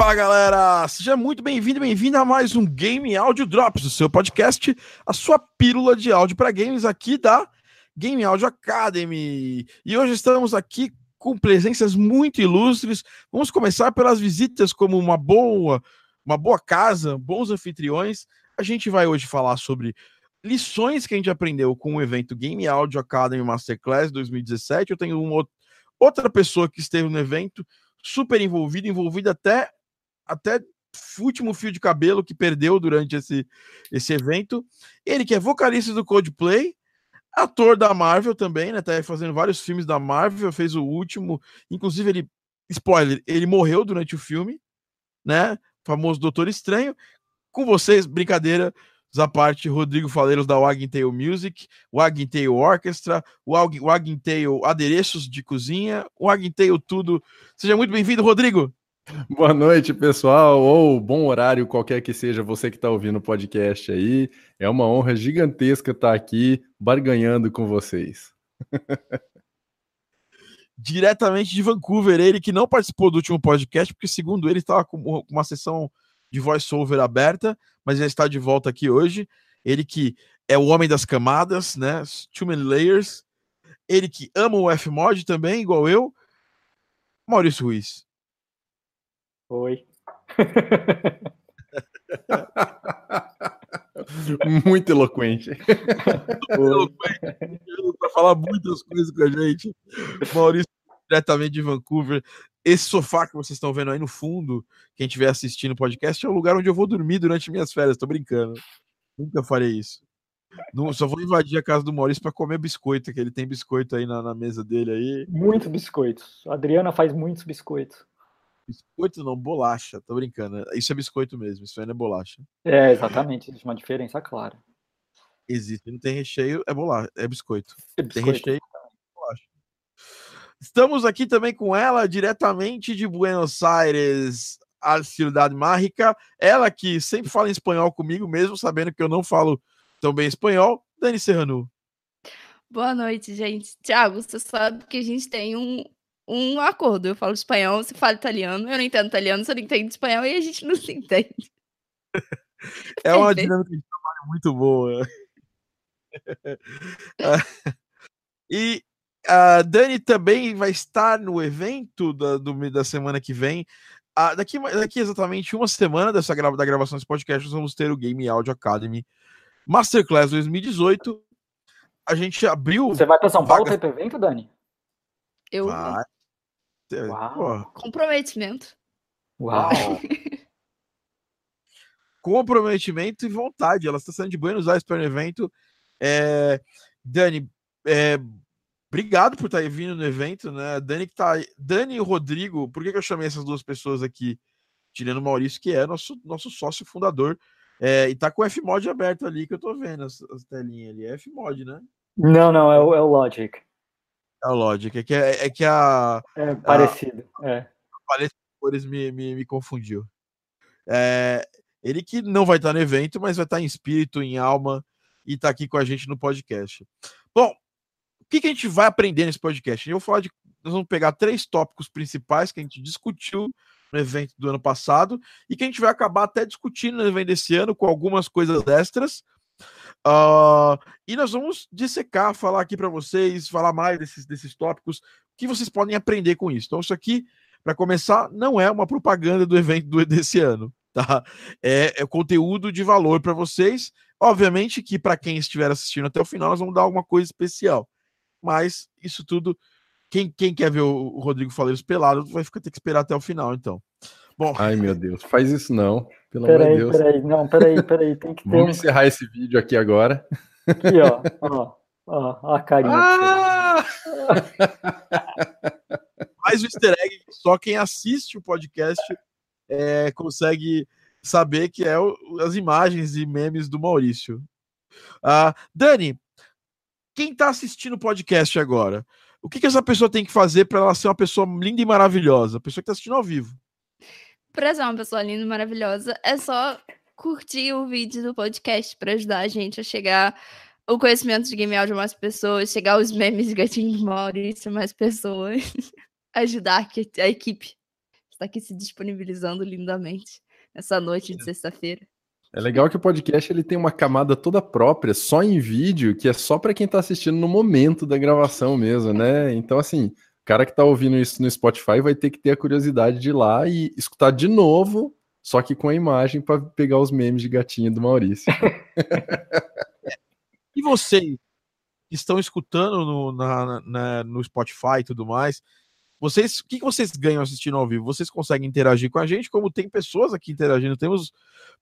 Fala galera, seja muito bem-vindo e bem-vinda a mais um Game Audio Drops, o seu podcast, a sua pílula de áudio para games aqui da Game Audio Academy. E hoje estamos aqui com presenças muito ilustres. Vamos começar pelas visitas como uma boa, uma boa casa, bons anfitriões. A gente vai hoje falar sobre lições que a gente aprendeu com o evento Game Audio Academy Masterclass 2017. Eu tenho uma outra pessoa que esteve no evento, super envolvida, envolvida até até último fio de cabelo que perdeu durante esse, esse evento. Ele que é vocalista do Coldplay, ator da Marvel também, né? Tá fazendo vários filmes da Marvel, fez o último, inclusive ele, spoiler, ele morreu durante o filme, né? Famoso Doutor Estranho. Com vocês, brincadeira, à parte, Rodrigo Faleiros da Wagging Tail Music, Wagging Tail Orchestra, Wagging Tail Adereços de Cozinha, Wagging Tail Tudo. Seja muito bem-vindo, Rodrigo! Boa noite, pessoal, ou bom horário, qualquer que seja você que está ouvindo o podcast aí. É uma honra gigantesca estar aqui barganhando com vocês. Diretamente de Vancouver, ele que não participou do último podcast, porque, segundo ele, estava com uma sessão de voice-over aberta, mas já está de volta aqui hoje. Ele que é o homem das camadas, né? Too many layers. Ele que ama o F-Mod também, igual eu. Maurício Ruiz. Oi. Muito eloquente. Para falar muitas coisas com a gente. Maurício, diretamente de Vancouver. Esse sofá que vocês estão vendo aí no fundo, quem estiver assistindo o podcast, é o lugar onde eu vou dormir durante minhas férias. Tô brincando. Nunca farei isso. Não, só vou invadir a casa do Maurício para comer biscoito, que ele tem biscoito aí na, na mesa dele aí. Muitos biscoitos. A Adriana faz muitos biscoitos. Biscoito não, bolacha, tô brincando. Isso é biscoito mesmo, isso aí não é bolacha. É, exatamente, existe uma diferença clara. Existe, não tem recheio, é bolacha, é biscoito. É biscoito. Tem recheio, é bolacha. Estamos aqui também com ela, diretamente de Buenos Aires, a Cidade Mágica. Ela que sempre fala em espanhol comigo, mesmo sabendo que eu não falo tão bem espanhol, Dani Serrano. Boa noite, gente. Tiago, você sabe que a gente tem um, um acordo. Eu falo espanhol, você fala italiano, eu não entendo italiano, você não entende espanhol e a gente não se entende. É uma dinâmica de trabalho muito boa. e a Dani também vai estar no evento da, do, da semana que vem. Ah, daqui, daqui exatamente uma semana dessa grava, da gravação desse podcast, nós vamos ter o Game Audio Academy Masterclass 2018. A gente abriu. Você vai para São Paulo vaga... para evento, Dani? Eu. Vai. Uau. Comprometimento. Uau! Comprometimento e vontade. Ela está saindo de Buenos Aires para o evento. É... Dani, é... obrigado por estar vindo no evento, né? Dani que tá. Dani e o Rodrigo, por que, que eu chamei essas duas pessoas aqui? Tirando o Maurício, que é nosso, nosso sócio fundador. É, e tá com o Fmod aberto ali, que eu tô vendo as, as telinhas ali. É Fmod, né? Não, não, é o, é o Logic. É a Logic, é que, é, é que a. É parecido, a, é. A paleta de cores me, me, me confundiu. É, ele que não vai estar no evento, mas vai estar em espírito, em alma e está aqui com a gente no podcast. Bom, o que, que a gente vai aprender nesse podcast? Eu vou falar de. Nós vamos pegar três tópicos principais que a gente discutiu no evento do ano passado e que a gente vai acabar até discutindo no evento desse ano com algumas coisas extras Uh, e nós vamos dissecar, falar aqui para vocês, falar mais desses, desses tópicos que vocês podem aprender com isso. Então, isso aqui, para começar, não é uma propaganda do evento do, desse ano, tá? É, é conteúdo de valor para vocês. Obviamente que para quem estiver assistindo até o final, nós vamos dar alguma coisa especial. Mas isso tudo, quem, quem quer ver o, o Rodrigo Faleiros pelado vai ficar, ter que esperar até o final, então. Bom. Ai, meu Deus, faz isso não. Pelo peraí, amor de Deus. Peraí, não, peraí, peraí. Tem que ter Vamos um... encerrar esse vídeo aqui agora. Aqui, ó. ó, ó, ó a carinha. Ah! Mais um easter egg só quem assiste o podcast é, consegue saber que é o, as imagens e memes do Maurício. Uh, Dani, quem está assistindo o podcast agora, o que, que essa pessoa tem que fazer para ela ser uma pessoa linda e maravilhosa? A pessoa que está assistindo ao vivo pra ser uma pessoa linda e maravilhosa, é só curtir o vídeo do podcast para ajudar a gente a chegar o conhecimento de game audio a mais pessoas, chegar os memes de gatinho de Maurício a mais pessoas, ajudar a equipe está aqui se disponibilizando lindamente nessa noite de sexta-feira. É legal que o podcast ele tem uma camada toda própria, só em vídeo, que é só para quem está assistindo no momento da gravação mesmo, né? Então, assim, cara que está ouvindo isso no Spotify vai ter que ter a curiosidade de ir lá e escutar de novo, só que com a imagem para pegar os memes de gatinho do Maurício. e vocês que estão escutando no, na, na, no Spotify e tudo mais, vocês, o que vocês ganham assistindo ao vivo? Vocês conseguem interagir com a gente, como tem pessoas aqui interagindo. Temos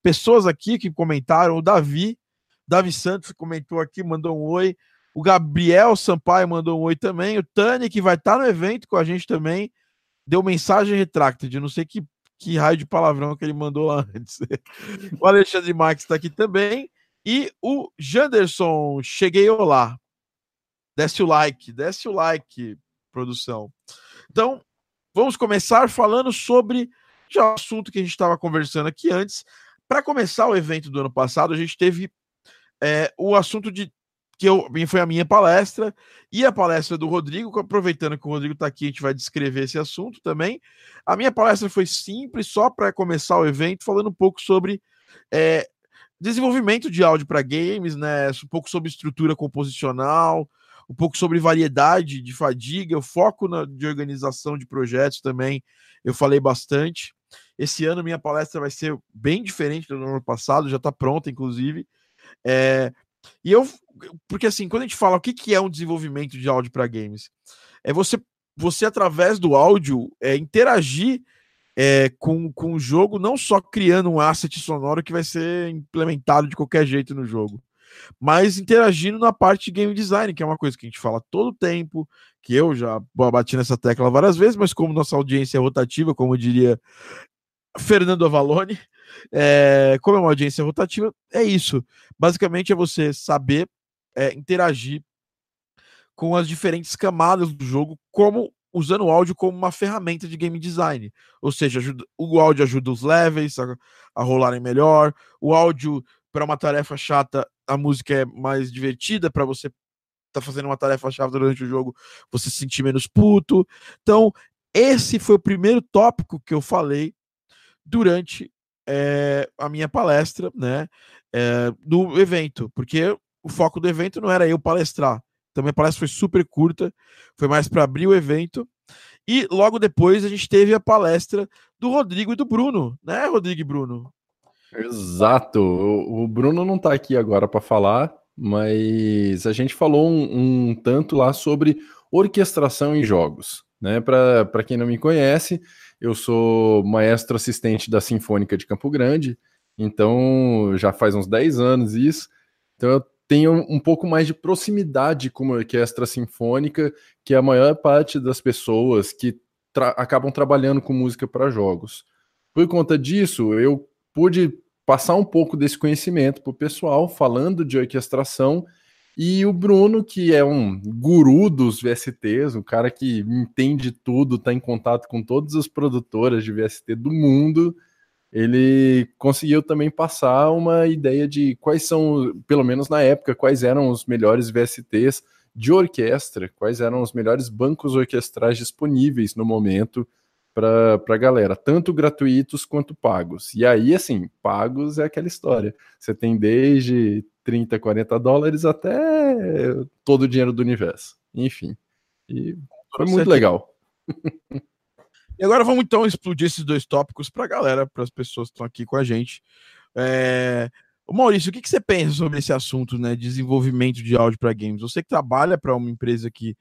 pessoas aqui que comentaram, o Davi, Davi Santos comentou aqui, mandou um oi. O Gabriel Sampaio mandou um oi também. O Tani, que vai estar no evento com a gente também, deu mensagem retracted. Não sei que, que raio de palavrão que ele mandou lá antes. o Alexandre Marques está aqui também. E o Janderson, cheguei olá. Desce o like, desce o like, produção. Então, vamos começar falando sobre já o assunto que a gente estava conversando aqui antes. Para começar o evento do ano passado, a gente teve é, o assunto de que eu, foi a minha palestra e a palestra do Rodrigo, aproveitando que o Rodrigo está aqui, a gente vai descrever esse assunto também. A minha palestra foi simples, só para começar o evento, falando um pouco sobre é, desenvolvimento de áudio para games, né? Um pouco sobre estrutura composicional, um pouco sobre variedade de fadiga, o foco na, de organização de projetos também, eu falei bastante. Esse ano minha palestra vai ser bem diferente do ano passado, já está pronta, inclusive. É, e eu, porque assim, quando a gente fala o que, que é um desenvolvimento de áudio para games, é você, você através do áudio, é, interagir é, com, com o jogo, não só criando um asset sonoro que vai ser implementado de qualquer jeito no jogo, mas interagindo na parte de game design, que é uma coisa que a gente fala todo tempo, que eu já bati nessa tecla várias vezes, mas como nossa audiência é rotativa, como diria Fernando Avalone, é, como é uma audiência rotativa, é isso. Basicamente é você saber é, interagir com as diferentes camadas do jogo, como usando o áudio como uma ferramenta de game design. Ou seja, ajuda, o áudio ajuda os levels a, a rolarem melhor, o áudio para uma tarefa chata a música é mais divertida para você tá fazendo uma tarefa chave durante o jogo, você se sentir menos puto. Então, esse foi o primeiro tópico que eu falei durante é, a minha palestra, né, é, do evento, porque o foco do evento não era eu palestrar. Então, minha palestra foi super curta, foi mais para abrir o evento. E logo depois a gente teve a palestra do Rodrigo e do Bruno, né, Rodrigo e Bruno? Exato. O, o Bruno não está aqui agora para falar, mas a gente falou um, um, tanto lá sobre orquestração em jogos. Né? Para quem não me conhece, eu sou maestro assistente da Sinfônica de Campo Grande, então já faz uns 10 anos isso. Então eu tenho um pouco mais de proximidade com a orquestra sinfônica que a maior parte das pessoas que tra acabam trabalhando com música para jogos. Por conta disso, eu pude passar um pouco desse conhecimento para o pessoal, falando de orquestração. E o Bruno, que é um guru dos VSTs, um cara que entende tudo, está em contato com todas as produtoras de VST do mundo, ele conseguiu também passar uma ideia de quais são, pelo menos na época, quais eram os melhores VSTs de orquestra, quais eram os melhores bancos orquestrais disponíveis no momento para a galera, tanto gratuitos quanto pagos. E aí, assim, pagos é aquela história. Você tem desde 30, 40 dólares até todo o dinheiro do universo. Enfim. E foi muito legal. E agora vamos então explodir esses dois tópicos para a galera, para as pessoas que estão aqui com a gente. É... Maurício, o que, que você pensa sobre esse assunto, né? Desenvolvimento de áudio para games. Você que trabalha para uma empresa que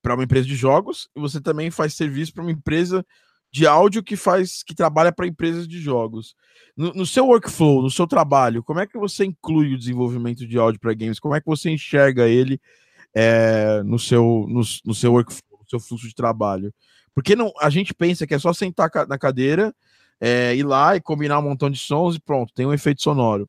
para uma empresa de jogos e você também faz serviço para uma empresa de áudio que faz que trabalha para empresas de jogos. No, no, seu workflow, no seu trabalho, como é que você inclui o desenvolvimento de áudio para games? Como é que você enxerga ele é, no seu no, no, seu workflow, no seu fluxo de trabalho? Porque não, a gente pensa que é só sentar na cadeira, é, ir lá e combinar um montão de sons e pronto, tem um efeito sonoro.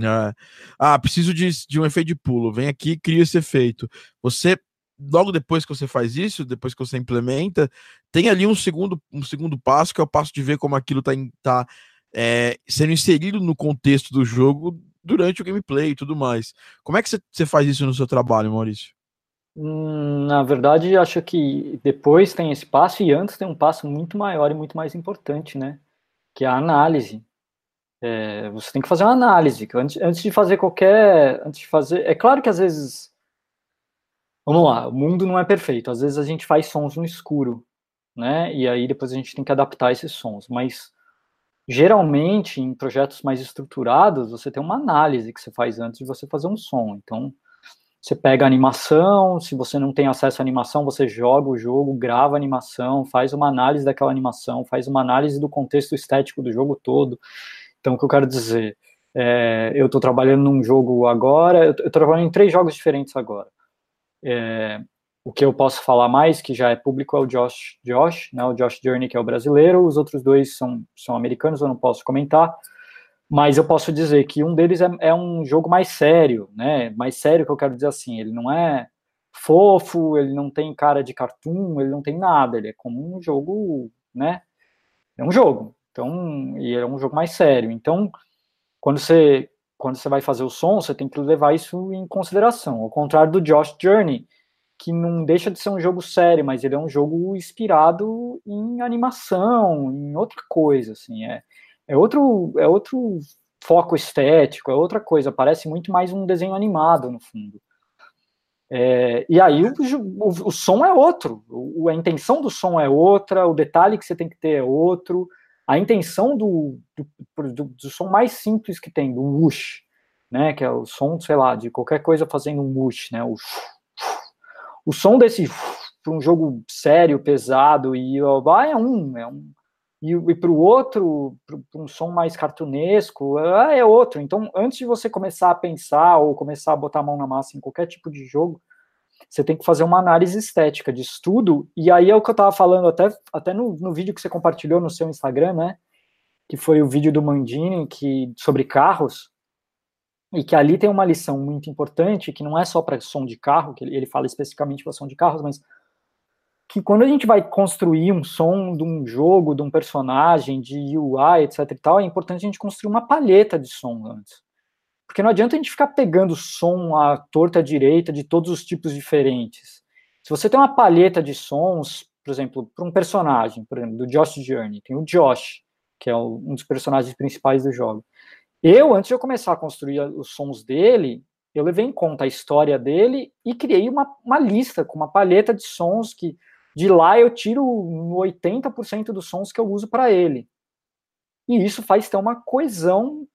É, ah, preciso de, de um efeito de pulo. Vem aqui, cria esse efeito. Você logo depois que você faz isso, depois que você implementa, tem ali um segundo, um segundo passo, que é o passo de ver como aquilo está tá, é, sendo inserido no contexto do jogo durante o gameplay e tudo mais. Como é que você, faz isso no seu trabalho, Maurício? Hum, Na verdade, acho que depois tem esse passo e antes tem um passo muito maior e muito mais importante, né? Que é a análise. É, você tem que fazer uma análise. Antes, antes de fazer qualquer. Antes de fazer. É claro que às vezes. Vamos lá, o mundo não é perfeito. Às vezes a gente faz sons no escuro, né? E aí depois a gente tem que adaptar esses sons. Mas geralmente em projetos mais estruturados, você tem uma análise que você faz antes de você fazer um som. Então, você pega a animação, se você não tem acesso à animação, você joga o jogo, grava a animação, faz uma análise daquela animação, faz uma análise do contexto estético do jogo todo. Então, o que eu quero dizer, é, eu estou trabalhando num jogo agora, eu estou trabalhando em três jogos diferentes agora. É, o que eu posso falar mais, que já é público, é o Josh, Josh, né, o Josh Journey, que é o brasileiro, os outros dois são, são americanos, eu não posso comentar, mas eu posso dizer que um deles é, é um jogo mais sério, né, mais sério que eu quero dizer assim, ele não é fofo, ele não tem cara de cartoon, ele não tem nada, ele é como um jogo, né, é um jogo, então, e é um jogo mais sério, então, quando você, quando você vai fazer o som, você tem que levar isso em consideração, ao contrário do Josh Journey, que não deixa de ser um jogo sério, mas ele é um jogo inspirado em animação, em outra coisa, assim, é, é outro, é outro foco estético, é outra coisa, parece muito mais um desenho animado, no fundo. É, e aí o, o, o, som é outro, o, a intenção do som é outra, o detalhe que você tem que ter é outro, a intenção do, do, do, do som mais simples que tem, do whoosh, né, que é o som, sei lá, de qualquer coisa fazendo um whoosh, né, o o som desse para um jogo sério, pesado, e ah, é um, é um. E, e para o outro, para um som mais cartunesco, ah, é outro. Então, antes de você começar a pensar ou começar a botar a mão na massa em qualquer tipo de jogo, você tem que fazer uma análise estética de estudo, e aí é o que eu estava falando até, até no, no vídeo que você compartilhou no seu Instagram, né? Que foi o vídeo do Mandini que, sobre carros, e que ali tem uma lição muito importante, que não é só para som de carro, que ele fala especificamente para som de carros, mas que quando a gente vai construir um som de um jogo, de um personagem, de UI, etc e tal, é importante a gente construir uma palheta de som antes. Porque não adianta a gente ficar pegando som à torta à direita de todos os tipos diferentes. Se você tem uma palheta de sons, por exemplo, para um personagem, por exemplo, do Josh Journey, tem o Josh, que é um dos personagens principais do jogo. Eu, antes de eu começar a construir os sons dele, eu levei em conta a história dele e criei uma, uma lista com uma palheta de sons que de lá eu tiro 80% dos sons que eu uso para ele. E isso faz ter uma coesão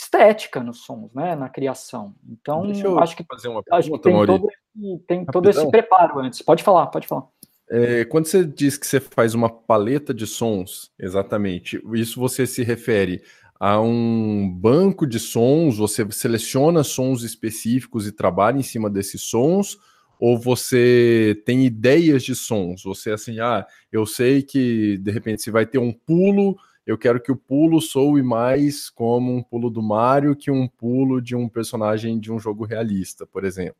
estética nos sons, né, na criação. Então, acho que fazer uma pergunta, acho que tem, todo esse, tem todo esse preparo antes. Pode falar, pode falar. É, quando você diz que você faz uma paleta de sons, exatamente, isso você se refere a um banco de sons, você seleciona sons específicos e trabalha em cima desses sons, ou você tem ideias de sons? Você assim, ah, eu sei que de repente se vai ter um pulo, eu quero que o pulo soe mais como um pulo do Mario que um pulo de um personagem de um jogo realista, por exemplo.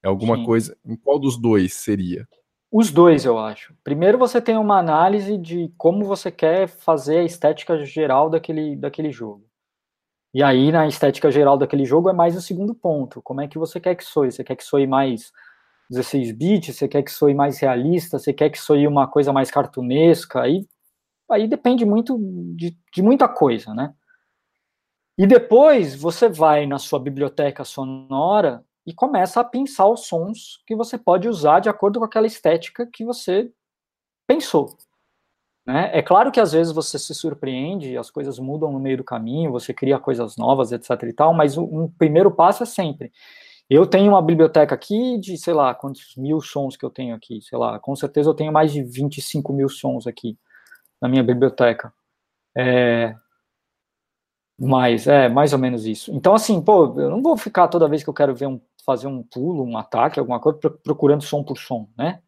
É alguma Sim. coisa. Em qual dos dois seria? Os dois, eu acho. Primeiro você tem uma análise de como você quer fazer a estética geral daquele, daquele jogo. E aí, na estética geral daquele jogo, é mais o segundo ponto. Como é que você quer que soe? Você quer que soe mais 16 bits? Você quer que soe mais realista? Você quer que soe uma coisa mais cartunesca? Aí, aí depende muito de, de muita coisa, né? E depois você vai na sua biblioteca sonora e começa a pensar os sons que você pode usar de acordo com aquela estética que você pensou. Né? É claro que às vezes você se surpreende, as coisas mudam no meio do caminho, você cria coisas novas, etc e tal, mas um primeiro passo é sempre. Eu tenho uma biblioteca aqui de, sei lá, quantos mil sons que eu tenho aqui, sei lá, com certeza eu tenho mais de 25 mil sons aqui na minha biblioteca. É, mas é mais ou menos isso. Então, assim, pô, eu não vou ficar toda vez que eu quero ver um, fazer um pulo, um ataque, alguma coisa, procurando som por som, né?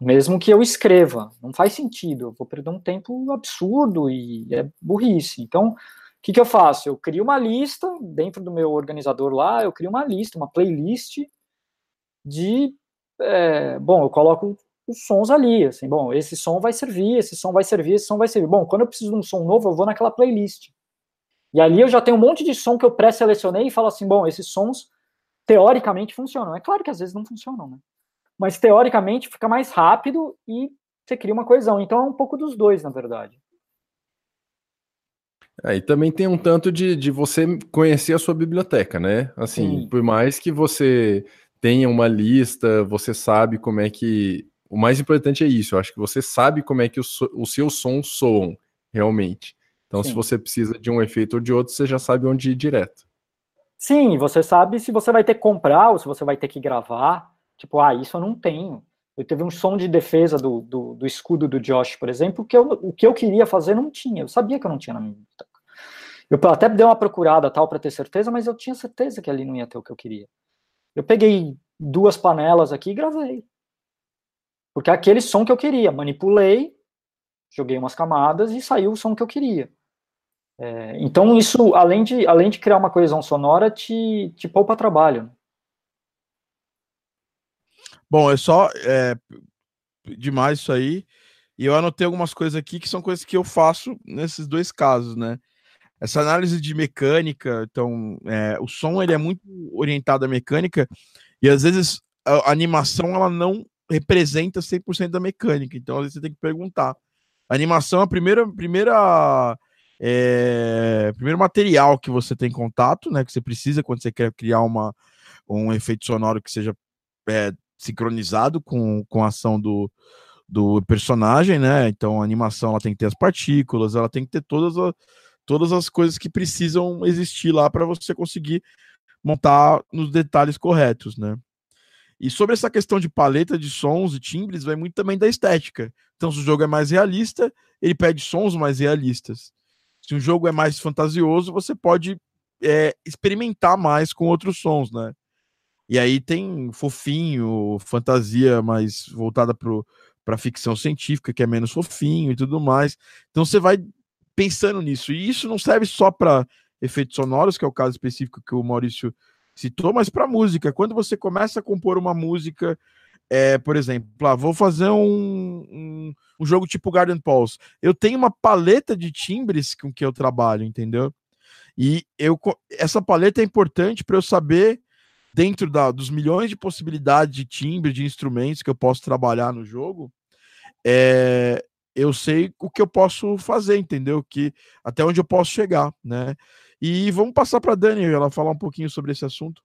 Mesmo que eu escreva, não faz sentido, eu vou perder um tempo absurdo e é burrice. Então, o que, que eu faço? Eu crio uma lista, dentro do meu organizador lá, eu crio uma lista, uma playlist de. É, bom, eu coloco os sons ali, assim, bom, esse som vai servir, esse som vai servir, esse som vai servir. Bom, quando eu preciso de um som novo, eu vou naquela playlist. E ali eu já tenho um monte de som que eu pré-selecionei e falo assim, bom, esses sons teoricamente funcionam. É claro que às vezes não funcionam, né? mas teoricamente fica mais rápido e você cria uma coesão. Então é um pouco dos dois, na verdade. Aí é, também tem um tanto de, de você conhecer a sua biblioteca, né? Assim, Sim. por mais que você tenha uma lista, você sabe como é que. O mais importante é isso, eu acho que você sabe como é que os, os seus sons soam realmente. Então, Sim. se você precisa de um efeito ou de outro, você já sabe onde ir direto. Sim, você sabe se você vai ter que comprar ou se você vai ter que gravar. Tipo, ah, isso eu não tenho. Eu teve um som de defesa do, do, do, escudo do Josh, por exemplo, que eu, o que eu queria fazer não tinha. Eu sabia que eu não tinha na minha biblioteca. Eu até dei uma procurada tal para ter certeza, mas eu tinha certeza que ali não ia ter o que eu queria. Eu peguei duas panelas aqui e gravei. Porque é aquele som que eu queria. Manipulei, joguei umas camadas e saiu o som que eu queria. É, então, isso, além de, além de criar uma coesão sonora, te, te poupa trabalho. Bom, é só é, demais isso aí. E eu anotei algumas coisas aqui que são coisas que eu faço nesses dois casos, né? Essa análise de mecânica, então, é, o som ele é muito orientado à mecânica e às vezes a animação ela não representa 100% da mecânica. Então, às vezes você tem que perguntar. A animação é a primeira, primeira é, primeiro material que você tem contato, né? Que você precisa quando você quer criar uma, um efeito sonoro que seja é, sincronizado com, com a ação do, do personagem, né? Então a animação ela tem que ter as partículas, ela tem que ter todas, todas as coisas que precisam existir lá para você conseguir montar nos detalhes corretos, né? E sobre essa questão de paleta de sons e timbres, vai muito também da estética. Então, se o jogo é mais realista, ele pede sons mais realistas. Se um jogo é mais fantasioso, você pode é, experimentar mais com outros sons, né? E aí tem fofinho, fantasia mais voltada para ficção científica, que é menos fofinho e tudo mais. Então você vai pensando nisso. E isso não serve só para efeitos sonoros, que é o caso específico que o Maurício citou, mas para música. Quando você começa a compor uma música é, por exemplo, ah, vou fazer um, um, um, jogo tipo Garden Pulse. Eu tenho uma paleta de timbres com que eu trabalho, entendeu? E eu, essa paleta é importante para eu saber, dentro da, dos milhões de possibilidades de timbres, de instrumentos que eu posso trabalhar no jogo, é, eu sei o que eu posso fazer, entendeu? Que até onde eu posso chegar, né? E vamos passar para a Dani, ela falar um pouquinho sobre esse assunto.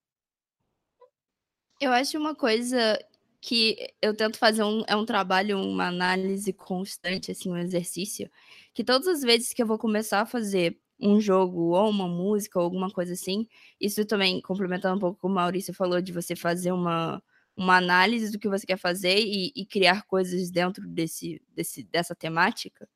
Eu acho uma coisa que eu tento fazer um, é um trabalho, uma análise constante, assim, um exercício, que todas as vezes que eu vou começar a fazer um jogo ou uma música ou alguma coisa assim, isso também complementando um pouco o que o Maurício falou de você fazer uma, uma análise do que você quer fazer e, e criar coisas dentro desse, desse, dessa temática,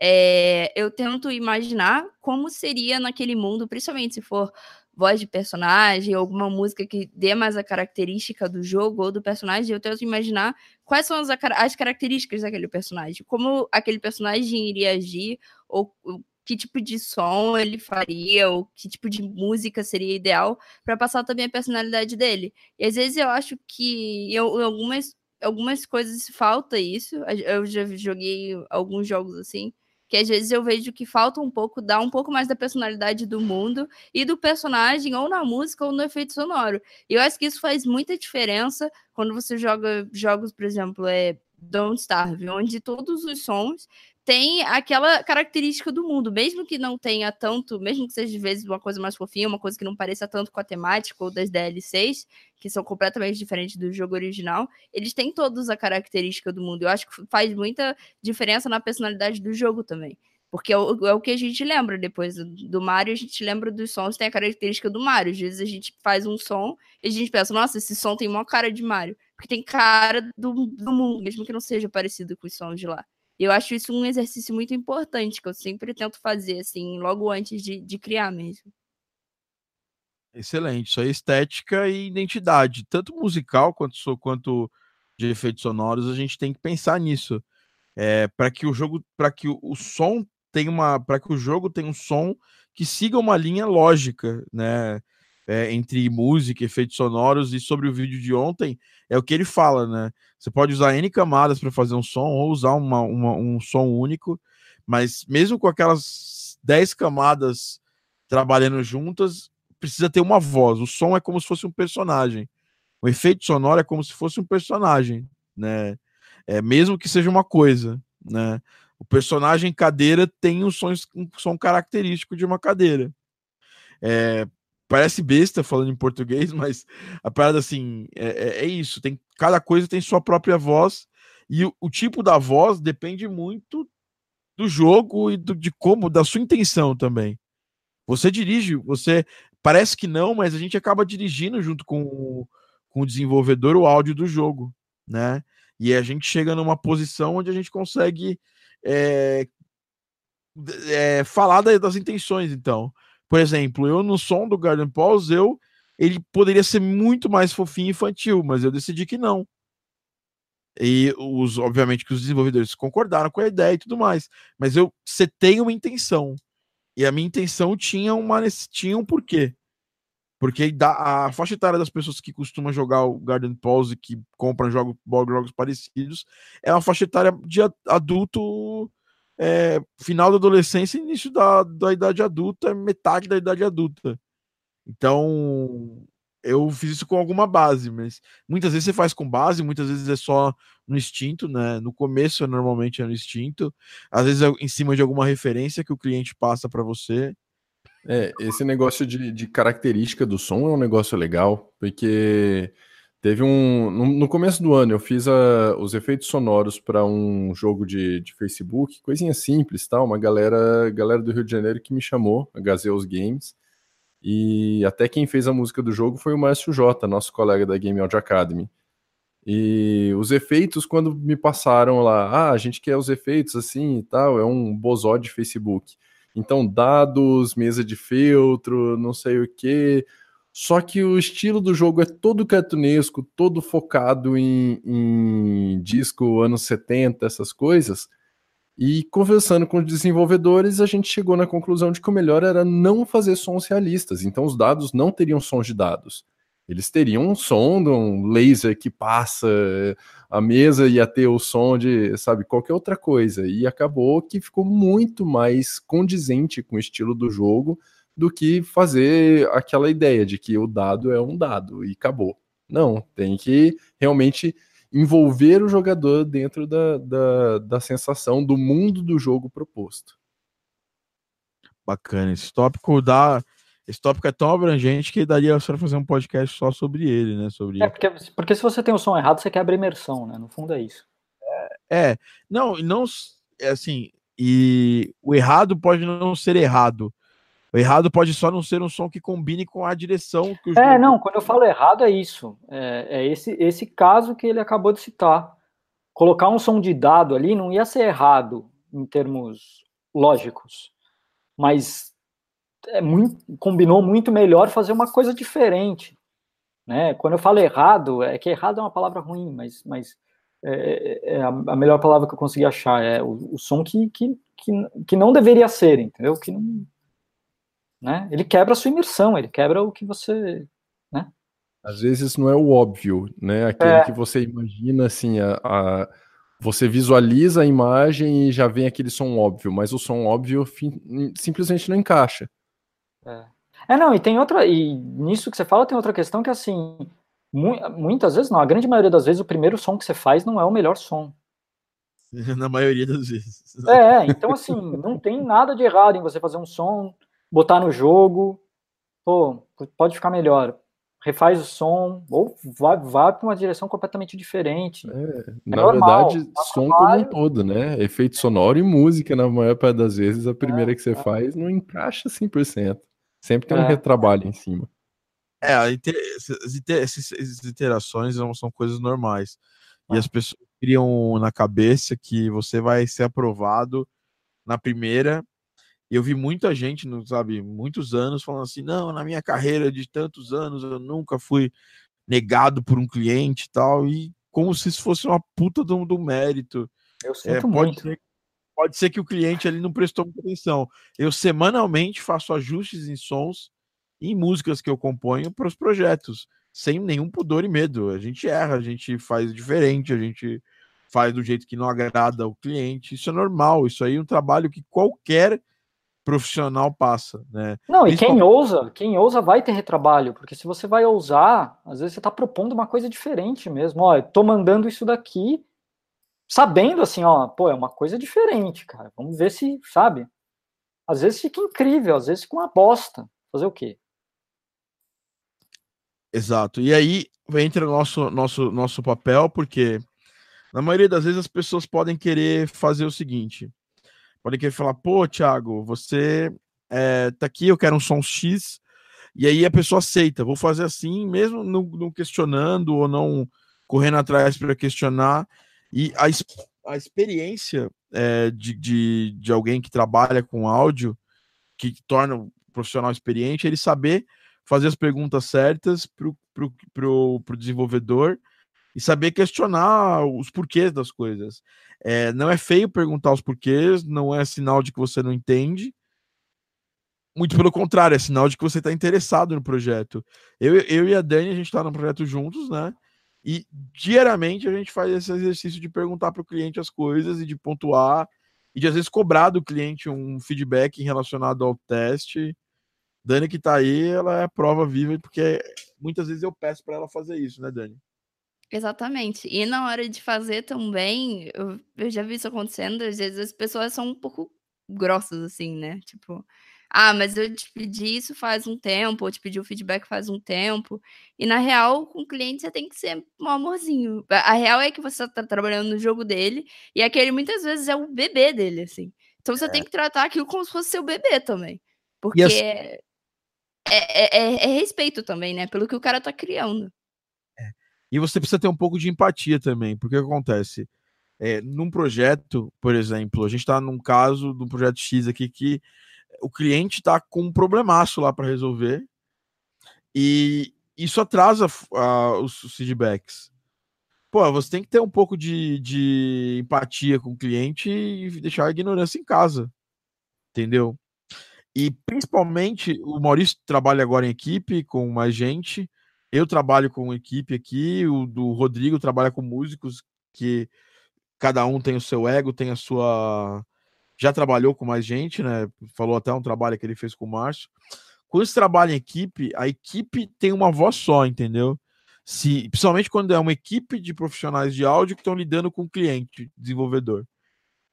é, eu tento imaginar como seria naquele mundo, principalmente se for voz de personagem, alguma música que dê mais a característica do jogo ou do personagem, eu tento imaginar quais são as, as características daquele personagem, como aquele personagem iria agir, ou, ou que tipo de som ele faria, ou que tipo de música seria ideal para passar também a personalidade dele. E às vezes eu acho que em algumas, algumas coisas falta isso. Eu já joguei alguns jogos assim, que às vezes eu vejo que falta um pouco, dá um pouco mais da personalidade do mundo e do personagem, ou na música ou no efeito sonoro. E eu acho que isso faz muita diferença quando você joga jogos, por exemplo, é Don't Starve, onde todos os sons tem aquela característica do mundo, mesmo que não tenha tanto, mesmo que seja de vezes uma coisa mais fofinha, uma coisa que não pareça tanto com a temática ou das DLCs, que são completamente diferentes do jogo original, eles têm todos a característica do mundo. Eu acho que faz muita diferença na personalidade do jogo também. Porque é o, é que a gente lembra depois do Mario, a gente lembra dos sons, tem a característica do Mario. Às vezes a gente faz um som e a gente pensa, nossa, esse som tem uma cara de Mario. Porque tem cara do, do mundo, mesmo que não seja parecido com os sons de lá. Eu acho isso um exercício muito importante, que eu sempre tento fazer, assim, logo antes de, de criar mesmo. Excelente, isso é estética e identidade, tanto musical quanto, quanto de efeitos sonoros, a gente tem que pensar nisso. É, para que o jogo, para que o som tenha uma, para que o jogo tenha um som que siga uma linha lógica, né? É, entre música, efeitos sonoros e sobre o vídeo de ontem, é o que ele fala, né? Você pode usar N camadas para fazer um som ou usar uma, uma, um som único, mas mesmo com aquelas 10 camadas trabalhando juntas, precisa ter uma voz. O som é como se fosse um personagem. O efeito sonoro é como se fosse um personagem, né? É, mesmo que seja uma coisa, né? O personagem cadeira tem um som, um som característico de uma cadeira. É, parece besta falando em português, mas a parada assim é, é, é isso. Tem cada coisa tem sua própria voz e o, o tipo da voz depende muito do jogo e do, de como, da sua intenção também. Você dirige, você parece que não, mas a gente acaba dirigindo junto com o, com o desenvolvedor o áudio do jogo, né? E a gente chega numa posição onde a gente consegue é, é, falar das intenções, então. Por exemplo, eu no som do Garden Pause, eu ele poderia ser muito mais fofinho e infantil, mas eu decidi que não. E os, obviamente que os desenvolvedores concordaram com a ideia e tudo mais. Mas eu setei uma intenção. E a minha intenção tinha, uma, tinha um porquê. Porque a faixa etária das pessoas que costumam jogar o Garden Pause, que compram jogos, jogos parecidos, é uma faixa etária de adulto, é, final da adolescência e início da, da idade adulta, metade da idade adulta. Então, eu fiz isso com alguma base, mas muitas vezes você faz com base, muitas vezes é só no instinto, né? No começo, normalmente é no instinto, às vezes é em cima de alguma referência que o cliente passa para você. É, esse negócio de, de, característica do som é um negócio legal, porque teve um. No, no começo do ano eu fiz a, os efeitos sonoros para um jogo de, de, Facebook, coisinha simples, tal. Uma galera, galera do Rio de Janeiro que me chamou, a Gazeus Games. E até quem fez a música do jogo foi o Márcio J, nosso colega da Game Audio Academy. E os efeitos, quando me passaram lá, ah, a gente quer os efeitos assim e tal, é um bozó de Facebook. Então, dados, mesa de filtro, não sei o que. Só que o estilo do jogo é todo cartunesco, todo focado em, em disco anos 70, essas coisas. E conversando com os desenvolvedores, a gente chegou na conclusão de que o melhor era não fazer sons realistas. Então os dados não teriam sons de dados. Eles teriam um som de um laser que passa, a mesa ia ter o som de, sabe, qualquer outra coisa. E acabou que ficou muito mais condizente com o estilo do jogo do que fazer aquela ideia de que o dado é um dado e acabou. Não, tem que realmente envolver o jogador dentro da, da, da sensação do mundo do jogo proposto. Bacana. Esse tópico dá. Esse tópico é tão abrangente que daria para fazer um podcast só sobre ele, né? Sobre... É, porque, porque se você tem o som errado, você quebra a imersão, né? No fundo é isso. É, é não, não, é assim, e o errado pode não ser errado, errado pode só não ser um som que combine com a direção que o É, não, quando eu falo errado é isso. É, é, esse, esse caso que ele acabou de citar. Colocar um som de dado ali não ia ser errado em termos lógicos, mas é muito, combinou muito melhor fazer uma coisa diferente. Né? Quando eu falo errado, é que errado é uma palavra ruim, mas, mas é, é, é a, a, melhor palavra que eu consegui achar. É o, o som que, que, que, que não deveria ser, entendeu? Que não, né? Ele quebra a sua imersão, ele quebra o que você, né? Às vezes não é o óbvio, né? Aquele é. que você imagina assim, a, a, você visualiza a imagem e já vem aquele som óbvio, mas o som óbvio simplesmente não encaixa. É. é, não, e tem outra, e nisso que você fala tem outra questão que assim, mu muitas vezes, não, a grande maioria das vezes o primeiro som que você faz não é o melhor som. Na maioria das vezes. É, então assim, não tem nada de errado em você fazer um som botar no jogo, pô, pode ficar melhor. Refaz o som, ou vai, vai para uma direção completamente diferente. É, é na normal, verdade, som como um todo, né? Efeito sonoro e música, na maior parte das vezes, a primeira é, que você é. faz não encaixa 100%. Sempre tem um é. retrabalho em cima. É, essas interações são coisas normais. E as pessoas criam na cabeça que você vai ser aprovado na primeira eu vi muita gente, sabe, muitos anos falando assim: não, na minha carreira de tantos anos eu nunca fui negado por um cliente e tal, e como se isso fosse uma puta do, do mérito. Eu é, sinto é, pode muito. Ser, pode ser que o cliente ali não prestou muita atenção. Eu semanalmente faço ajustes em sons e em músicas que eu componho para os projetos, sem nenhum pudor e medo. A gente erra, a gente faz diferente, a gente faz do jeito que não agrada o cliente. Isso é normal, isso aí é um trabalho que qualquer profissional passa, né? Não, e quem ousa, quem ousa vai ter retrabalho, porque se você vai ousar, às vezes você está propondo uma coisa diferente mesmo. Ó, eu tô mandando isso daqui, sabendo assim, ó, pô, é uma coisa diferente, cara. Vamos ver se, sabe? Às vezes fica incrível, às vezes fica uma bosta. Fazer o quê? Exato. E aí entra o nosso, nosso, nosso papel, porque na maioria das vezes as pessoas podem querer fazer o seguinte: podem querer falar, pô, Thiago, você é, tá aqui, eu quero um som X, e aí a pessoa aceita, vou fazer assim, mesmo não, não questionando ou não correndo atrás para questionar. E a, a experiência é, de, de, de alguém que trabalha com áudio, que torna o profissional experiente, ele saber fazer as perguntas certas para o desenvolvedor e saber questionar os porquês das coisas. É, não é feio perguntar os porquês, não é sinal de que você não entende. Muito pelo contrário, é sinal de que você está interessado no projeto. Eu, eu e a Dani, a gente está no projeto juntos, né? E diariamente a gente faz esse exercício de perguntar para o cliente as coisas e de pontuar e de às vezes cobrar do cliente um feedback relacionado ao teste. Dani que está aí, ela é prova viva porque muitas vezes eu peço para ela fazer isso, né, Dani? Exatamente. E na hora de fazer também, eu, eu já vi isso acontecendo, às vezes as pessoas são um pouco grossas, assim, né? Tipo, ah, mas eu te pedi isso faz um tempo, ou te pedi o feedback faz um tempo. E na real, com o cliente você tem que ser um amorzinho. A real é que você tá trabalhando no jogo dele, e aquele muitas vezes é o bebê dele, assim. Então você é. tem que tratar aquilo como se fosse seu bebê também. Porque as... é, é, é, é, respeito também, né? Pelo que o cara tá criando. E você precisa ter um pouco de empatia também, porque o que acontece? É, num projeto, por exemplo, a gente está num caso do projeto X aqui que o cliente está com um problemaço lá para resolver e isso atrasa uh, os, os feedbacks. Pô, você tem que ter um pouco de, de empatia com o cliente e deixar a ignorância em casa, entendeu? E principalmente o Maurício trabalha agora em equipe com mais gente. Eu trabalho com equipe aqui, o do Rodrigo trabalha com músicos que cada um tem o seu ego, tem a sua já trabalhou com mais gente, né? Falou até um trabalho que ele fez com o Márcio. Quando se trabalha em equipe, a equipe tem uma voz só, entendeu? Se, principalmente quando é uma equipe de profissionais de áudio que estão lidando com o cliente, desenvolvedor.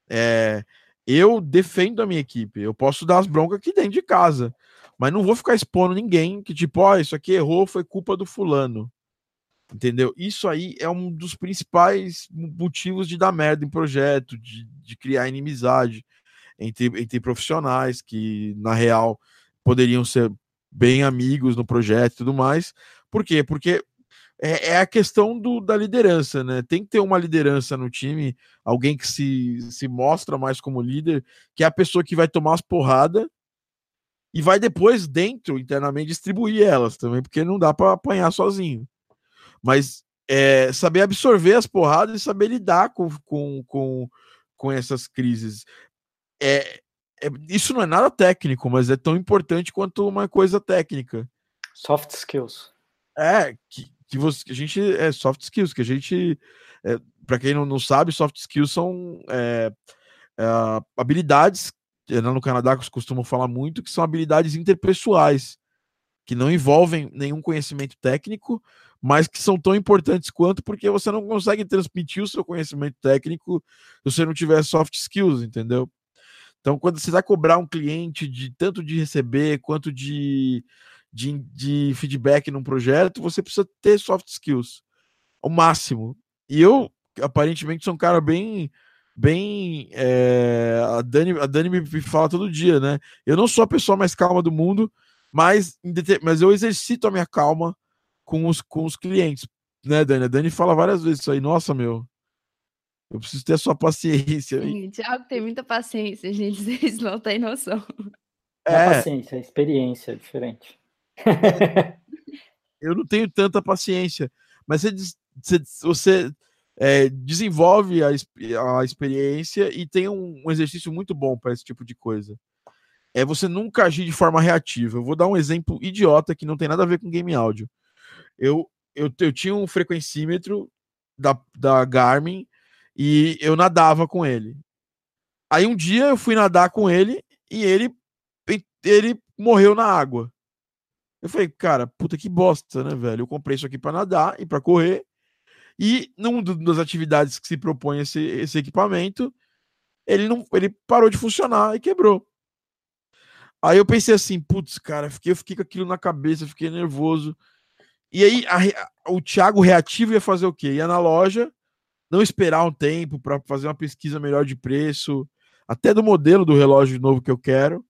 É, eu defendo a minha equipe. Eu posso dar as broncas aqui dentro de casa, mas não vou ficar expondo ninguém que, tipo, ó, oh, isso aqui errou, foi culpa do fulano. Entendeu? Isso aí é um dos principais motivos de dar merda em projeto, de, de criar inimizade entre, entre profissionais que, na real, poderiam ser bem amigos no projeto e tudo mais. Por quê? Porque é, é, a questão do, da liderança, né? Tem que ter uma liderança no time, alguém que se, se mostra mais como líder, que é a pessoa que vai tomar as porradas e vai depois, dentro, internamente, distribuir elas também, porque não dá para apanhar sozinho. Mas é, saber absorver as porradas e saber lidar com, com, com, com essas crises é, é, isso não é nada técnico, mas é tão importante quanto uma coisa técnica. Soft skills. É, que, que, você, que a gente. É soft skills, que a gente. É, para quem não, não sabe, soft skills são é, é, habilidades, no Canadá costumam falar muito, que são habilidades interpessoais, que não envolvem nenhum conhecimento técnico, mas que são tão importantes quanto, porque você não consegue transmitir o seu conhecimento técnico se você não tiver soft skills, entendeu? Então, quando você vai cobrar um cliente de tanto de receber quanto de, de, de feedback num projeto, você precisa ter soft skills ao máximo. E eu, aparentemente, sou um cara bem. Bem. É, a, Dani, a Dani me fala todo dia, né? Eu não sou a pessoa mais calma do mundo, mas, mas eu exercito a minha calma com os, com os clientes, né, Dani? A Dani fala várias vezes isso aí. Nossa, meu, eu preciso ter a sua paciência. Sim, Thiago tem muita paciência, gente. Vocês não têm noção. É, é paciência, é experiência é diferente. eu não tenho tanta paciência, mas você, você, você é, desenvolve a, a, experiência e tem um, um exercício muito bom para esse tipo de coisa. É você nunca agir de forma reativa. Eu vou dar um exemplo idiota que não tem nada a ver com game áudio. Eu, eu, eu tinha um frequencímetro da, da Garmin e eu nadava com ele. Aí um dia eu fui nadar com ele e ele ele morreu na água. Eu falei, cara, puta que bosta, né, velho? Eu comprei isso aqui para nadar e para correr. E numa das atividades que se propõe esse, esse equipamento, ele não ele parou de funcionar e quebrou. Aí eu pensei assim, putz, cara, fiquei, eu fiquei com aquilo na cabeça, fiquei nervoso. E aí a, o Thiago reativo ia fazer o quê? Ia na loja, não esperar um tempo para fazer uma pesquisa melhor de preço, até do modelo do relógio novo que eu quero.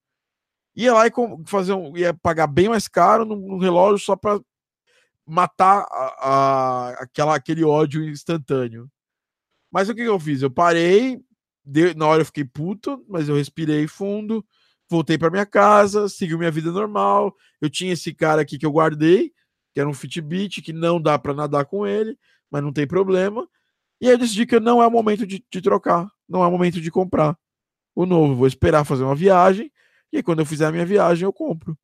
Ia lá e fazer um, ia pagar bem mais caro no relógio só para matar a, a, aquela, aquele ódio instantâneo. Mas o que, que eu fiz? Eu parei, na hora eu fiquei puto, mas eu respirei fundo, voltei para minha casa, segui minha vida normal. Eu tinha esse cara aqui que eu guardei, que era um Fitbit, que não dá para nadar com ele, mas não tem problema. E aí eu decidi que não é o momento de, de trocar, não é o momento de comprar o novo. Vou esperar fazer uma viagem, e aí, quando eu fizer a minha viagem, eu compro.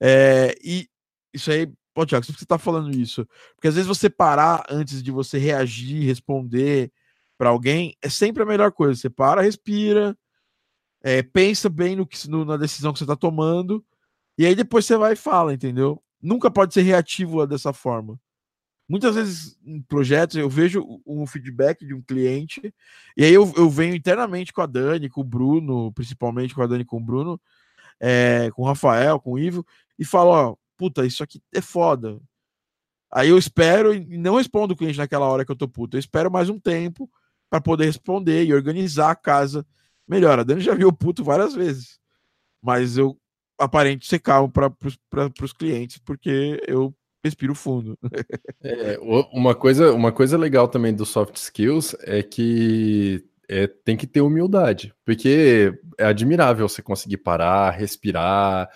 É, e isso aí Pô, Tiago, por que você está falando isso? Porque às vezes você parar antes de você reagir, responder para alguém, é sempre a melhor coisa. Você para, respira, é, pensa bem no que, no, na decisão que você está tomando, e aí depois você vai e fala, entendeu? Nunca pode ser reativo dessa forma. Muitas vezes em projetos eu vejo um feedback de um cliente, e aí eu, eu venho internamente com a Dani, com o Bruno, principalmente com a Dani com o Bruno, é, com o Rafael, com o Ivo, e falo, ó, puta, isso aqui é foda. Aí eu espero e não respondo o cliente naquela hora que eu tô puto. Eu espero mais um tempo para poder responder e organizar a casa melhor. A Dani já viu o puto várias vezes, mas eu aparente ser calmo para os clientes porque eu respiro fundo. É, uma, coisa, uma coisa legal também do soft skills é que é, tem que ter humildade, porque é admirável você conseguir parar, respirar,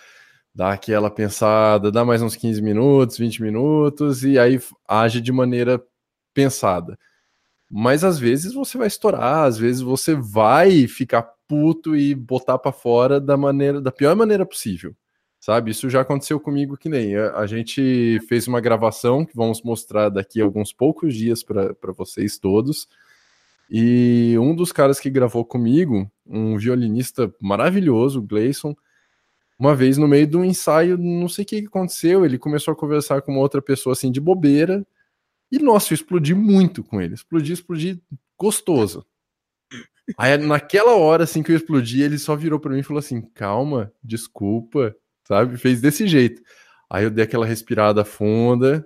dá aquela pensada, dá mais uns 15 minutos, 20 minutos e aí age de maneira pensada. Mas às vezes você vai estourar, às vezes você vai ficar puto e botar para fora da maneira da pior maneira possível. Sabe? Isso já aconteceu comigo que nem a, a gente fez uma gravação que vamos mostrar daqui a alguns poucos dias para vocês todos. E um dos caras que gravou comigo, um violinista maravilhoso, o Gleison, uma vez no meio de um ensaio, não sei o que aconteceu, ele começou a conversar com uma outra pessoa assim de bobeira. E nossa, eu explodi muito com ele. Explodi, explodi gostoso. Aí naquela hora assim que eu explodi, ele só virou para mim e falou assim: "Calma, desculpa", sabe? Fez desse jeito. Aí eu dei aquela respirada funda,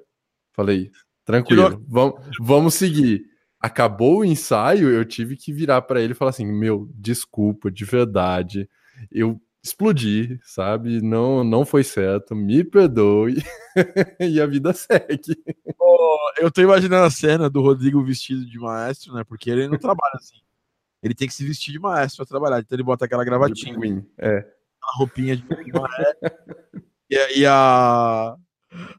falei: "Tranquilo, vamos, vamos seguir". Acabou o ensaio, eu tive que virar para ele e falar assim: "Meu, desculpa, de verdade. Eu explodir, sabe? Não, não foi certo, me perdoe. e a vida segue. Oh, eu tô imaginando a cena do Rodrigo vestido de maestro, né? Porque ele não trabalha assim. Ele tem que se vestir de maestro para trabalhar. Então ele bota aquela gravatinha. É. A roupinha de e, e a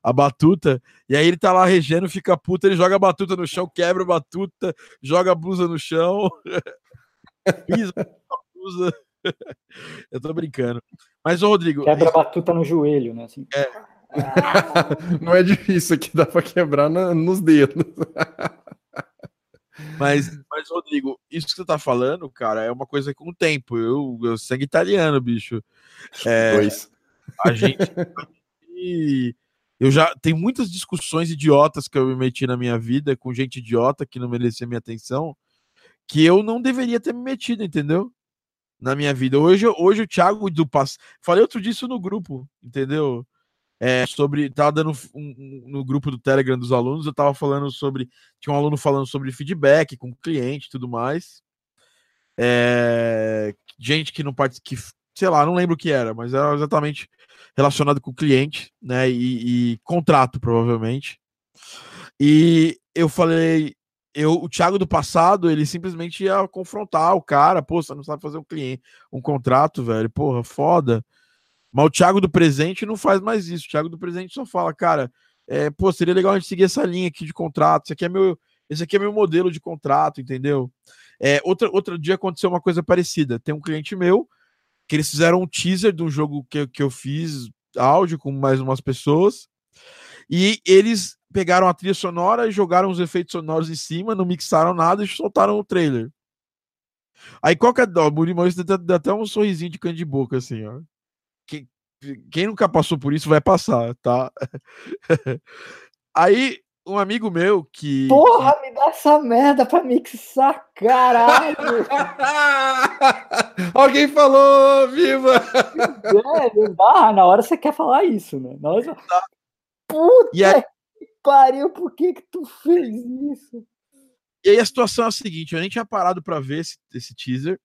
a batuta, e aí ele tá lá regendo, fica puto, ele joga a batuta no chão, quebra a batuta, joga a blusa no chão, pisa a blusa. eu tô brincando. Mas, ô, Rodrigo. Quebra a batuta no joelho, né? Assim. É. Não é difícil aqui, dá pra quebrar na, nos dedos. Mas, mas, Rodrigo, isso que você tá falando, cara, é uma coisa com o tempo. Eu, eu sangue italiano, bicho. É, Dois. A gente. eu já tem muitas discussões idiotas que eu me meti na minha vida com gente idiota que não merecia minha atenção, que eu não deveria ter me metido, entendeu? Na minha vida. Hoje, hoje o Thiago do Pass. Falei outro disso no grupo, entendeu? É, sobre. Tava dando um, um, no grupo do Telegram dos alunos, eu tava falando sobre. Tinha um aluno falando sobre feedback com cliente e tudo mais. É, gente que não participa. Sei lá, não lembro o que era, mas era exatamente relacionado com cliente, né? E, e contrato, provavelmente. E eu falei, eu, o Thiago do passado, ele simplesmente ia confrontar o cara, pô, você não sabe fazer um cliente, um contrato, velho, porra, foda. Mas o Thiago do presente não faz mais isso. O Thiago do presente só fala, cara, é, pô, seria legal a gente seguir essa linha aqui de contrato. Esse aqui é meu, esse aqui é meu modelo de contrato, entendeu? É, outra, outro dia aconteceu uma coisa parecida. Tem um cliente meu que eles fizeram um teaser de um jogo que, que eu fiz áudio com mais umas pessoas. E eles pegaram a trilha sonora e jogaram os efeitos sonoros em cima, não mixaram nada e soltaram o trailer. Aí qual que é o Murimão dá, dá até um sorrisinho de canto de boca, assim, ó. Que, quem nunca passou por isso vai passar, tá? Aí, um amigo meu que. Porra, me dá essa merda pra mixar, caralho! Alguém falou, viva! É, dá, na hora você quer falar isso, né? Na hora você... Puta E aí- pariu, por que que tu fez isso? E aí a situação é a seguinte: eu nem tinha parado pra ver esse, esse teaser.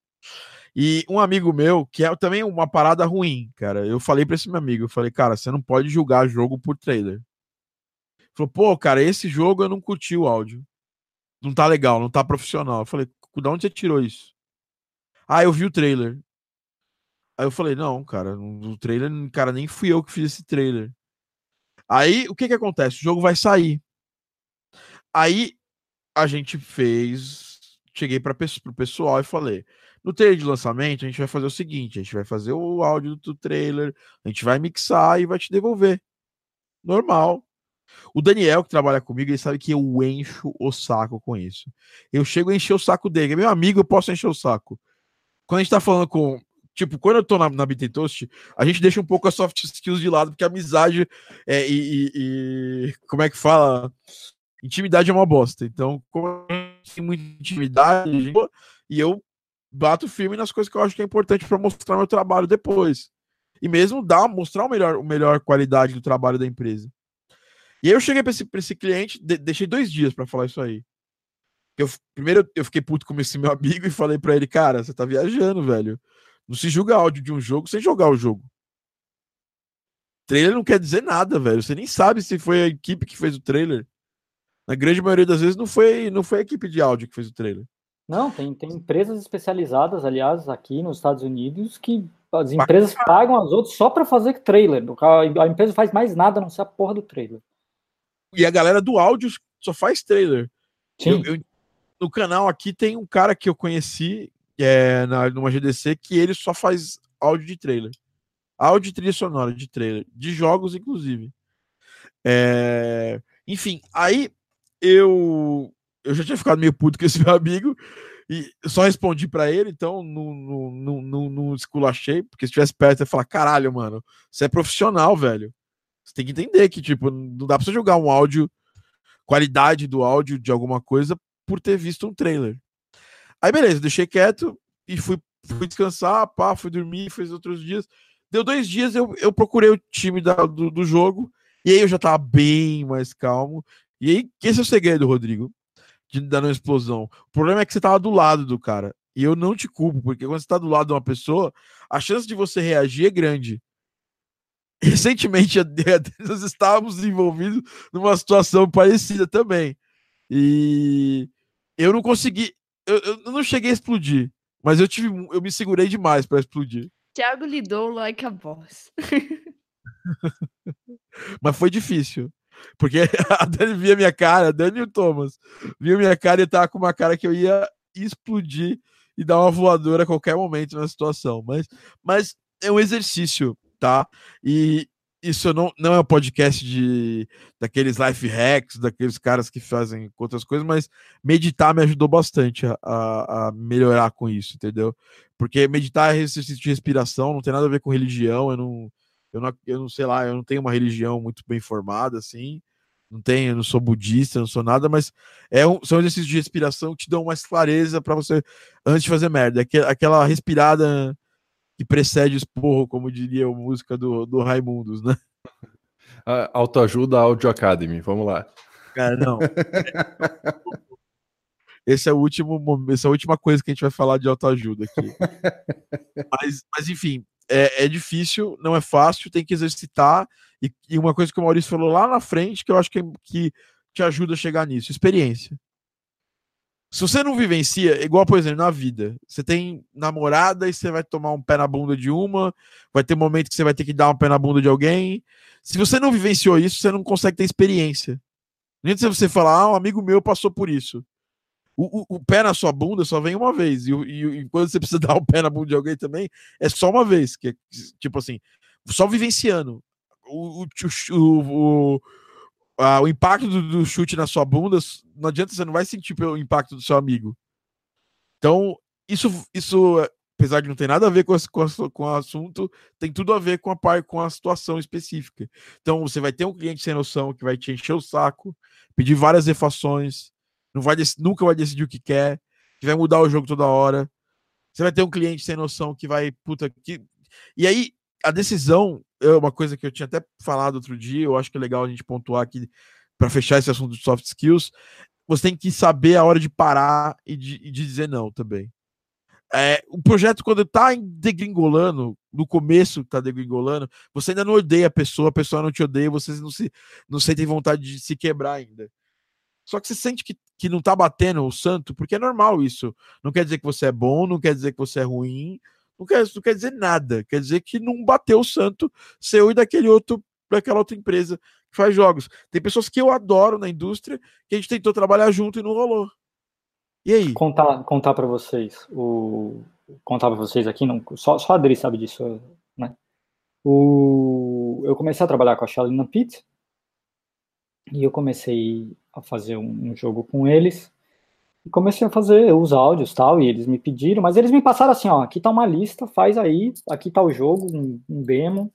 E um amigo meu, que é também uma parada ruim, cara. Eu falei pra esse meu amigo, eu falei, cara, você não pode julgar jogo por trailer. Ele falou, pô, cara, esse jogo eu não curti o áudio. Não tá legal, não tá profissional. Eu falei, da onde você tirou isso? Ah, eu vi o trailer. Aí eu falei, não, cara, o trailer, cara, nem fui eu que fiz esse trailer. Aí, o que que acontece? O jogo vai sair. Aí, a gente fez. Cheguei para o pessoal e falei: no trailer de lançamento, a gente vai fazer o seguinte: a gente vai fazer o áudio do trailer, a gente vai mixar e vai te devolver. Normal. O Daniel, que trabalha comigo, ele sabe que eu encho o saco com isso. Eu chego a encher o saco dele. Meu amigo, eu posso encher o saco. Quando a gente tá falando com. Tipo, quando eu tô na, na Toast, a gente deixa um pouco as soft skills de lado, porque amizade é, e, e- Como é que fala? Intimidade é uma bosta. Então, como tenho muita intimidade, e eu bato firme nas coisas que eu acho que é importante para mostrar meu trabalho depois. E mesmo dar, mostrar o melhor, o melhor qualidade do trabalho da empresa. E aí eu cheguei para esse, pra esse cliente, de- deixei dois dias para falar isso aí. Eu, primeiro eu fiquei puto com esse meu amigo e falei para ele, cara, você tá viajando, velho. Não se julga áudio de um jogo sem jogar o jogo. Trailer não quer dizer nada, velho. Você nem sabe se foi a equipe que fez o trailer. Na grande maioria das vezes não foi, não foi a equipe de áudio que fez o trailer. Não, tem, tem empresas especializadas, aliás, aqui nos Estados Unidos, que as empresas pagam as outras só para fazer trailer. A empresa faz mais nada a não ser a porra do trailer. E a galera do áudio só faz trailer. Sim. Eu- eu- no canal aqui tem um cara que eu conheci é, na, numa GDC que ele só faz áudio de trailer. Áudio e trilha sonora de trailer. De jogos, inclusive. É, enfim, aí eu eu já tinha ficado meio puto com esse meu amigo e só respondi pra ele, então não, não, esculachei, porque se tivesse perto ia falar, caralho, mano, você é profissional, velho. Você tem que entender que, tipo, não dá pra você jogar um áudio, qualidade do áudio de alguma coisa por ter visto um trailer. Aí, beleza, deixei quieto e fui, fui descansar, pá, fui dormir, fez outros dias. Deu dois dias, eu, eu procurei o time da- do, do jogo, e aí eu já tava bem mais calmo. E aí, esse é o segredo, Rodrigo, de dar uma explosão. O problema é que você tava do lado do cara. E eu não te culpo, porque quando você tá do lado de uma pessoa, a chance de você reagir é grande. Recentemente, nós estávamos envolvidos numa situação parecida também. E eu não consegui. Eu, eu não cheguei a explodir, mas eu tive, eu me segurei demais para explodir. Thiago lidou like a boss. Mas foi difícil. Porque a Dani via minha cara, a Dani e o Thomas, via minha cara e tava com uma cara que eu ia explodir e dar uma voadora a qualquer momento na situação. Mas, mas é um exercício, tá? E isso não, não é um podcast de daqueles life hacks, daqueles caras que fazem outras coisas, mas meditar me ajudou bastante a, a, melhorar com isso, entendeu? Porque meditar é exercício de respiração, não tem nada a ver com religião, eu não, eu não, eu não sei lá, eu não tenho uma religião muito bem formada, assim, não tenho, eu não sou budista, não sou nada, mas é um, são exercícios de respiração que te dão mais clareza para você, antes de fazer merda, é aquela respirada que precede o esporro, como diria a música do, do Raimundos, né? A- Autoajuda Audio Academy, vamos lá. Cara, não. Esse é o último, essa é a última coisa que a gente vai falar de autoajuda aqui. mas, mas, enfim, é, é difícil, não é fácil, tem que exercitar. E, e uma coisa que o Maurício falou lá na frente, que eu acho que, que te ajuda a chegar nisso, experiência. Se você não vivencia, é igual, por exemplo, na vida, você tem namorada e você vai tomar um pé na bunda de uma, vai ter momento que você vai ter que dar um pé na bunda de alguém. Se você não vivenciou isso, você não consegue ter experiência. Não adianta você falar, ah, um amigo meu passou por isso. O, o- o pé na sua bunda só vem uma vez. E, e, e quando você precisa dar o pé na bunda de alguém também, é só uma vez. Que é, tipo assim, só vivenciando. O, o, o, o, a- o impacto do, do chute na sua bunda, não adianta, você não vai sentir pelo impacto do seu amigo. Então, isso, isso apesar de não ter nada a ver com, as, com, a, com o assunto, tem tudo a ver com a com a situação específica. Então você vai ter um cliente sem noção que vai te encher o saco, pedir várias refações, não vai nunca vai decidir o que quer, que vai mudar o jogo toda hora. Você vai ter um cliente sem noção que vai, puta, que. E aí, a decisão é uma coisa que eu tinha até falado outro dia, eu acho que é legal a gente pontuar aqui para fechar esse assunto de soft skills. Você tem que saber a hora de parar e de, e de dizer não também. É, o projeto, quando tá degringolando, no começo tá degringolando, você ainda não odeia a pessoa, a pessoa não te odeia, vocês não, se, não sentem vontade de se quebrar ainda. Só que você sente que, que não tá batendo o santo, porque é normal isso. Não quer dizer que você é bom, não quer dizer que você é ruim, não quer, não quer dizer nada. Quer dizer que não bateu o santo seu e daquele outro, daquela outra empresa que faz jogos. Tem pessoas que eu adoro na indústria, que a gente tentou trabalhar junto e não rolou. E aí? Contar, contar para vocês, o contar para vocês aqui, não, só, só a Adri sabe disso, né? O, eu comecei a trabalhar com a Shalina Pitt e eu comecei a fazer um, um, jogo com eles e comecei a fazer os áudios tal e eles me pediram, mas eles me passaram assim, ó, aqui tá uma lista, faz aí, aqui tá o jogo, um, um demo,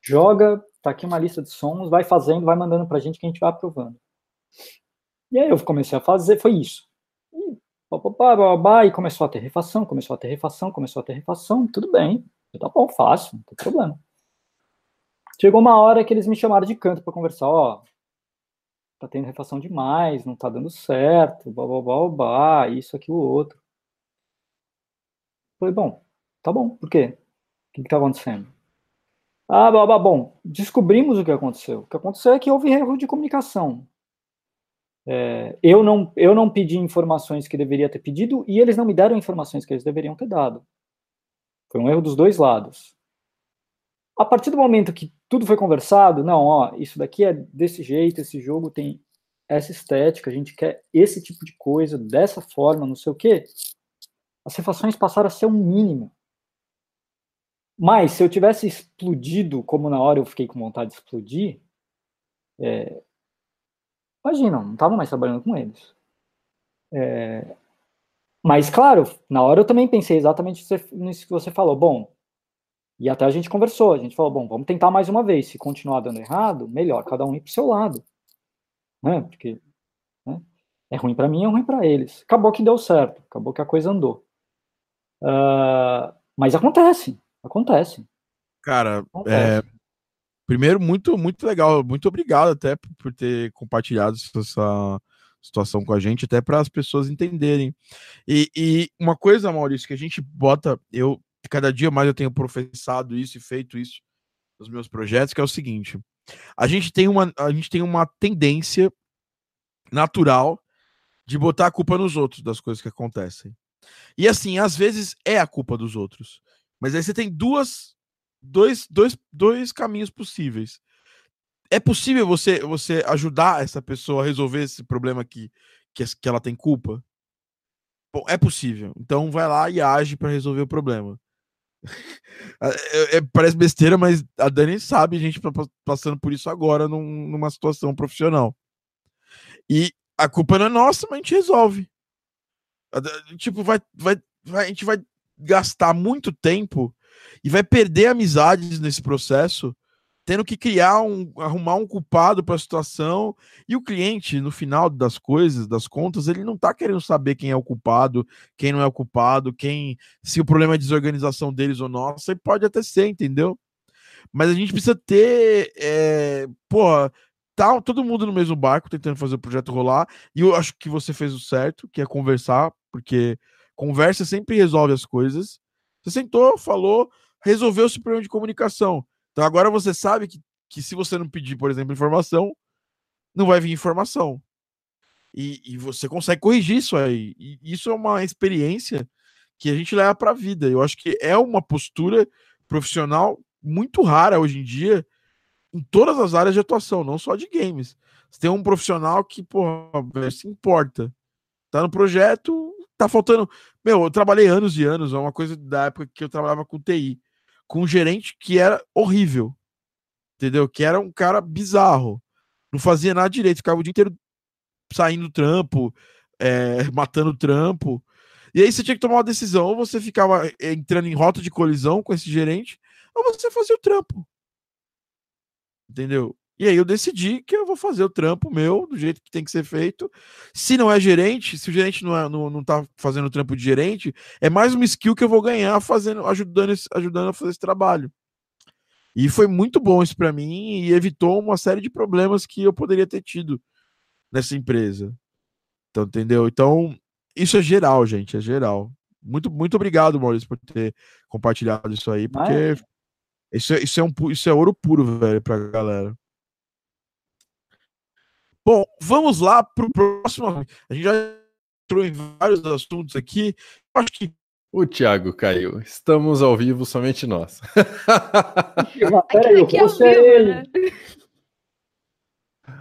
joga, tá aqui uma lista de sons, vai fazendo, vai mandando pra gente que a gente vai aprovando. E aí eu comecei a fazer, foi isso. E começou a ter refação, começou a ter refação, começou a ter refação, tudo bem, tá bom, fácil, não tem problema. Chegou uma hora que eles me chamaram de canto para conversar, ó, tá tendo refação demais, não tá dando certo, blá, blá, blá, blá, isso, aquilo, outro. Falei, bom, tá bom, por quê? O que que tá acontecendo? Ah, blá, blá, bom, descobrimos o que aconteceu. O que aconteceu é que houve erro de comunicação. É, eu, não, eu não pedi informações que deveria ter pedido e eles não me deram informações que eles deveriam ter dado. Foi um erro dos dois lados. A partir do momento que tudo foi conversado, não, ó, isso daqui é desse jeito, esse jogo tem essa estética, a gente quer esse tipo de coisa, dessa forma, não sei o quê, as refações passaram a ser um mínimo. Mas se eu tivesse explodido, como na hora eu fiquei com vontade de explodir, é, Imagina, não estava mais trabalhando com eles. É, mas, claro, na hora eu também pensei exatamente nisso que você falou. Bom, e até a gente conversou, a gente falou, bom, vamos tentar mais uma vez. Se continuar dando errado, melhor, cada um ir para o seu lado. Né? Porque né? é ruim para mim, é ruim para eles. Acabou que deu certo, acabou que a coisa andou. Uh, mas acontece, acontece. Cara, acontece. É, Primeiro, muito, muito legal. Muito obrigado até por ter compartilhado essa situação com a gente, até para as pessoas entenderem. E, e, uma coisa, Maurício, que a gente bota, eu cada dia mais eu tenho professado isso e feito isso nos meus projetos, que é o seguinte: a gente tem uma, a gente tem uma tendência natural de botar a culpa nos outros das coisas que acontecem. E assim, às vezes é a culpa dos outros. Mas aí você tem duas dois, dois, dois caminhos possíveis. É possível você, você ajudar essa pessoa a resolver esse problema que, que, que ela tem culpa? Bom, é possível. Então vai lá e age para resolver o problema. É, é, parece besteira, mas a Dani sabe, a gente tá passando por isso agora num, numa situação profissional. E a culpa não é nossa, mas a gente resolve. Tipo, vai, vai, vai, a gente vai gastar muito tempo e vai perder amizades nesse processo, tendo que criar um, arrumar um culpado para a situação. E o cliente, no final das coisas, das contas, ele não está querendo saber quem é o culpado, quem não é o culpado, quem se o problema é desorganização deles ou nossa, e pode até ser, entendeu? Mas a gente precisa ter, é, porra, tá todo mundo no mesmo barco tentando fazer o projeto rolar. E eu acho que você fez o certo, que é conversar, porque conversa sempre resolve as coisas. Você sentou, falou, resolveu esse problema de comunicação. Então agora você sabe que, que se você não pedir, por exemplo, informação, não vai vir informação. E, e você consegue corrigir isso aí. E isso é uma experiência que a gente leva para a vida. Eu acho que é uma postura profissional muito rara hoje em dia em todas as áreas de atuação, não só de games. Você tem um profissional que, pô, se importa. Tá no projeto, tá faltando. Meu, eu trabalhei anos e anos, é uma coisa da época que eu trabalhava com TI, com um gerente que era horrível, entendeu? Que era um cara bizarro, não fazia nada direito, ficava o dia inteiro saindo do trampo, é, matando o trampo. E aí você tinha que tomar uma decisão, ou você ficava eh, entrando em rota de colisão com esse gerente, ou você fazia o trampo. Entendeu? E aí eu decidi que eu vou fazer o trampo meu do jeito que tem que ser feito. Se não é gerente, se o gerente não, é, não, não tá fazendo o trampo de gerente, é mais uma skill que eu vou ganhar fazendo, ajudando, ajudando a fazer esse trabalho. E foi muito bom isso para mim e evitou uma série de problemas que eu poderia ter tido nessa empresa. Então, entendeu? Então, isso é geral, gente, é geral. Muito, muito obrigado, Maurício, por ter compartilhado isso aí, porque isso, é, isso, é um, isso é ouro puro, velho, pra galera. Bom, vamos lá para o próximo. A gente já entrou em vários assuntos aqui. Acho que. O Thiago caiu. Estamos ao vivo, somente nós. Peraí, eu vou ser ele. Né?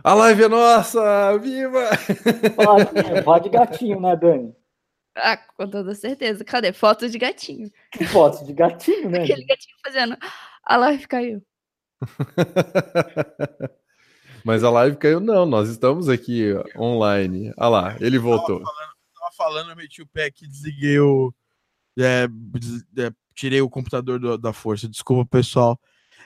A live é nossa! Viva! Vá de gatinho, né, Dani? Ah, com toda certeza. Cadê? Foto de gatinho. Foto de gatinho, né? Aquele gatinho fazendo. A live caiu. Mas a live caiu, não. Nós estamos aqui online. Ah lá, ele voltou. Eu tava falando, eu, tava falando, eu meti o pé aqui, desliguei o. É, é, tirei o computador do, da força. Desculpa, pessoal.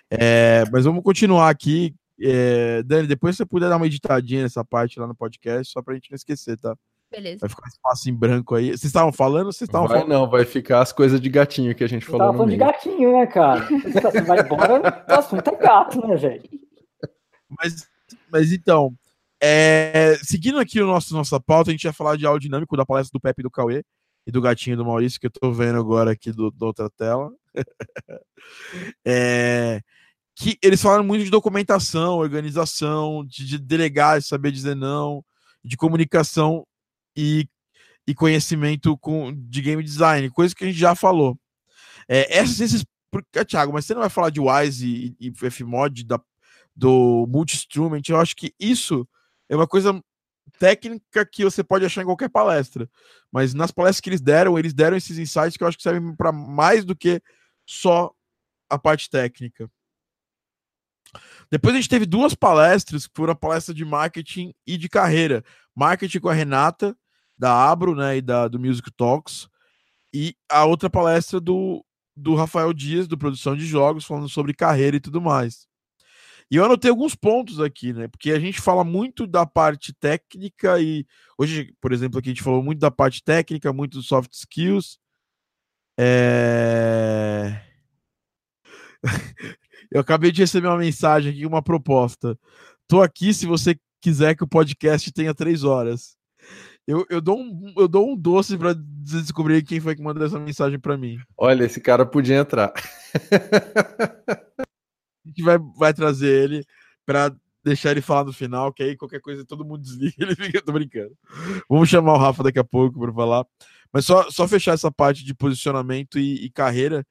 É, mas vamos continuar aqui. É, Dani, depois você puder dar uma editadinha nessa parte lá no podcast, só pra gente não esquecer, tá? Beleza. Vai ficar um espaço em branco aí. Vocês estavam falando? Vocês estavam falando? Não, vai ficar as coisas de gatinho que a gente falou. Tava falando de gatinho, né, cara? Você vai embora, o assunto é gato, né, velho? Mas mas então, é, seguindo aqui o nosso nossa pauta, a gente vai falar de áudio dinâmico da palestra do Pepe do Cauê e do gatinho do Maurício, que eu tô vendo agora aqui do, da outra tela. é, que eles falaram muito de documentação, organização, de, de delegar, de saber dizer não, de comunicação e, e conhecimento com, de game design, coisa que a gente já falou. É, essas, esses, Thiago, mas você não vai falar de Wise e, e Fmod da, do multi-instrument, eu acho que isso é uma coisa técnica que você pode achar em qualquer palestra. Mas nas palestras que eles deram, eles deram esses insights que eu acho que servem para mais do que só a parte técnica. Depois a gente teve duas palestras, que foram a palestra de marketing e de carreira. Marketing com a Renata, da Abro, né, e da, do Music Talks, e a outra palestra do, do Rafael Dias, do Produção de Jogos, falando sobre carreira e tudo mais. E eu anotei alguns pontos aqui, né? Porque a gente fala muito da parte técnica e hoje, por exemplo, aqui a gente falou muito da parte técnica, muito dos soft skills. É... eu acabei de receber uma mensagem aqui, uma proposta. Tô aqui se você quiser que o podcast tenha três horas. Eu, eu, dou, um, eu dou um doce para descobrir quem foi que mandou essa mensagem para mim. Olha, esse cara podia entrar. a gente vai, vai trazer ele para deixar ele falar no final, que aí qualquer coisa todo mundo desliga, ele fica, tô brincando. Vamos chamar o Rafa daqui a pouco para falar. Mas só, só fechar essa parte de posicionamento e, e, carreira,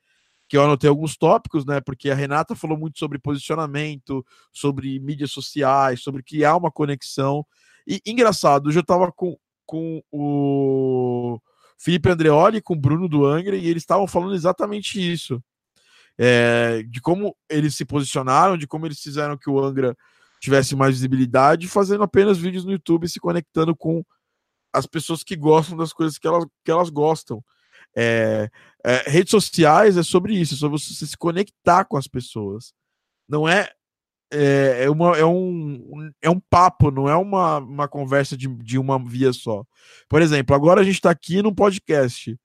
que eu anotei alguns tópicos, né? Porque a Renata falou muito sobre posicionamento, sobre mídias sociais, sobre criar uma conexão. E engraçado, hoje eu estava com, com o Felipe Andreoli, com o Bruno do Angra, e eles estavam falando exatamente isso é, de como eles se posicionaram, de como eles fizeram que o Angra tivesse mais visibilidade, fazendo apenas vídeos no YouTube, se conectando com as pessoas que gostam das coisas que elas, que elas gostam. É, é, redes sociais é sobre isso, é sobre você se conectar com as pessoas. Não é é, uma, é, um, é um papo, não é uma, uma conversa de, de uma via só. Por exemplo, agora a gente está aqui num podcast.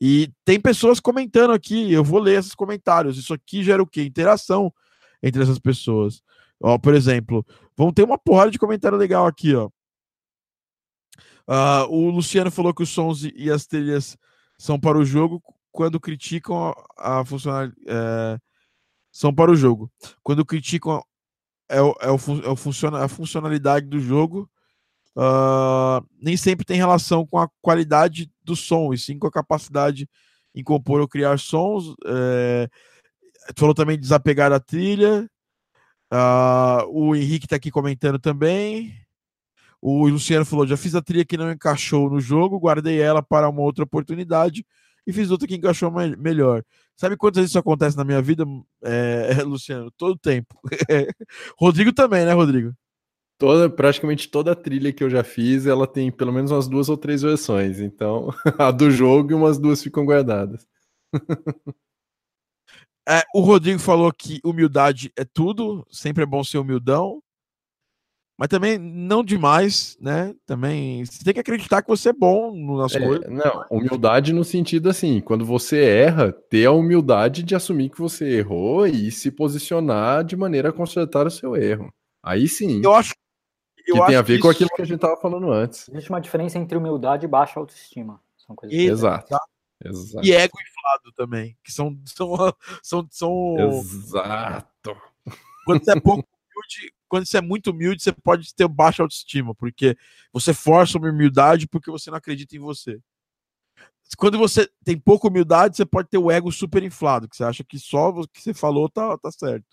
E tem pessoas comentando aqui, eu vou ler esses comentários. Isso aqui gera o quê? Interação entre essas pessoas. Ó, por exemplo, vão ter uma porrada de comentário legal aqui, ó. Uh, o Luciano falou que os sons e as trilhas são para o jogo quando criticam a, a funcionalidade. É, são para o jogo. Quando criticam é, o, é, o, é o funciona, a funcionalidade do jogo, uh, nem sempre tem relação com a qualidade do som, e sim com a capacidade em compor ou criar sons. É, tu falou também de desapegar a trilha. Uh, o Henrique está aqui comentando também. O Luciano falou: já fiz a trilha que não encaixou no jogo, guardei ela para uma outra oportunidade e fiz outra que encaixou melhor. Sabe quantas vezes isso acontece na minha vida, é, Luciano? Todo tempo. Rodrigo também, né, Rodrigo? Toda, praticamente toda a trilha que eu já fiz, ela tem pelo menos umas duas ou três versões. Então, a do jogo e umas duas ficam guardadas. É, o Rodrigo falou que humildade é tudo, sempre é bom ser humildão. Mas também não demais, né? Também você tem que acreditar que você é bom nas é, coisas. Não, humildade no sentido assim, quando você erra, ter a humildade de assumir que você errou e se posicionar de maneira a consertar o seu erro. Aí sim. Eu acho que tem a ver com aquilo que a gente estava falando antes. Existe uma diferença entre humildade e baixa autoestima. São coisas Exato. Exato. E ego inflado também, que são são são, são... Exato. Quando você é pouco humilde, quando você é muito humilde, você pode ter baixa autoestima, porque você força uma humildade porque você não acredita em você. Quando você tem pouca humildade, você pode ter o ego super inflado, que você acha que só o que você falou tá, tá certo.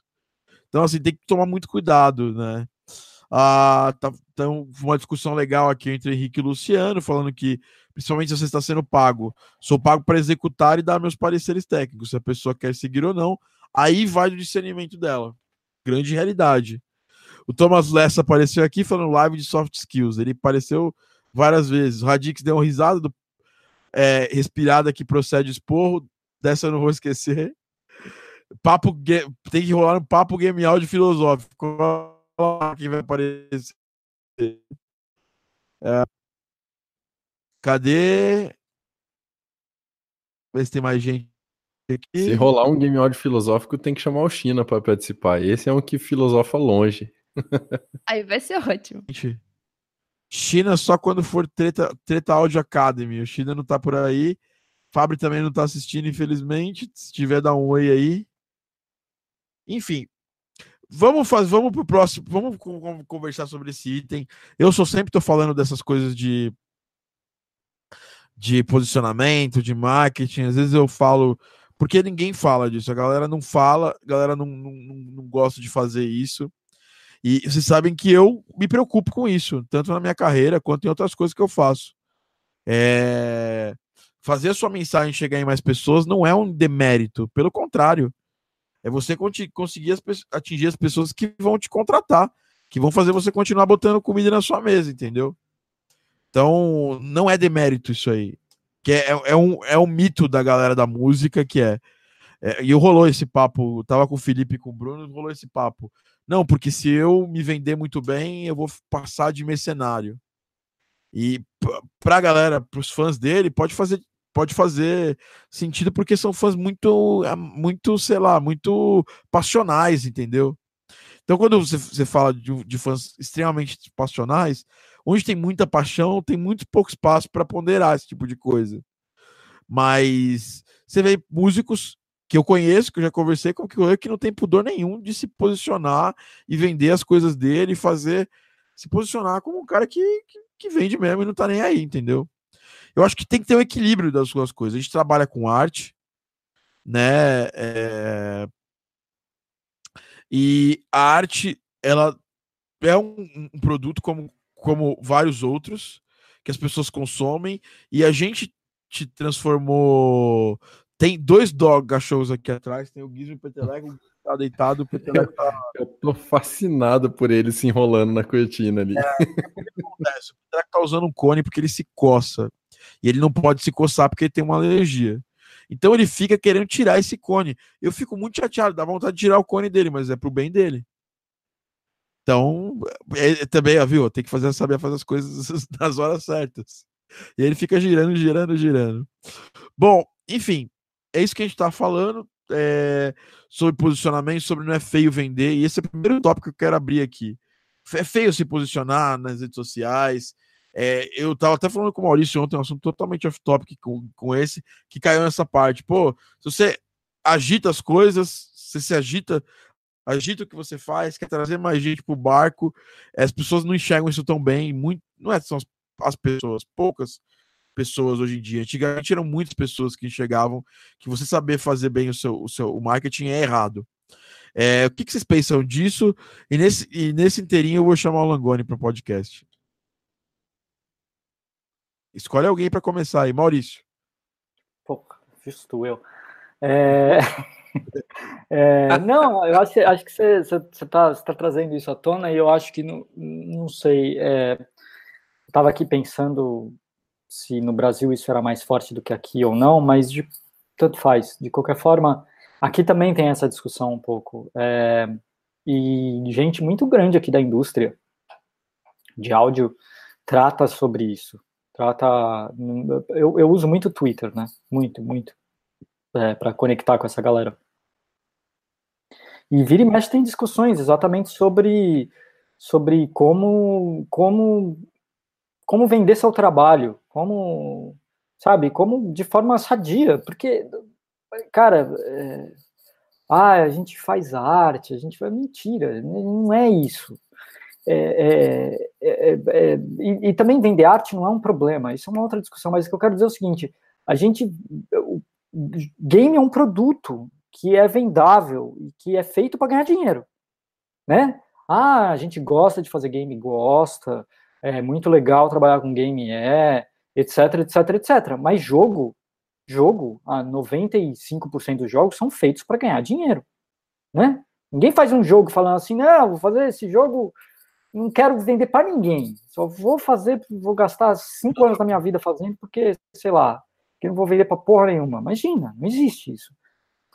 Então, assim, tem que tomar muito cuidado, né? Ah, tá, então, uma discussão legal aqui entre Henrique e Luciano, falando que, principalmente se você está sendo pago, sou pago para executar e dar meus pareceres técnicos, se a pessoa quer seguir ou não, aí vai do discernimento dela. Grande realidade. O Thomas Lessa apareceu aqui falando live de soft skills. Ele apareceu várias vezes. O Radix deu uma risada do, é, respirada que procede esporro. Dessa eu não vou esquecer. Papo, tem que rolar um papo game áudio filosófico. Quem vai aparecer? É, cadê? Ver se tem mais gente aqui. Se rolar um game áudio filosófico, tem que chamar o China para participar. Esse é um que filosofa longe. Aí vai ser ótimo. China só quando for treta, treta Audio Academy. O China não tá por aí. Fábio também não tá assistindo, infelizmente. Se tiver, dá um oi aí. Enfim. Vamos fazer, vamos pro próximo, vamos conversar sobre esse item. Eu sou sempre tô falando dessas coisas de de posicionamento, de marketing. Às vezes eu falo porque ninguém fala disso. A galera não fala, a galera não, não, não gosta de fazer isso. E vocês sabem que eu me preocupo com isso, tanto na minha carreira quanto em outras coisas que eu faço. É... Fazer a sua mensagem chegar em mais pessoas não é um demérito, pelo contrário. É você conseguir as atingir as pessoas que vão te contratar, que vão fazer você continuar botando comida na sua mesa, entendeu? Então, não é demérito isso aí. Que é, é, um, é um mito da galera da música que é. é e rolou esse papo, tava com o Felipe e com o Bruno, rolou esse papo. Não, porque se eu me vender muito bem, eu vou passar de mercenário. E pra galera, pros fãs dele, pode fazer pode fazer sentido porque são fãs muito é, muito, sei lá, muito passionais, entendeu? Então, quando você, você fala de, de fãs extremamente passionais, onde tem muita paixão, tem muito pouco espaço para ponderar esse tipo de coisa. Mas você vê músicos que eu conheço, que eu já conversei com que que não tem pudor nenhum de se posicionar e vender as coisas dele fazer se posicionar como um cara que, que, que, vende mesmo e não tá nem aí, entendeu? Eu acho que tem que ter um equilíbrio das duas coisas. A gente trabalha com arte, né? É... E a arte, ela é um, um produto como, como vários outros que as pessoas consomem e a gente te transformou tem dois dog cachorros aqui atrás, tem o Gizmo e o Peteleco, tá deitado, o Peteleco tá... Eu tô fascinado por ele se enrolando na cortina ali. É, o Peteleco tá usando um cone porque ele se coça. E ele não pode se coçar porque ele tem uma alergia. Então ele fica querendo tirar esse cone. Eu fico muito chateado, dá vontade de tirar o cone dele, mas é pro bem dele. Então, é, é também, viu? Tem que fazer, saber fazer as coisas nas horas certas. E ele fica girando, girando, girando. Bom, enfim, é isso que a gente está falando é, sobre posicionamento, sobre não é feio vender, e esse é o primeiro tópico que eu quero abrir aqui. É feio se posicionar nas redes sociais. É, eu estava até falando com o Maurício ontem, um assunto totalmente off-topic com, com esse, que caiu nessa parte. Pô, se você agita as coisas, você se agita, agita o que você faz, quer trazer mais gente pro barco, as pessoas não enxergam isso tão bem, muito, não é são as, as pessoas, poucas pessoas hoje em dia. Antigamente eram muitas pessoas que enxergavam que você saber fazer bem o seu, o seu o marketing é errado. É, o que, que, vocês pensam disso? E nesse, e nesse inteirinho eu vou chamar o Langoni para o podcast. Escolhe alguém para começar aí, Maurício. Pô, justo eu. É... É, não, eu acho, acho que você está tá trazendo isso à tona e eu acho que, não, não sei, é, estava aqui pensando se no Brasil isso era mais forte do que aqui ou não, mas de, tanto faz. De qualquer forma, aqui também tem essa discussão um pouco. É, e gente muito grande aqui da indústria de áudio trata sobre isso. Trata. Eu, eu uso muito Twitter, né? Muito, muito. É, para conectar com essa galera. E vira e mexe tem discussões exatamente sobre, sobre como, como, como vender seu trabalho, como, sabe, como de forma sadia, porque, cara, é, ah, a gente faz arte, a gente faz mentira, não é isso. É, é, é, é, e, e, também vender arte não é um problema, isso é uma outra discussão, mas o que eu quero dizer é o seguinte, a gente, o game é um produto, que é vendável e que é feito para ganhar dinheiro, né? Ah, a gente gosta de fazer game, gosta, é muito legal trabalhar com game, é, etc, etc, etc. Mas jogo, jogo, ah, 95% dos jogos são feitos para ganhar dinheiro, né? Ninguém faz um jogo falando assim, não, vou fazer esse jogo, não quero vender para ninguém, só vou fazer, vou gastar cinco anos da minha vida fazendo porque, sei lá, que não vou vender para porra nenhuma. Imagina, não existe isso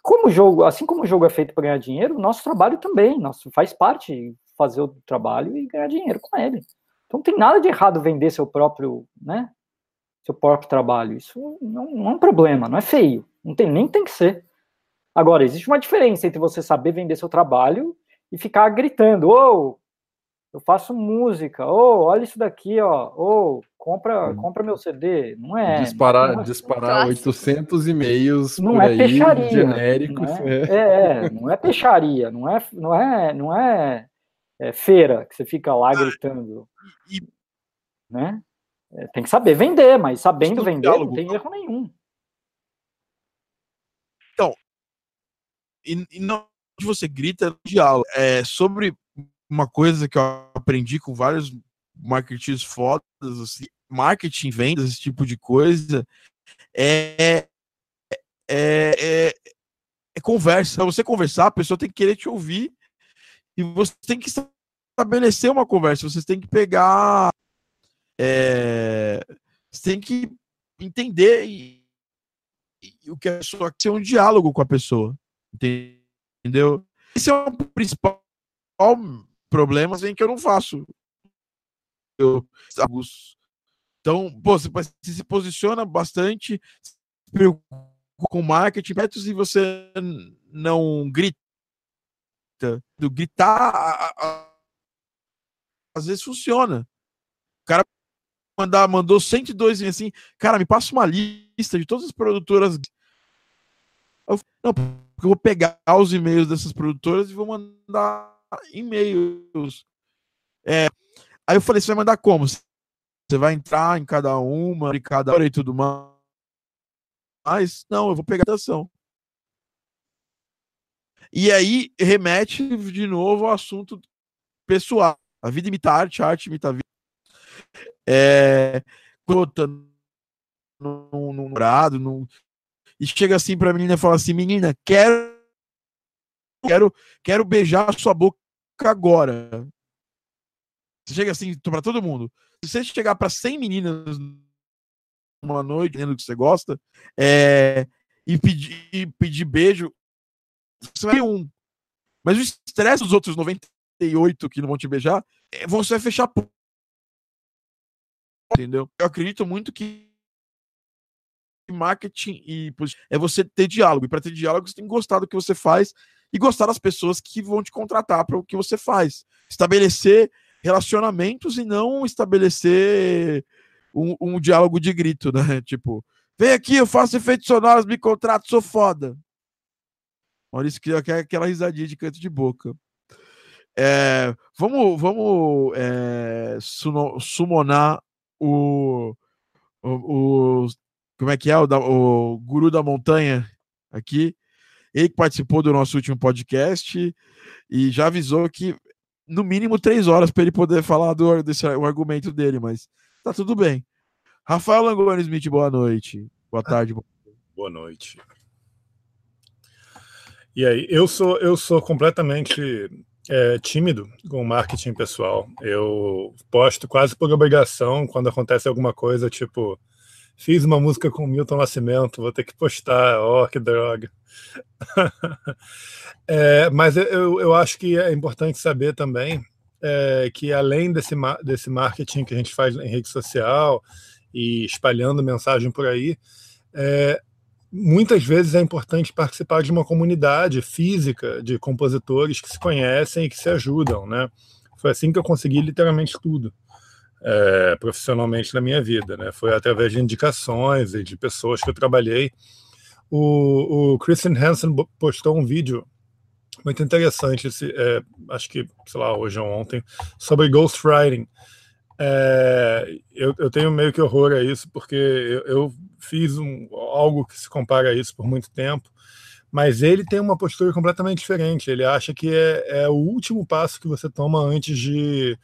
como o jogo, assim como o jogo é feito para ganhar dinheiro, nosso trabalho também, nosso faz parte fazer o trabalho e ganhar dinheiro com ele. Então não tem nada de errado vender seu próprio, né? Seu próprio trabalho. Isso não, não é um problema, não é feio. Não tem nem tem que ser. Agora, existe uma diferença entre você saber vender seu trabalho e ficar gritando, ô, oh, eu faço música, ô, oh, olha isso daqui, ó, ô, oh, compra, compra meu CD, não é? Disparar, não é, disparar 800 e-mails não por é aí, peixaria, genéricos. Não é, é. é, não é peixaria, não é, não é, não é, é feira que você fica lá gritando, né? É, tem que saber vender, mas sabendo vender não tem erro nenhum. Então, e, e não você grita diálogo, é sobre uma coisa que eu aprendi com vários marketeers fodas, assim, marketing, vendas, esse tipo de coisa, é, é, é, é conversa. Para você conversar, a pessoa tem que querer te ouvir e você tem que estabelecer uma conversa. Você tem que pegar. É, você tem que entender e, o que a pessoa quer ser um diálogo com a pessoa. Entendeu? Esse é o principal problemas em que eu não faço. Eu, então, pô, você se posiciona bastante, com marketing, e você não grita. Gritar, às vezes funciona. O cara mandar, mandou 102 assim, cara, me passa uma lista de todas as produtoras. Eu, não, porque eu vou pegar os e-mails dessas produtoras e vou mandar e-mails. É, aí eu falei, você vai mandar como? Você vai entrar em cada uma, em cada hora e tudo mais? Mas não, eu vou pegar a ação. E aí remete de novo ao assunto pessoal. A vida imita a arte, a arte imita a vida. É, crota num namorado, num, e chega assim pra menina e fala assim: menina, quero quero, quero beijar a sua boca agora. Você chega assim para todo mundo. Se você chegar para 100 meninas uma noite, dizendo que você gosta, é, e pedir, e pedir beijo, você vai ter um. Mas o estresse dos outros 98 que não vão te beijar, é, você vai fechar. Entendeu? Eu acredito muito que marketing e é você ter diálogo. E para ter diálogo, você tem que gostar do que você faz e gostar das pessoas que vão te contratar para o que você faz. Estabelecer relacionamentos e não estabelecer um, um, diálogo de grito, né? Tipo, vem aqui, eu faço efeitos sonoros, me contrato, sou foda. Olha isso que é aquela risadinha de canto de boca. É, vamos vamos é, summonar o, o, o, como é que é o, o guru da montanha aqui ele que participou do nosso último podcast e já avisou que no mínimo três horas para ele poder falar do desse, o argumento dele, mas tá tudo bem. Rafael Langoni Smith, boa noite. Boa tarde. Boa noite. E aí, eu sou, eu sou completamente é, tímido com marketing pessoal. Eu posto quase por obrigação quando acontece alguma coisa, tipo, fiz uma música com Milton Nascimento, vou ter que postar, oh, que droga. é, mas eu, eu acho que é importante saber também é, que além desse, desse marketing que a gente faz em rede social e espalhando mensagem por aí, é, muitas vezes é importante participar de uma comunidade física de compositores que se conhecem e que se ajudam, né? Foi assim que eu consegui literalmente tudo é, profissionalmente na minha vida, né? Foi através de indicações e de pessoas que eu trabalhei. O, o Christian Hansen postou um vídeo muito interessante, esse, é, acho que, sei lá, hoje ou ontem, sobre ghostwriting. É, eu, eu, tenho meio que horror a isso, porque eu, eu fiz um, algo que se compara a isso por muito tempo, mas ele tem uma postura completamente diferente. Ele acha que é, é o último passo que você toma antes de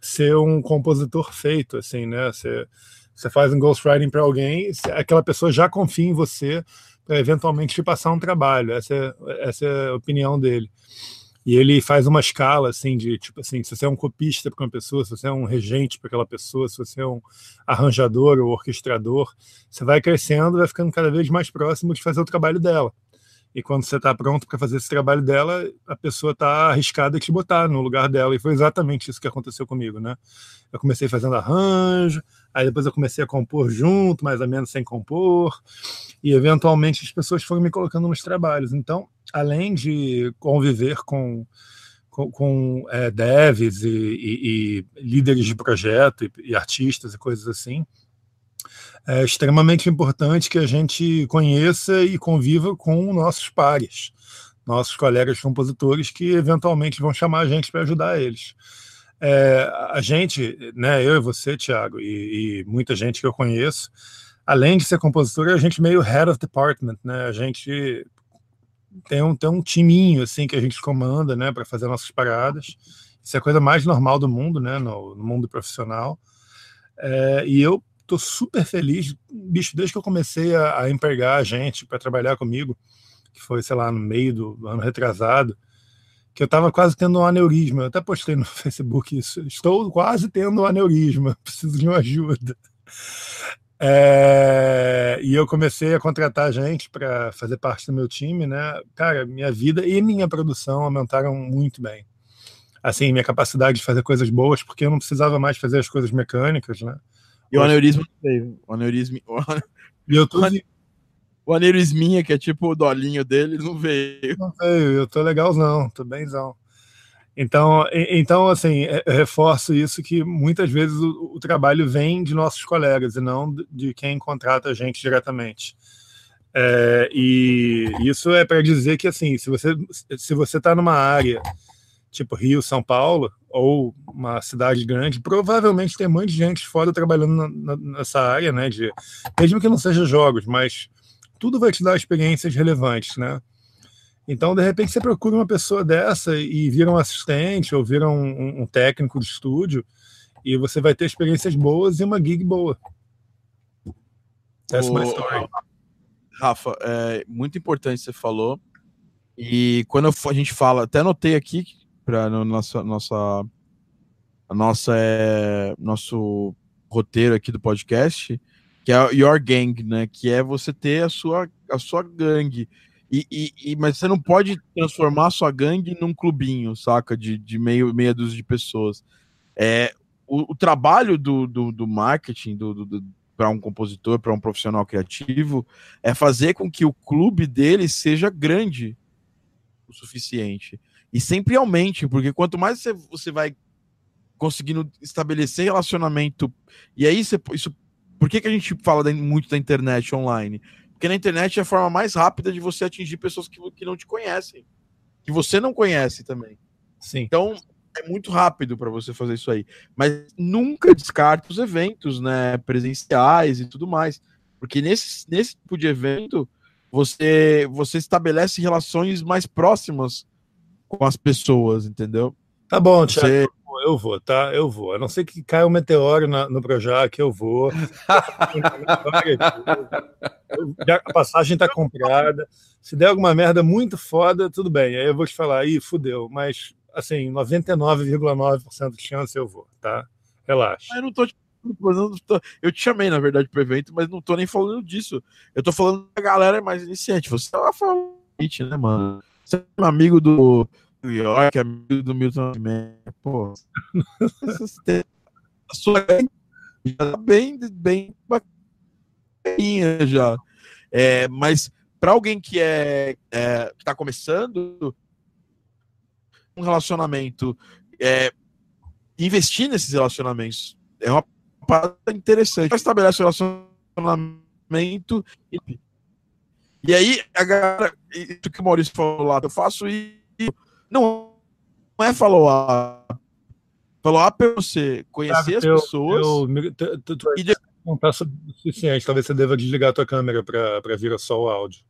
ser um compositor feito, assim, né? Você, você faz um ghostwriting para alguém, aquela pessoa já confia em você para eventualmente te passar um trabalho. Essa é, essa é a opinião dele. E ele faz uma escala assim de tipo assim, se você é um copista para uma pessoa, se você é um regente para aquela pessoa, se você é um arranjador ou orquestrador, você vai crescendo, vai ficando cada vez mais próximo de fazer o trabalho dela. E quando você está pronto para fazer esse trabalho dela, a pessoa está arriscada a te botar no lugar dela. E foi exatamente isso que aconteceu comigo, né? Eu comecei fazendo arranjo, aí depois eu comecei a compor junto, mais ou menos sem compor, e eventualmente as pessoas foram me colocando nos trabalhos. Então, além de conviver com, com, com é, devs e, e, e, líderes de projeto e, e, artistas e coisas assim, é extremamente importante que a gente conheça e conviva com nossos pares, nossos colegas compositores que eventualmente vão chamar a gente para ajudar eles. É, a gente, né, eu e você, Thiago, e, e muita gente que eu conheço, além de ser compositor, a gente meio head of department, né? A gente tem um, tem um timinho assim que a gente comanda, né, para fazer nossas paradas. Isso é a coisa mais normal do mundo, né, no, no mundo profissional. É, e eu tô super feliz, bicho, desde que eu comecei a, a empregar gente para trabalhar comigo, que foi, sei lá, no meio do ano retrasado, que eu estava quase tendo um aneurisma. Eu até postei no Facebook isso. Estou quase tendo um aneurisma, preciso de uma ajuda. É, e eu comecei a contratar gente para fazer parte do meu time, né? Cara, minha vida e minha produção aumentaram muito bem. Assim, minha capacidade de fazer coisas boas, porque eu não precisava mais fazer as coisas mecânicas, né? E o aneurisma veio. O aneurisma. E eu tô... O aneurisminha, que é tipo o dolinho dele, não veio. Não veio, eu tô legalzão, tô bemzão. Então, então assim, é, reforço isso que muitas vezes o, o, trabalho vem de nossos colegas e não de quem contrata a gente diretamente. É, e isso é para dizer que assim, se você se você está numa área tipo Rio, São Paulo ou uma cidade grande, provavelmente tem muita gente fora trabalhando na, na, nessa área, né? De, mesmo que não seja jogos, mas tudo vai te dar experiências relevantes, né? Então, de repente, você procura uma pessoa dessa e vira um assistente ou vira um, um técnico de estúdio e você vai ter experiências boas e uma gig boa. Essa é uma história. Rafa, é muito importante você falou. E quando a gente fala, até anotei aqui para nossa nossa a nossa é, nosso roteiro aqui do podcast, que é your gang, né? Que é você ter a sua a sua gangue. E, e, e, mas você não pode transformar sua gangue num clubinho, saca? De, de meio, meia dúzia de pessoas. É, o, o trabalho do, do, do marketing do, do para um compositor, para um profissional criativo, é fazer com que o clube dele seja grande o suficiente. E sempre aumente, porque quanto mais você, você vai conseguindo estabelecer relacionamento. E aí, você, isso, por que, que a gente fala da, muito da internet online? Porque na internet é a forma mais rápida de você atingir pessoas que, que não te conhecem, que você não conhece também. Sim. Então, é muito rápido para você fazer isso aí. Mas nunca descarte os eventos, né, presenciais e tudo mais. Porque nesse, nesse tipo de evento, você, você estabelece relações mais próximas com as pessoas, entendeu? Tá bom, Thiago. Você... Eu vou, tá? Eu vou. A não ser que caia um meteoro na, no Projac, eu vou. a passagem tá comprada. Se der alguma merda muito foda, tudo bem. Aí eu vou te falar, aí fudeu. Mas, assim, 99,9% de chance eu vou, tá? Relaxa. Eu não tô te eu te chamei, na verdade, pro evento, mas não tô nem falando disso. Eu tô falando da galera mais iniciante. Você tava falando, né, mano? Você é um amigo do New York, amigo do Milton Pô, a sua já tá bem, bem bacaninha já. É, mas para alguém que é, é que tá começando um relacionamento, é, investir nesses relacionamentos é uma parada interessante. Estabelece um relacionamento e, e aí a galera, isso que o Maurício falou lá, eu faço isso não, não é follow-up. Follow-up é você conhecer as pessoas. E não está suficiente. Talvez você deva desligar a tua câmera para vir só o áudio.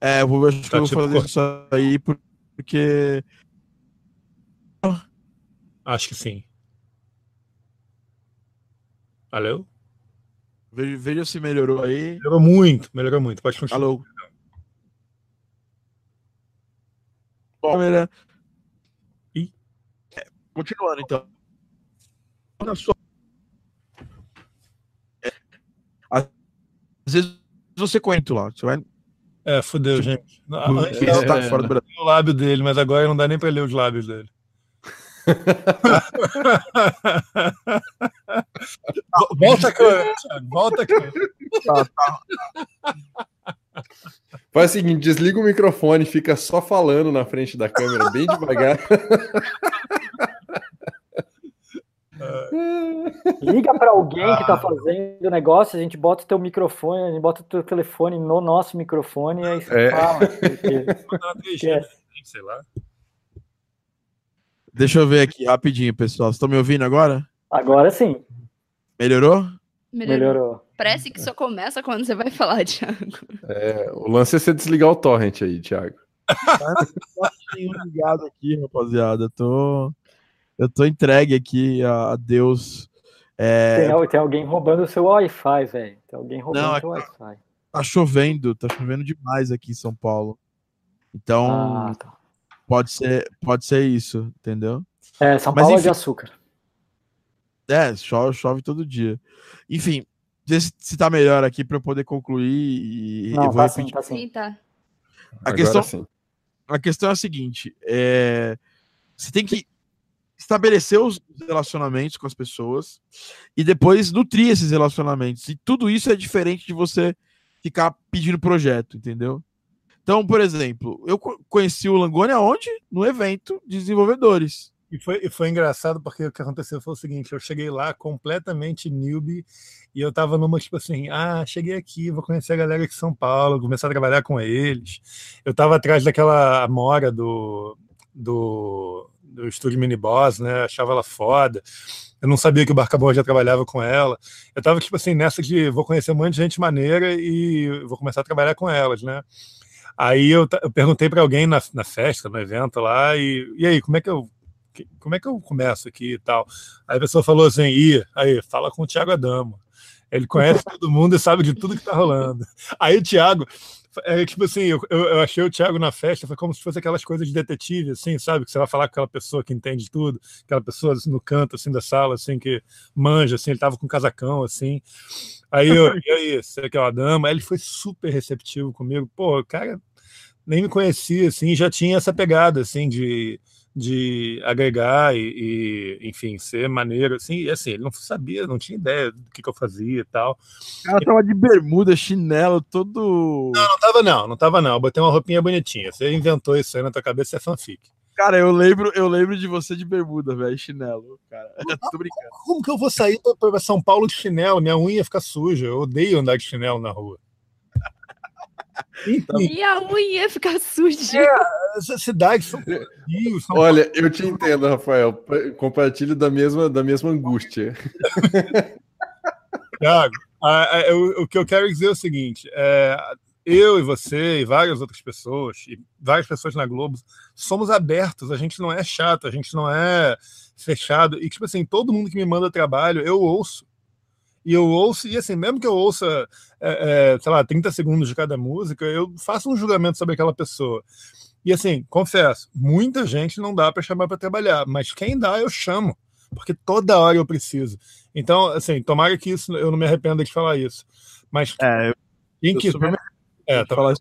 É, eu vou, acho tá, que eu vou tipo, fazer isso aí porque. Acho que sim. Valeu? Veja, veja se melhorou aí. Melhorou muito, melhorou muito. Pode continuar. Alô. câmera. E é, continuando então. Na sua... É, às vezes você conta lá, você vai. É, fodeu, gente. Antes é, tá fora do Brasil. o lábio dele, mas agora não dá nem para ler os lábios dele. volta a câmera, volta a câmera. Tá, tá. Faz o seguinte, desliga o microfone, fica só falando na frente da câmera, bem devagar. Liga para alguém que está fazendo negócio, a gente bota o teu microfone, a gente bota o teu telefone no nosso microfone e aí você é. fala. Porque... É. Sei lá. Deixa eu ver aqui rapidinho, pessoal. Vocês estão me ouvindo agora? Agora sim. Melhorou? Melhorou. Melhorou. Parece que só começa quando você vai falar, Thiago. É, o lance é você desligar o torrent aí, Thiago. ligado aqui, rapaziada. Tô, eu tô entregue aqui a, Deus. É... Tem, tem, alguém roubando o seu Wi-Fi, velho. Tem alguém roubando o seu Wi-Fi. Tá chovendo, tá chovendo demais aqui em São Paulo. Então, ah, tá. pode, ser, pode ser isso, entendeu? É, São Paulo Mas, é enfim, de açúcar. É, chove, chove todo dia. Enfim, se, se tá melhor aqui para eu poder concluir e Não, vou tá repetir. Sim, tá sim. tá. A questão, sim. a questão é a seguinte: é, você tem que estabelecer os relacionamentos com as pessoas e depois nutrir esses relacionamentos. E tudo isso é diferente de você ficar pedindo projeto, entendeu? Então, por exemplo, eu conheci o Langoni aonde? No evento de desenvolvedores. E foi, e foi engraçado porque o que aconteceu foi o seguinte: eu cheguei lá completamente newbie e eu tava numa tipo assim, ah, cheguei aqui, vou conhecer a galera de São Paulo, começar a trabalhar com eles. Eu tava atrás daquela Amora do, do, do estúdio Mini Boss, né? Achava ela foda. Eu não sabia que o Barcabon já trabalhava com ela. Eu tava tipo assim, nessa de vou conhecer um monte de gente maneira e vou começar a trabalhar com elas, né? Aí eu, eu perguntei para alguém na, na festa, no evento lá, e, e aí, como é que eu como é que eu começo aqui e tal? Aí a pessoa falou assim, Ih, aí, fala com o Thiago Adamo. Ele conhece todo mundo e sabe de tudo que tá rolando. Aí o Thiago, é tipo assim, eu, eu achei o Thiago na festa, foi como se fosse aquelas coisas de detetive, assim, sabe? Que você vai falar com aquela pessoa que entende tudo, aquela pessoa assim, no canto, assim, da sala, assim, que manja, assim, ele tava com um casacão, assim. Aí eu, e aí, você que é o Adamo? Aí ele foi super receptivo comigo. Pô, cara, nem me conhecia, assim, já tinha essa pegada, assim, de de agregar e, e, enfim, ser maneiro, assim, e assim, ele não sabia, não tinha ideia do que, que eu fazia e tal. O cara tava de bermuda, chinelo, todo... Não, não tava não, não tava não, eu botei uma roupinha bonitinha, você inventou isso aí na tua cabeça, é fanfic. Cara, eu lembro, eu lembro de você de bermuda, velho, chinelo, cara, tô brincando. Como que eu vou sair pra São Paulo de chinelo? Minha unha fica suja, eu odeio andar de chinelo na rua. E a unha ficar suja. É, as cidades são, são Olha, eu te entendo, Rafael. Compartilho da mesma, da mesma angústia. Tiago, o que eu quero dizer é o seguinte: é, eu e você e várias outras pessoas, e várias pessoas na Globo, somos abertos, a gente não é chato, a gente não é fechado. E, tipo assim, todo mundo que me manda trabalho, eu ouço. E eu ouço, e assim, mesmo que eu ouça, é, é, sei lá, 30 segundos de cada música, eu faço um julgamento sobre aquela pessoa. E assim, confesso, muita gente não dá para chamar para trabalhar, mas quem dá eu chamo, porque toda hora eu preciso. Então, assim, tomara que isso eu não me arrependa de falar isso. Mas É, quem que super- é, tá talvez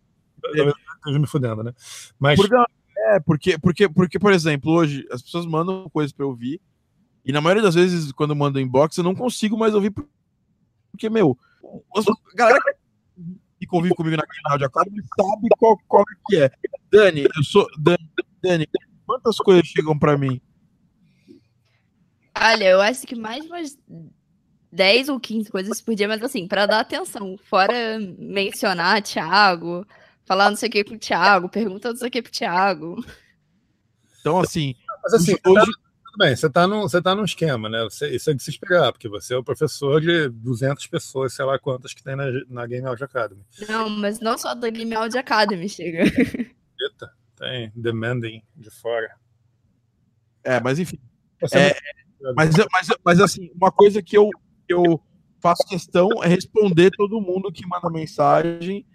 eu me fudendo, né? Mas Porque, é, porque, porque, porque, por exemplo, hoje as pessoas mandam coisas pra eu ouvir, e na maioria das vezes, quando mandam inbox, eu não consigo mais ouvir, por- porque, meu, a galera que convive comigo na Rádio Academy sabe qual, qual que é. Dani, eu sou. Dani, Dani, quantas coisas chegam pra mim? Olha, eu acho que mais umas 10 ou 15 coisas por dia, mas assim, pra dar atenção. Fora mencionar Thiago, falar não sei o que com o Thiago, pergunta não sei o que pro Thiago. Então, assim, Mas assim, hoje- tá, tudo bem, você está num, você tá num esquema, né? Você- isso é de se esperar, porque você é o professor de 200 pessoas, sei lá quantas que tem na, na Game Audio Academy. Não, mas não só da Game Audio Academy chega. Eita, tem demanding de fora. é, mas enfim. Você É, Mas, mas, mas assim, uma coisa que eu, eu faço questão é responder todo mundo que manda mensagem.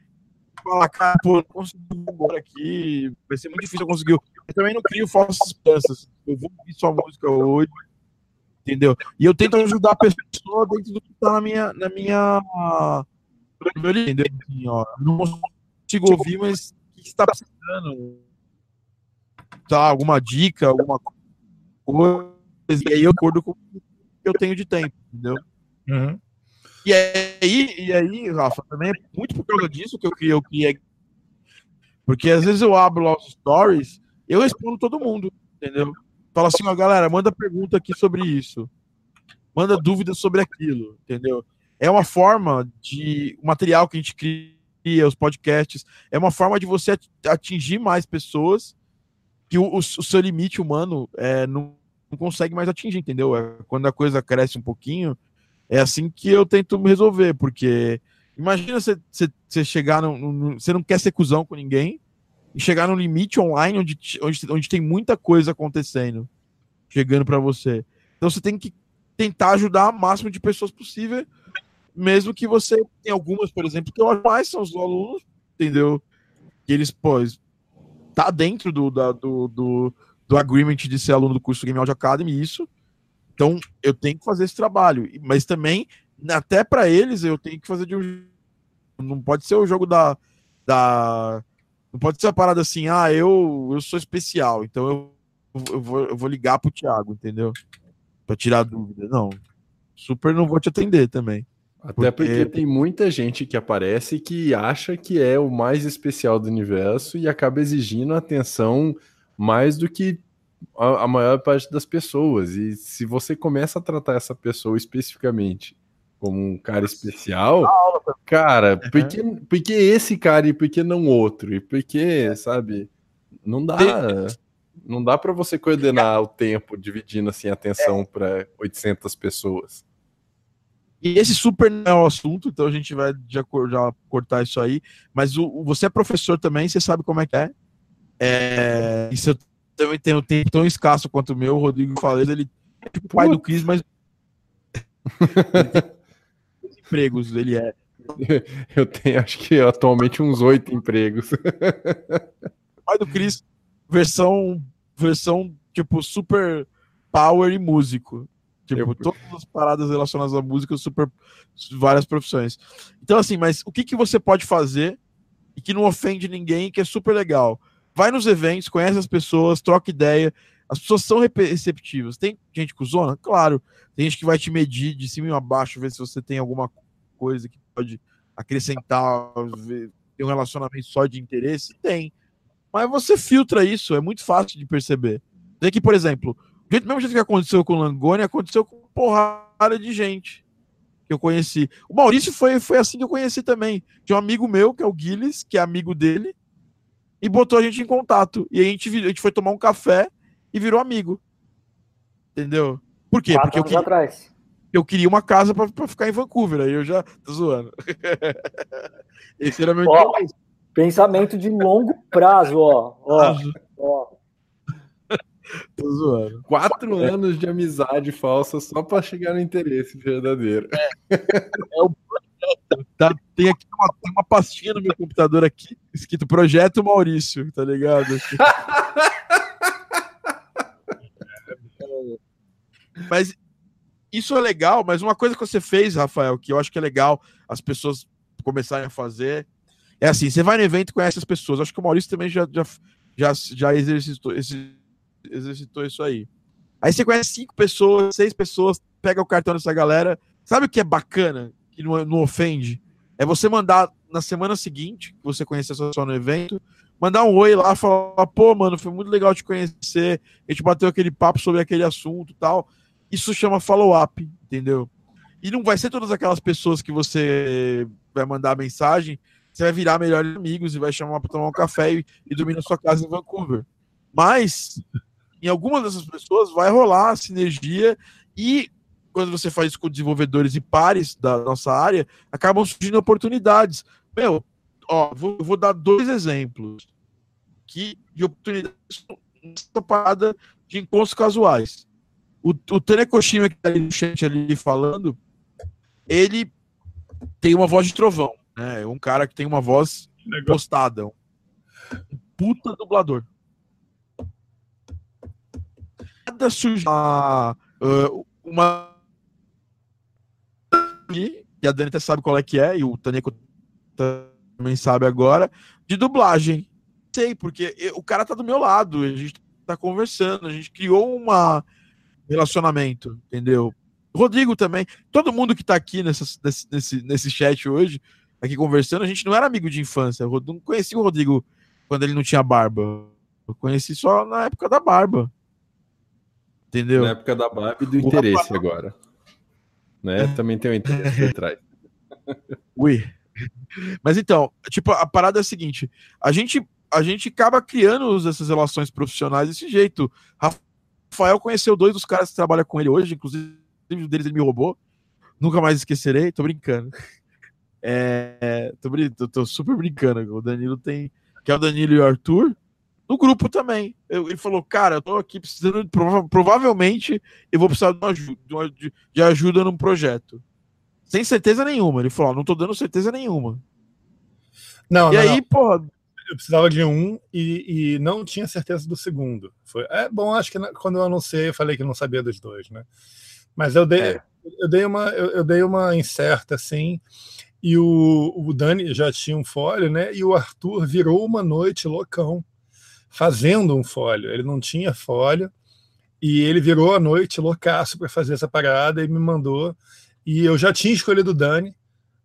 Falar, cara, pô, não consegui agora aqui. Vai ser muito difícil eu conseguir. Eu também não crio falsas esperanças. Eu vou ouvir sua música hoje. Entendeu? E eu tento ajudar a pessoa dentro do que tá na minha. Na minha entendeu? Assim, ó, não consigo ouvir, mas o que você tá precisando? Tá, alguma dica, alguma coisa. E aí eu acordo com o que eu tenho de tempo, entendeu? Uhum. E aí, e aí, Rafa, também é muito por causa disso que eu criei, eu criei. Porque às vezes eu abro lá os stories, eu respondo todo mundo, entendeu? Fala assim, ó, galera, manda pergunta aqui sobre isso. Manda dúvidas sobre aquilo, entendeu? É uma forma de. O material que a gente cria, os podcasts, é uma forma de você at- atingir mais pessoas que o, o- seu limite humano é, não, não consegue mais atingir, entendeu? É, quando a coisa cresce um pouquinho, é assim que eu tento resolver, porque imagina você- chegar Você não quer ser cuzão com ninguém e chegar num limite online onde, onde, onde tem muita coisa acontecendo, chegando pra você. Então você tem que tentar ajudar o máximo de pessoas possível, mesmo que você tem algumas, por exemplo, que eu acho mais são os alunos, entendeu? Que eles, pô, tá dentro do, da- do, do, do agreement de ser aluno do curso Game Audio Academy, isso. Então, eu tenho que fazer esse trabalho. Mas também, até para eles, eu tenho que fazer de um. Não pode ser o jogo da. da não pode ser a parada assim, ah, eu, eu sou especial, então eu, eu, vou, eu vou ligar pro Thiago, entendeu? Pra tirar dúvida. Não. Super não vou te atender também. Até Porque- porque tem muita gente que aparece que acha que é o mais especial do universo e acaba exigindo atenção mais do que a, a maior parte das pessoas. E se você começa a tratar essa pessoa especificamente como um cara especial, cara, por que, por que esse cara e por que não outro? E por que, sabe? Não dá. Não dá para você coordenar o tempo dividindo assim a atenção para 800 pessoas. E esse super não é o assunto, então a gente vai já, já cortar isso aí. Mas o, o- você é professor também, você sabe como é que é. é e se eu também tenho um tempo tão escasso quanto o meu, o Rodrigo Fales, ele é tipo o pai do Cris, mas. Empregos, ele é. Eu tenho, acho que atualmente uns oito empregos. pai do Chris, versão, versão tipo super power e músico. Tipo, Eu- todas as paradas relacionadas à música, super várias profissões. Então, assim, mas o que, que você pode fazer e que não ofende ninguém, que é super legal? Vai nos eventos, conhece as pessoas, troca ideia. As pessoas são receptivas. Tem gente cuzona? Claro. Tem gente que vai te medir de cima e abaixo, ver se você tem alguma coisa que pode acrescentar, ter um relacionamento só de interesse. Tem. Mas você filtra isso, é muito fácil de perceber. Vê que, por exemplo, do mesmo jeito que aconteceu com o Langoni, aconteceu com porrada de gente que eu conheci. O Maurício foi, foi assim que eu conheci também. Tinha um amigo meu, que é o Guilherme, que é amigo dele, e botou a gente em contato. E a gente, a gente foi tomar um café e virou amigo. Entendeu? Por quê? Quatro Porque eu queria, atrás. Eu queria uma casa pra, pra ficar em Vancouver, aí eu já tô zoando. Esse era meu Ó. Pensamento de longo prazo, ó. ó, ó. Tô zoando. Quatro anos de amizade falsa só para chegar no interesse verdadeiro. É, é o Tá, tem aqui uma, tem uma pastinha no meu computador aqui, escrito Projeto Maurício, tá ligado? mas isso é legal, mas uma coisa que você fez, Rafael, que eu acho que é legal as pessoas começarem a fazer, é assim, você vai no evento e conhece as pessoas. Acho que o Maurício também já, já, já, já exercitou, esse, exercitou isso aí. Aí você conhece cinco pessoas, seis pessoas, pega o cartão dessa galera. Sabe o que é bacana? Que não, não ofende? É você mandar na semana seguinte, que você conhece essa pessoa no evento, mandar um oi lá, falar, pô, mano, foi muito legal te conhecer, a gente bateu aquele papo sobre aquele assunto tal. Isso chama follow-up, entendeu? E não vai ser todas aquelas pessoas que você vai mandar mensagem, você vai virar melhores amigos e vai chamar para tomar um café e, e dormir na sua casa em Vancouver. Mas em algumas dessas pessoas vai rolar sinergia e quando você faz isso com desenvolvedores e pares da nossa área, acabam surgindo oportunidades. Meu, ó, vou, vou dar dois exemplos que de oportunidades parada de encontros casuais. O, o que tá ali no chat ali falando, ele tem uma voz de trovão, né? Um cara que tem uma voz Legal. postada. Um puta dublador. Nada surge uh, uma e a Dani até sabe qual é que é, e o Taneco também sabe agora, de dublagem. Sei, porque o cara tá do meu lado, a gente tá conversando, a gente criou um relacionamento, entendeu? Rodrigo também, todo mundo que tá aqui nessa, nesse, nesse, nesse chat hoje, aqui conversando, a gente não era amigo de infância. Eu não conheci o Rodrigo quando ele não tinha barba. Eu conheci só na época da barba. Entendeu? Na época da barba e do o interesse rapaz... agora né? Também tem um interesse por trás. Ui. Mas então, tipo, a parada é a seguinte: a gente, a gente acaba criando essas relações profissionais desse jeito. Rafael conheceu dois dos caras que trabalham com ele hoje, inclusive um deles ele me roubou. Nunca mais esquecerei, tô brincando. É, tô, tô, tô super brincando. O Danilo tem. Que é o Danilo e o Arthur no grupo também. Eu, ele falou, cara, eu tô aqui precisando, prova provavelmente eu vou precisar de, uma, de, uma, de, ajuda num projeto. Sem certeza nenhuma. Ele falou, não tô dando certeza nenhuma. Não, e não, aí, não. porra. Eu precisava de um e, e, não tinha certeza do segundo. Foi, é bom, acho que quando eu anunciei, eu falei que não sabia dos dois, né? Mas eu dei, é. eu dei uma, eu, eu, dei uma incerta assim. E o, o Dani já tinha um folho, né? E o Arthur virou uma noite loucão fazendo um folho. Ele não tinha folho e ele virou à noite loucaço para fazer essa parada e me mandou. E eu já tinha escolhido o Dani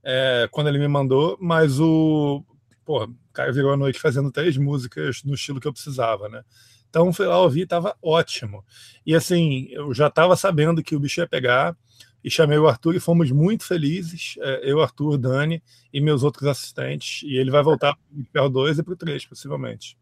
é, quando ele me mandou, mas o, porra, o cara virou à noite fazendo três músicas no estilo que eu precisava, né? Então fui lá ouvir, tava ótimo. E assim, eu já estava sabendo que o bicho ia pegar e chamei o Arthur e fomos muito felizes, é, eu, Arthur, Dani e meus outros assistentes. E ele vai voltar para o 2 e para o 3, possivelmente.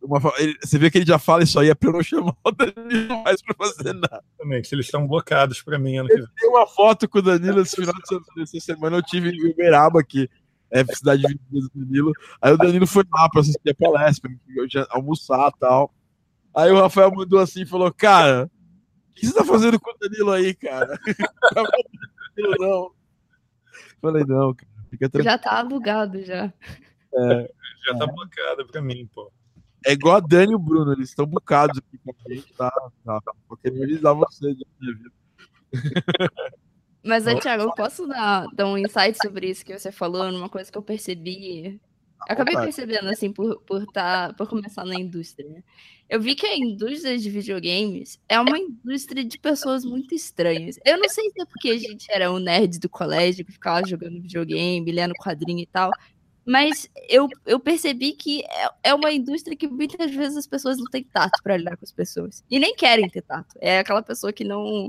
Uma, ele, você vê que ele já fala isso aí, é pra eu não chamar o Danilo mais pra fazer nada. Exatamente, eles estão blocados pra mim. Ano que Tem uma foto com o Danilo esse final de semana, essa semana eu tive em Uberaba aqui, é, cidade de do Danilo. Aí o Danilo foi lá pra assistir a palestra, almoçar e tal. Aí o Rafael mandou assim e falou: Cara, o que você tá fazendo com o Danilo aí, cara? não. Falei, não, cara, fica tranquilo. Já tá alugado já. É, já tá blocado pra mim, pô. É igual a Dani e o Bruno, eles estão bucados aqui com a gente, tá? tá. Vou querer avisar vocês. Mas, Thiago, eu posso dar, dar um insight sobre isso que você falou, numa coisa que eu percebi. Eu acabei percebendo, assim, por, por, tá, por começar na indústria. Né? Eu vi que a indústria de videogames é uma indústria de pessoas muito estranhas. Eu não sei se é porque a gente era um nerd do colégio, que ficava jogando videogame, lendo quadrinho e tal. Mas eu, eu percebi que é, é uma indústria que muitas vezes as pessoas não têm tato para lidar com as pessoas. E nem querem ter tato. É aquela pessoa que não,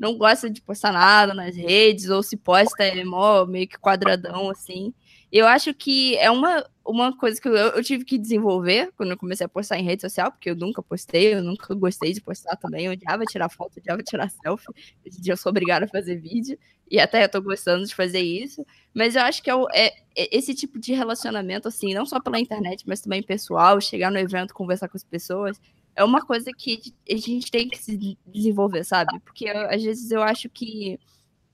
não gosta de postar nada nas redes, ou se posta é mó, meio que quadradão, assim. Eu acho que é uma, uma coisa que eu, eu, tive que desenvolver quando eu comecei a postar em rede social, porque eu nunca postei, eu nunca gostei de postar também, eu odiava tirar foto, odiava tirar selfie. Hoje em dia eu sou obrigada a fazer vídeo, e até eu tô gostando de fazer isso. Mas eu acho que é, é, é esse tipo de relacionamento, assim, não só pela internet, mas também pessoal, chegar no evento, conversar com as pessoas, é uma coisa que a gente tem que se desenvolver, sabe? Porque às vezes eu acho que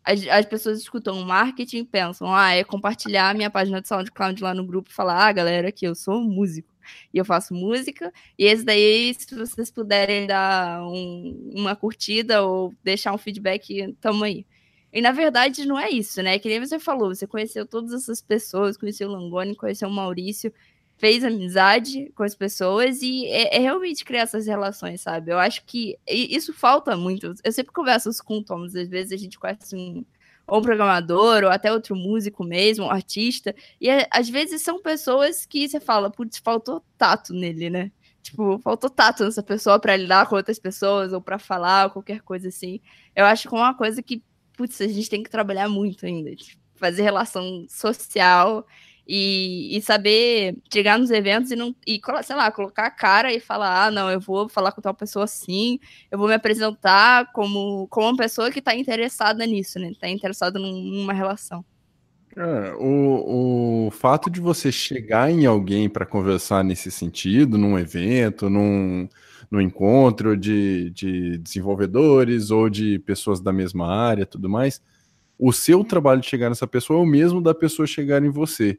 as, as pessoas escutam marketing e pensam, ah, é compartilhar minha página de SoundCloud lá no grupo e falar, ah, galera, aqui eu sou músico e eu faço música. E esse daí, se vocês puderem dar um, uma curtida ou deixar um feedback, tamo aí. E na verdade não é isso, né? Que nem você falou, você conheceu todas essas pessoas, conheceu o Langoni, conheceu o Maurício, fez amizade com as pessoas e é, é, realmente criar essas relações, sabe? Eu acho que isso falta muito. Eu sempre converso com o Thomas, às vezes a gente conhece um, ou um programador, ou até outro músico mesmo, um artista, e é, às vezes são pessoas que você fala, putz, faltou tato nele, né? Tipo, faltou tato nessa pessoa para lidar com outras pessoas, ou para falar, ou qualquer coisa assim. Eu acho que é uma coisa que, putz, a gente tem que trabalhar muito ainda. Tipo, fazer relação social e, e, saber chegar nos eventos e não e sei lá, colocar a cara e falar, ah, não, eu vou falar com tal pessoa assim, eu vou me apresentar como, como uma pessoa que está interessada nisso, né? Está interessada numa relação. É, o, o fato de você chegar em alguém para conversar nesse sentido, num evento, num, num encontro de, de desenvolvedores ou de pessoas da mesma área tudo mais, o seu trabalho de chegar nessa pessoa é o mesmo da pessoa chegar em você.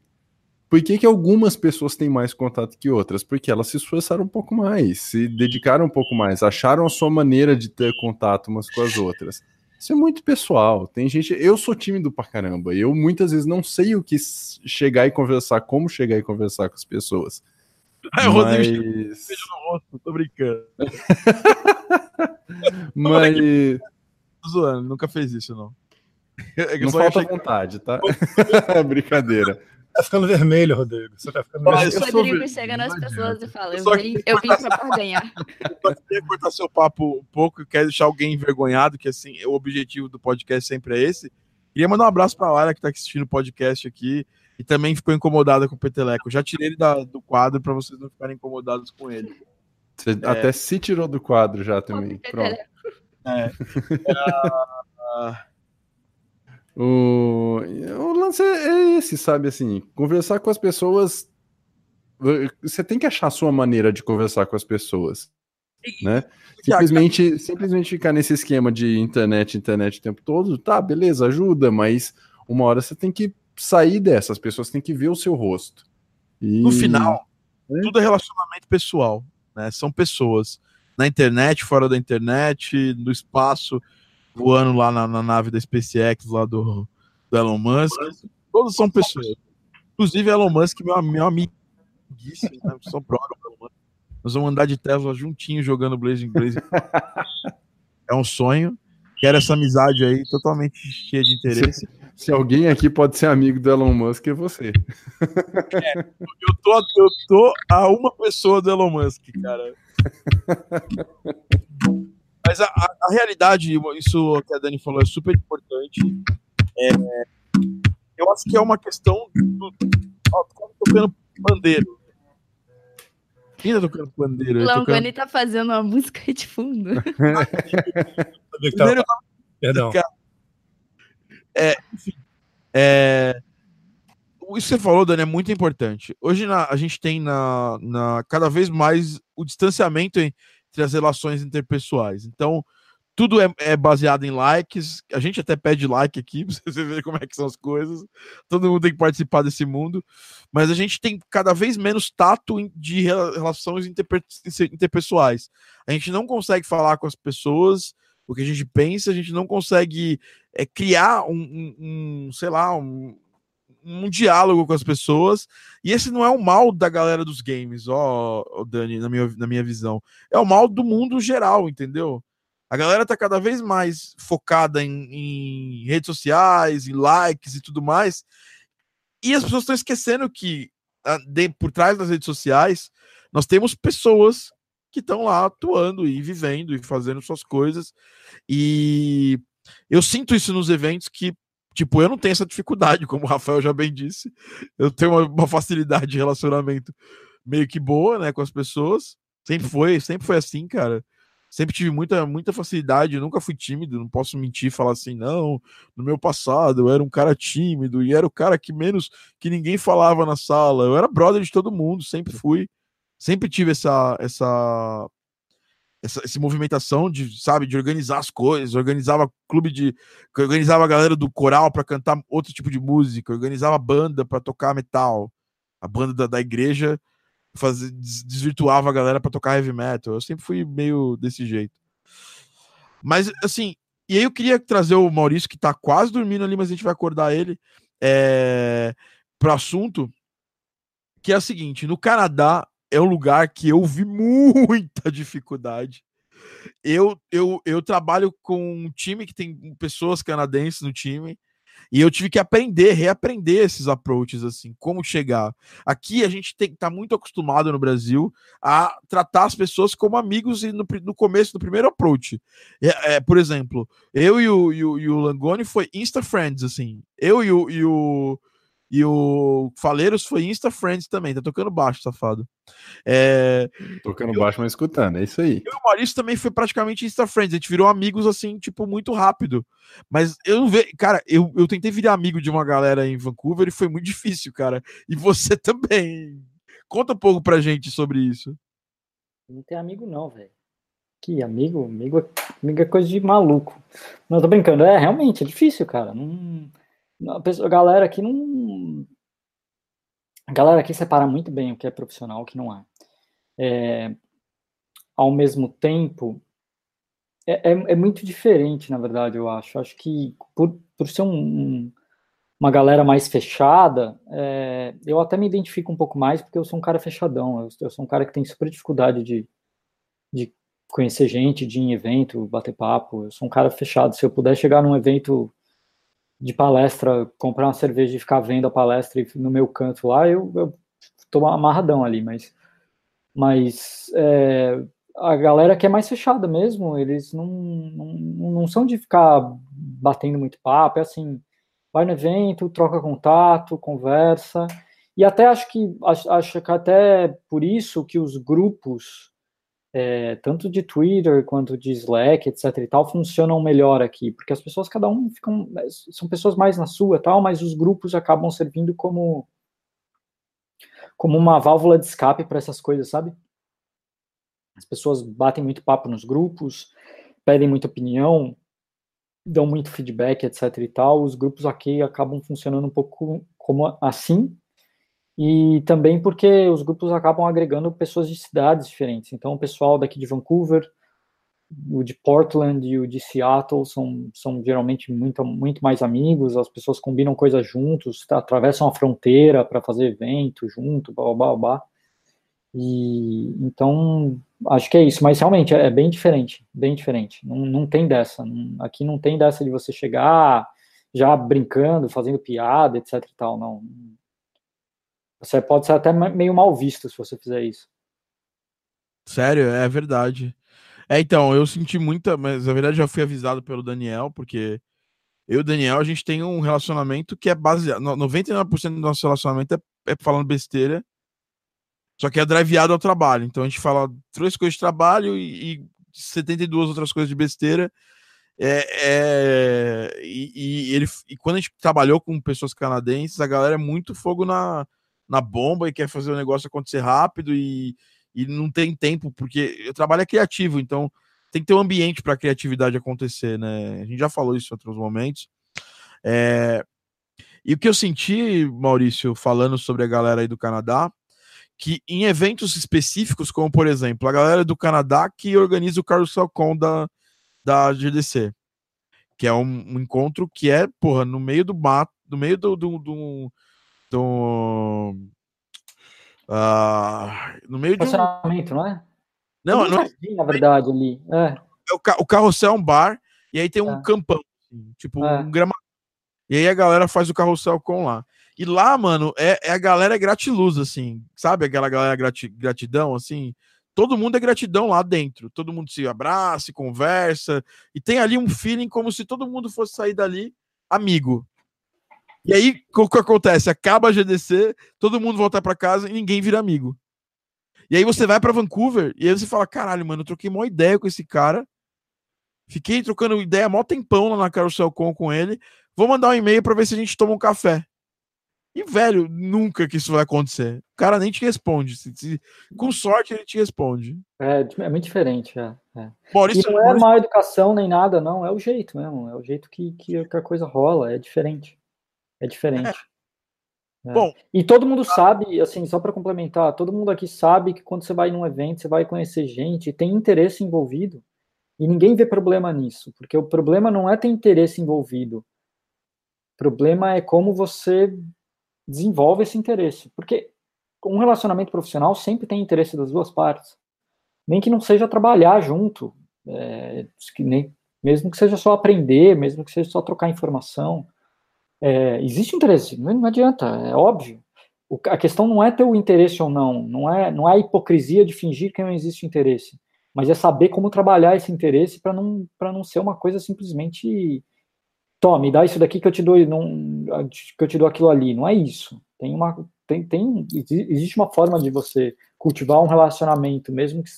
Por que, que algumas pessoas têm mais contato que outras? Porque elas se esforçaram um pouco mais, se dedicaram um pouco mais, acharam a sua maneira de ter contato umas com as outras. Isso é muito pessoal. Tem gente. Eu sou tímido pra caramba. Eu muitas vezes não sei o que chegar e conversar, como chegar e conversar com as pessoas. É, Mas... Rodrigo, beijo no rosto, tô brincando. Mas. Tô zoando, nunca fez isso, não. É não falta vontade, tá? Brincadeira tá ficando vermelho, Rodrigo. Você tá ficando vermelho. O Rodrigo chega nas pessoas e fala: Eu, vim, eu vim pra ganhar. Eu queria cortar seu papo um pouco, quero deixar alguém envergonhado, que assim, o objetivo do podcast sempre é esse. Queria mandar um abraço pra Lara, que tá assistindo o podcast aqui e também ficou incomodada com o Peteleco. Já tirei ele da, do quadro para vocês não ficarem incomodados com ele. Você é... até se tirou do quadro já também. Pronto. É. é o, o lance é esse, sabe? Assim, conversar com as pessoas. Você tem que achar a sua maneira de conversar com as pessoas. Né? Simplesmente, simplesmente ficar nesse esquema de internet, internet o tempo todo, tá, beleza, ajuda, mas uma hora você tem que sair dessa, as pessoas têm que ver o seu rosto. E... No final, é? tudo é relacionamento pessoal, né? São pessoas na internet, fora da internet, no espaço voando lá na, na, nave da SpaceX lá do, do Elon Musk. Todos são pessoas. Inclusive Elon Musk, meu, meu amigo. Né? São próximos. Nós vamos andar de Tesla juntinho jogando Blazing Blazing. é um sonho. Quero essa amizade aí totalmente cheia de interesse. Se, se, alguém aqui pode ser amigo do Elon Musk, é você. É, eu, tô, eu tô a uma pessoa do Elon Musk, cara. Mas a, a, a, realidade, isso que a Dani falou é super importante. É, eu acho que é uma questão do. Ó, tocando bandeiro. Quem tá tocando bandeiro? Langoni tocando... tá fazendo uma música de fundo. Perdão. É, enfim, é, isso que você falou, Dani, é muito importante. Hoje na, a gente tem na, na, cada vez mais o distanciamento entre as relações interpessoais. Então, tudo é, é, baseado em likes. A gente até pede like aqui para você ver como é que são as coisas. Todo mundo tem que participar desse mundo. Mas a gente tem cada vez menos tato de relações interpessoais. A gente não consegue falar com as pessoas o que a gente pensa, a gente não consegue é, criar um, um, um sei lá, um, um diálogo com as pessoas. E esse não é o mal da galera dos games, ó, Dani, na minha, na minha visão. É o mal do mundo geral, entendeu? A galera tá cada vez mais focada em, em redes sociais, em likes e tudo mais. E as pessoas estão esquecendo que de, por trás das redes sociais nós temos pessoas que estão lá atuando e vivendo e fazendo suas coisas. E eu sinto isso nos eventos que Tipo, eu não tenho essa dificuldade, como o Rafael já bem disse. Eu tenho uma, uma facilidade de relacionamento meio que boa, né, com as pessoas. Sempre foi, sempre foi assim, cara. Sempre tive muita, muita facilidade, nunca fui tímido, não posso mentir falar assim, não, no meu passado eu era um cara tímido e era o cara que menos que ninguém falava na sala. Eu era brother de todo mundo, sempre fui. Sempre tive essa essa essa, essa movimentação de, sabe, de organizar as coisas, organizava clube de. organizava a galera do coral para cantar outro tipo de música, organizava banda para tocar metal. A banda da, da igreja fazia, desvirtuava a galera para tocar heavy metal. Eu sempre fui meio desse jeito. Mas, assim, e aí eu queria trazer o Maurício, que tá quase dormindo ali, mas a gente vai acordar ele, é, pro assunto, que é o seguinte: no Canadá, é um lugar que eu vi muita dificuldade. Eu, eu, eu trabalho com um time que tem pessoas canadenses no time. E eu tive que aprender, reaprender esses approaches, assim, como chegar. Aqui a gente tem tá muito acostumado no Brasil a tratar as pessoas como amigos e no, no começo do primeiro approach. É, é, por exemplo, eu e o, e o, e o Langoni foi Insta Friends, assim. Eu e o, e o, e o Faleiros foi Insta Friends também, tá tocando baixo, safado. É, tocando eu, baixo, mas escutando, é isso aí. Eu e o Maurício também foi praticamente Insta Friends, a gente virou amigos assim, tipo, muito rápido. Mas eu não vejo, cara, eu, eu tentei virar amigo de uma galera em Vancouver e foi muito difícil, cara. E você também. Conta um pouco pra gente sobre isso. Não tem amigo, não, velho. Que amigo, amigo, amigo é coisa de maluco. Não, tô brincando, é realmente, é difícil, cara. Não a, galera aqui não. A galera aqui separa muito bem o que é profissional e o que não é. é ao mesmo tempo, é, é, é, muito diferente, na verdade, eu acho. Acho que por, por ser um, um, uma galera mais fechada, é, eu até me identifico um pouco mais porque eu sou um cara fechadão. Eu, eu, sou um cara que tem super dificuldade de, de conhecer gente, de ir em evento, bater papo. Eu sou um cara fechado. Se eu puder chegar num evento de palestra, comprar uma cerveja e ficar vendo a palestra no meu canto lá, eu, eu tô amarradão ali, mas, mas é, a galera que é mais fechada mesmo, eles não, não, não são de ficar batendo muito papo, é assim, vai no evento, troca contato, conversa, e até acho que acho, acho que até por isso que os grupos é, tanto de Twitter quanto de Slack, etc e tal, funcionam melhor aqui, porque as pessoas, cada um ficam, é, são pessoas mais na sua tal, mas os grupos acabam servindo como como uma válvula de escape para essas coisas, sabe? As pessoas batem muito papo nos grupos, pedem muita opinião, dão muito feedback, etc e tal. Os grupos aqui acabam funcionando um pouco como assim, e também porque os grupos acabam agregando pessoas de cidades diferentes. Então, o pessoal daqui de Vancouver, o de Portland e o de Seattle são, são geralmente muito, muito mais amigos, as pessoas combinam coisas juntos, atravessam a fronteira para fazer evento junto, blá, blá, blá. E, então, acho que é isso, mas realmente é, é bem diferente, bem diferente. Não, não tem dessa. Não, aqui não tem dessa de você chegar já brincando, fazendo piada, etc e tal, não você pode ser até meio mal visto se você fizer isso. Sério, é verdade. É, então, eu senti muita, mas na verdade já fui avisado pelo Daniel, porque eu e o Daniel, a gente tem um relacionamento que é baseado, 99% do nosso relacionamento é, é falando besteira, só que é driveado ao trabalho. Então a gente fala três coisas de trabalho e, e 72 outras coisas de besteira. É, é e, e, ele, e quando a gente trabalhou com pessoas canadenses, a galera é muito fogo na, na bomba e quer fazer o negócio acontecer rápido e, e não tem tempo, porque o trabalho é criativo, então tem que ter um ambiente para a criatividade acontecer, né? A gente já falou isso em outros momentos. É... E o que eu senti, Maurício, falando sobre a galera aí do Canadá, que em eventos específicos, como por exemplo, a galera do Canadá que organiza o Carousel Con da, da GDC, que é um, um encontro que é, porra, no meio do mato, no meio do, do, do do. Uh, no meio de. Um... não é? Não, não, é... na verdade, ali. É. é o, ca... o carrossel é um bar, e aí tem um é. campão, assim, tipo é. um gramado. E aí a galera faz o carrossel com lá. E lá, mano, é, é a galera gratiluz, assim, sabe? Aquela galera grati... gratidão, assim. Todo mundo é gratidão lá dentro. Todo mundo se abraça, conversa. E tem ali um feeling como se todo mundo fosse sair dali amigo E aí, o que acontece? Acaba a GDC, todo mundo volta para casa e ninguém vira amigo. E aí você vai para Vancouver e aí você fala: caralho, mano, eu troquei uma ideia com esse cara. Fiquei trocando ideia mó tempão lá na Carousel Com com ele. Vou mandar um e-mail para ver se a gente toma um café. E, velho, nunca que isso vai acontecer. O cara nem te responde. Se, se, com sorte, ele te responde. É, é muito diferente. É, é. Maurício, e não é má educação nem nada, não. É o jeito mesmo. É o jeito que, que a coisa rola. É diferente. É diferente. É. Bom, e todo mundo sabe, assim, só para complementar, todo mundo aqui sabe que quando você vai num evento, você vai conhecer gente, tem interesse envolvido, e ninguém vê problema nisso, porque o problema não é ter interesse envolvido. O problema é como você desenvolve esse interesse. Porque um relacionamento profissional sempre tem interesse das duas partes. Nem que não seja trabalhar junto, é, que nem, mesmo que seja só aprender, mesmo que seja só trocar informação. É, existe interesse, não, não, adianta, é óbvio. O, a questão não é ter o interesse ou não, não é, não é hipocrisia de fingir que não existe interesse, mas é saber como trabalhar esse interesse para não, não ser uma coisa simplesmente tome, dá isso daqui que eu te dou, não, que eu te dou aquilo ali. Não é isso. Tem uma, tem, tem, existe uma forma de você cultivar um relacionamento, mesmo que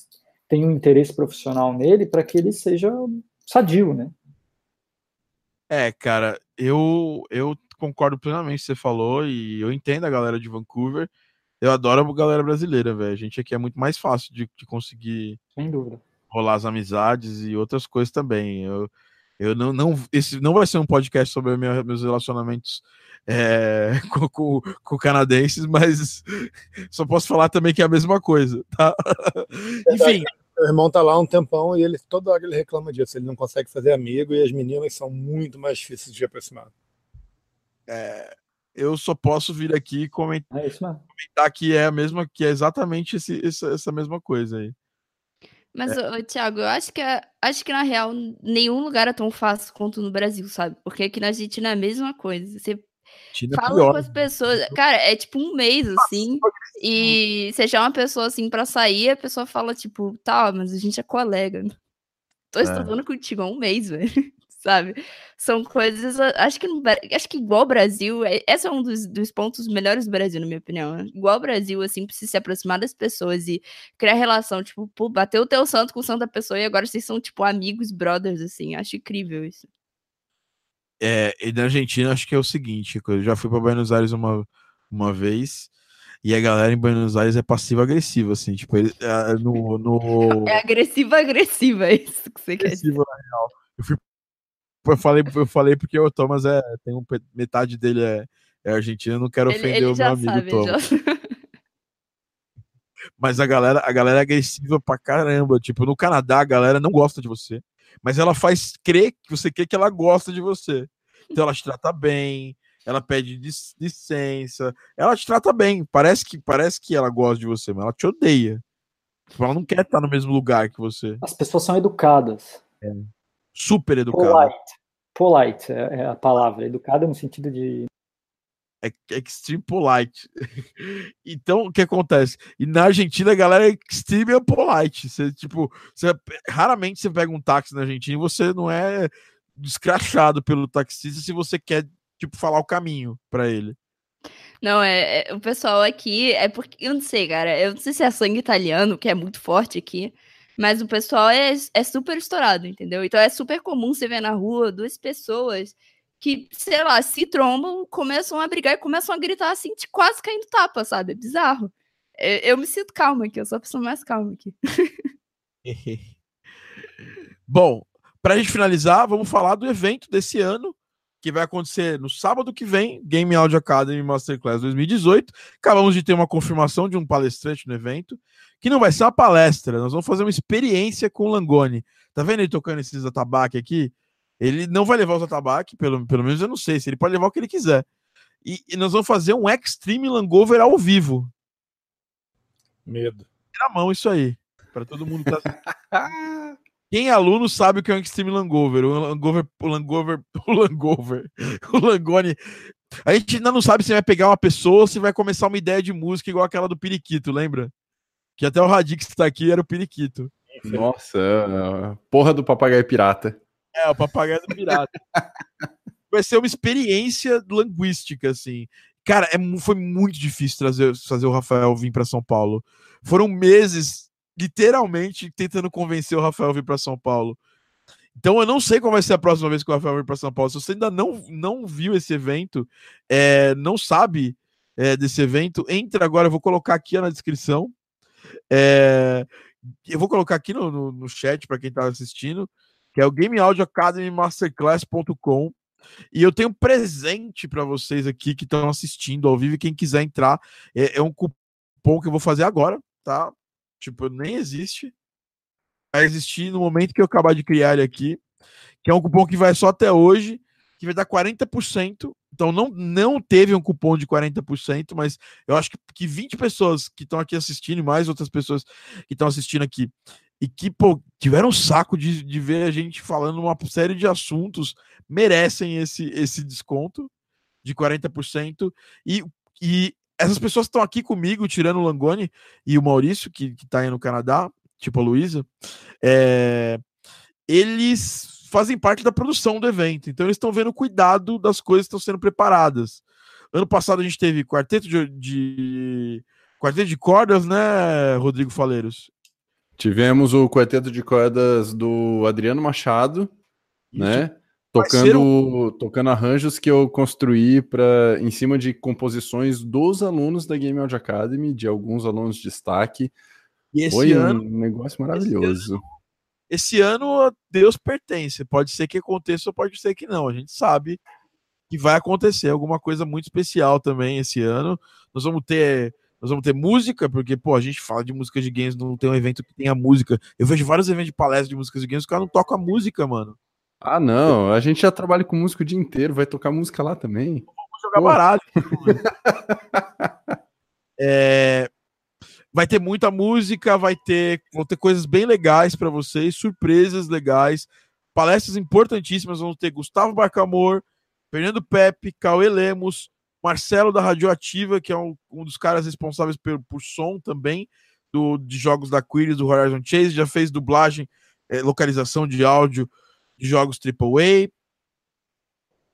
tenha um interesse profissional nele, para que ele seja sadio, né? É, cara, eu, eu concordo plenamente com o que você falou e eu entendo a galera de Vancouver. Eu adoro a galera brasileira, velho. A gente aqui é muito mais fácil de, de conseguir Sem dúvida. rolar as amizades e outras coisas também. Eu, eu não, não, esse não vai ser um podcast sobre minha, meus relacionamentos é, com, com, com, canadenses, mas só posso falar também que é a mesma coisa, tá? Enfim. Meu irmão tá lá um tempão e ele toda hora ele reclama disso. Ele não consegue fazer amigo e as meninas são muito mais difíceis de aproximar. É, eu só posso vir aqui comentar, é comentar que é a mesma, que é exatamente esse, essa, essa mesma coisa aí. Mas, é. ô, Thiago, eu acho que, acho que na real nenhum lugar é tão fácil quanto no Brasil, sabe? Porque aqui na Argentina é a mesma coisa. Você China é fala pior. com as pessoas. Cara, é tipo um mês, assim. E você chama uma pessoa assim pra sair, a pessoa fala, tipo, tá, mas a gente é colega. Tô é. estudando contigo há um mês, velho sabe? São coisas, acho que, acho que igual o Brasil, é, esse é um dos, dos pontos melhores do Brasil, na minha opinião. Né? Igual o Brasil, assim, precisa se aproximar das pessoas e criar relação, tipo, pô, bater o teu santo com o santo da pessoa e agora vocês são, tipo, amigos, brothers, assim, acho incrível isso. É, e na Argentina acho que é o seguinte, eu já fui para Buenos Aires uma, uma vez, e a galera em Buenos Aires é passiva-agressiva, assim, tipo, ele, é, no, no... É agressiva-agressiva, é isso que você quer dizer. Na real. Eu fui eu falei, eu falei porque o Thomas é. Tem um, metade dele é, é argentino, não quero ele, ofender ele o meu amigo sabe, Thomas. Já... Mas a galera, a galera é agressiva pra caramba. Tipo, no Canadá a galera não gosta de você. Mas ela faz crer que você quer que ela gosta de você. Então ela te trata bem, ela pede licença, ela te trata bem. Parece que, parece que ela gosta de você, mas ela te odeia. Tipo, ela não quer estar no mesmo lugar que você. As pessoas são educadas. É super educado. Polite. Polite é, é a palavra. Educado no sentido de. É, é extreme polite. então, o que acontece? E na Argentina, a galera é extreme polite. Você, tipo, você, raramente você pega um táxi na Argentina e você não é descrachado pelo taxista se você quer, tipo, falar o caminho para ele. Não, é, é, o pessoal aqui é porque eu não sei, cara. Eu não sei se é sangue italiano, que é muito forte aqui, mas o pessoal é, é super estourado, entendeu? Então é super comum você ver na rua duas pessoas que, sei lá, se trombam, começam a brigar e começam a gritar assim, quase caindo tapa, sabe? É bizarro. Eu, eu me sinto calma aqui, eu sou a pessoa mais calma aqui. Bom, para a gente finalizar, vamos falar do evento desse ano, que vai acontecer no sábado que vem, Game Audio Academy Masterclass 2018. Acabamos de ter uma confirmação de um palestrante no evento, que não vai ser uma palestra, nós vamos fazer uma experiência com o Langoni. Tá vendo ele tocando esses atabaque aqui? Ele não vai levar os atabaque, pelo, pelo menos eu não sei, se ele pode levar o que ele quiser. E, e nós vamos fazer um Extreme Langover ao vivo. Medo. Na mão isso aí, para todo mundo tá... Quem é aluno sabe o que é um Extreme Langover. O Langover, o Langover, o Langover, o Langoni. A gente ainda não sabe se vai pegar uma pessoa ou se vai começar uma ideia de música igual aquela do Periquito, lembra? Que até o Radix que está aqui era o Periquito. Nossa, porra do papagaio pirata. É, o papagaio do pirata. vai ser uma experiência linguística, assim. Cara, é, foi muito difícil trazer, fazer o Rafael vir para São Paulo. Foram meses, literalmente, tentando convencer o Rafael vir para São Paulo. Então eu não sei qual vai ser a próxima vez que o Rafael vir para São Paulo. Se você ainda não, não viu esse evento, é, não sabe é, desse evento, entra agora, eu vou colocar aqui na descrição. É, eu vou colocar aqui no, no, no chat para quem está assistindo, que é o Game Audio Academy Masterclass.com. E eu tenho um presente para vocês aqui que estão assistindo ao vivo. Quem quiser entrar, é, é, um cupom que eu vou fazer agora, tá? Tipo, nem existe. Vai existir no momento que eu acabar de criar ele aqui. Que é um cupom que vai só até hoje, que vai dar 40%. Então não, não teve um cupom de 40%, mas eu acho que, que 20 pessoas que estão aqui assistindo, e mais outras pessoas que estão assistindo aqui, e que pô, tiveram um saco de, de ver a gente falando uma série de assuntos, merecem esse, esse desconto de 40%. E, e essas pessoas estão aqui comigo, tirando o Langoni e o Maurício, que, que tá aí no Canadá, tipo a Luísa, é, eles fazem parte da produção do evento. Então eles estão vendo o cuidado das coisas que estão sendo preparadas. Ano passado a gente teve quarteto de, de quarteto de cordas, né, Rodrigo Faleiros? Tivemos o quarteto de cordas do Adriano Machado, Isso. né? Tocando, um... tocando arranjos que eu construí para em cima de composições dos alunos da Game Audio Academy, de alguns alunos de destaque. Foi ano, um negócio maravilhoso. Esse ano, esse ano, Deus pertence. Pode ser que aconteça ou pode ser que não. A gente sabe que vai acontecer alguma coisa muito especial também esse ano. Nós vamos ter nós vamos ter música, porque, pô, a gente fala de música de games, não tem um evento que tenha música. Eu vejo vários eventos de palestra de músicas de games, os caras não tocam a música, mano. Ah, não, a gente já trabalha com música o dia inteiro, vai tocar música lá também. Vamos jogar baralho. é, vai ter muita música, vai ter, vão ter coisas bem legais para vocês, surpresas legais, palestras importantíssimas. Vamos ter Gustavo Barcamor, Fernando Pepe, Cauê Lemos, Marcelo da Radioativa, que é um, um dos caras responsáveis por, por som também do, de jogos da Quiris, do Horizon Chase, já fez dublagem, é, localização de áudio de jogos AAA.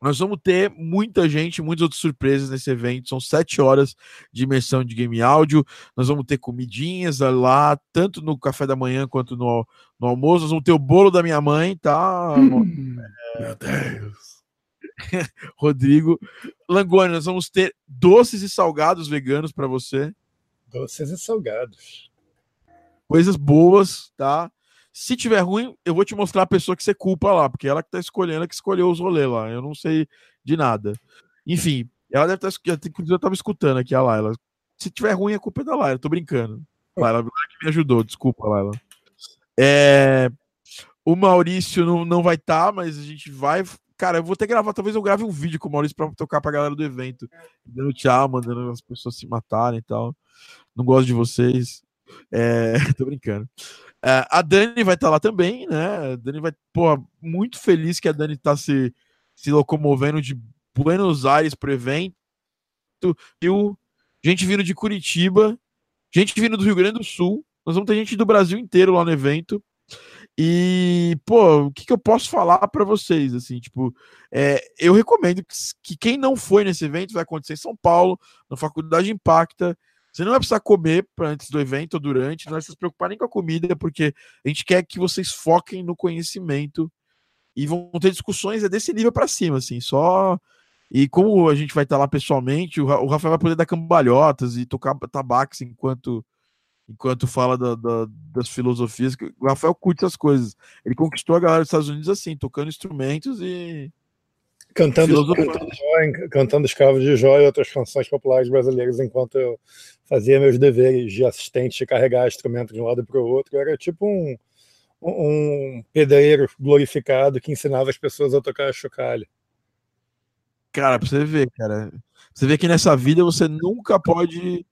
Nós vamos ter muita gente, muitas outras surpresas nesse evento. São sete horas de imersão de game áudio. Nós vamos ter comidinhas lá, tanto no café da manhã quanto no, no almoço. Nós vamos ter o bolo da minha mãe, tá? Hum, é... Meu Deus. Rodrigo. Langoni, nós vamos ter doces e salgados veganos para você. Doces e salgados. Coisas boas, tá? Se tiver ruim, eu vou te mostrar a pessoa que você culpa lá, porque ela que tá escolhendo, que escolheu os rolês lá. Eu não sei de nada. Enfim, ela deve estar. Tá, inclusive, eu tava escutando aqui a Laila. Se tiver ruim, a culpa é da Laila. Tô brincando. Laila, que me ajudou, desculpa, Laila. É, o Maurício não, não vai estar, tá, mas a gente vai Cara, eu vou ter que gravar, talvez eu grave um vídeo com o Maurício pra tocar pra galera do evento. Dando tchau, mandando as pessoas se matarem e tal. Não gosto de vocês. É, tô brincando. É, a Dani vai estar tá lá também, né? A Dani vai, pô, muito feliz que a Dani tá se, se locomovendo de Buenos Aires pro evento. E o gente vindo de Curitiba, gente vindo do Rio Grande do Sul. Nós vamos ter gente do Brasil inteiro lá no evento. E, pô, o que, que eu posso falar para vocês? Assim, tipo, é, eu recomendo que, que, quem não foi nesse evento vai acontecer em São Paulo, na Faculdade Impacta. Você não vai precisar comer antes do evento ou durante, não vai se preocupar nem com a comida, porque a gente quer que vocês foquem no conhecimento e vão ter discussões é desse nível para cima, assim, só. E como a gente vai estar lá pessoalmente, o Rafael vai poder dar cambalhotas e tocar tabaques enquanto enquanto fala da, da, das filosofias, o Rafael curte essas coisas. Ele conquistou a galera dos Estados Unidos assim, tocando instrumentos e. Cantando, cantando, cantando Escravos de Jó e outras canções populares brasileiras enquanto eu fazia meus deveres de assistente de carregar instrumento de um lado para o outro. era tipo um, um pedreiro glorificado que ensinava as pessoas a tocar chocalho. Cara, pra você ver, cara. Você vê que nessa vida você nunca pode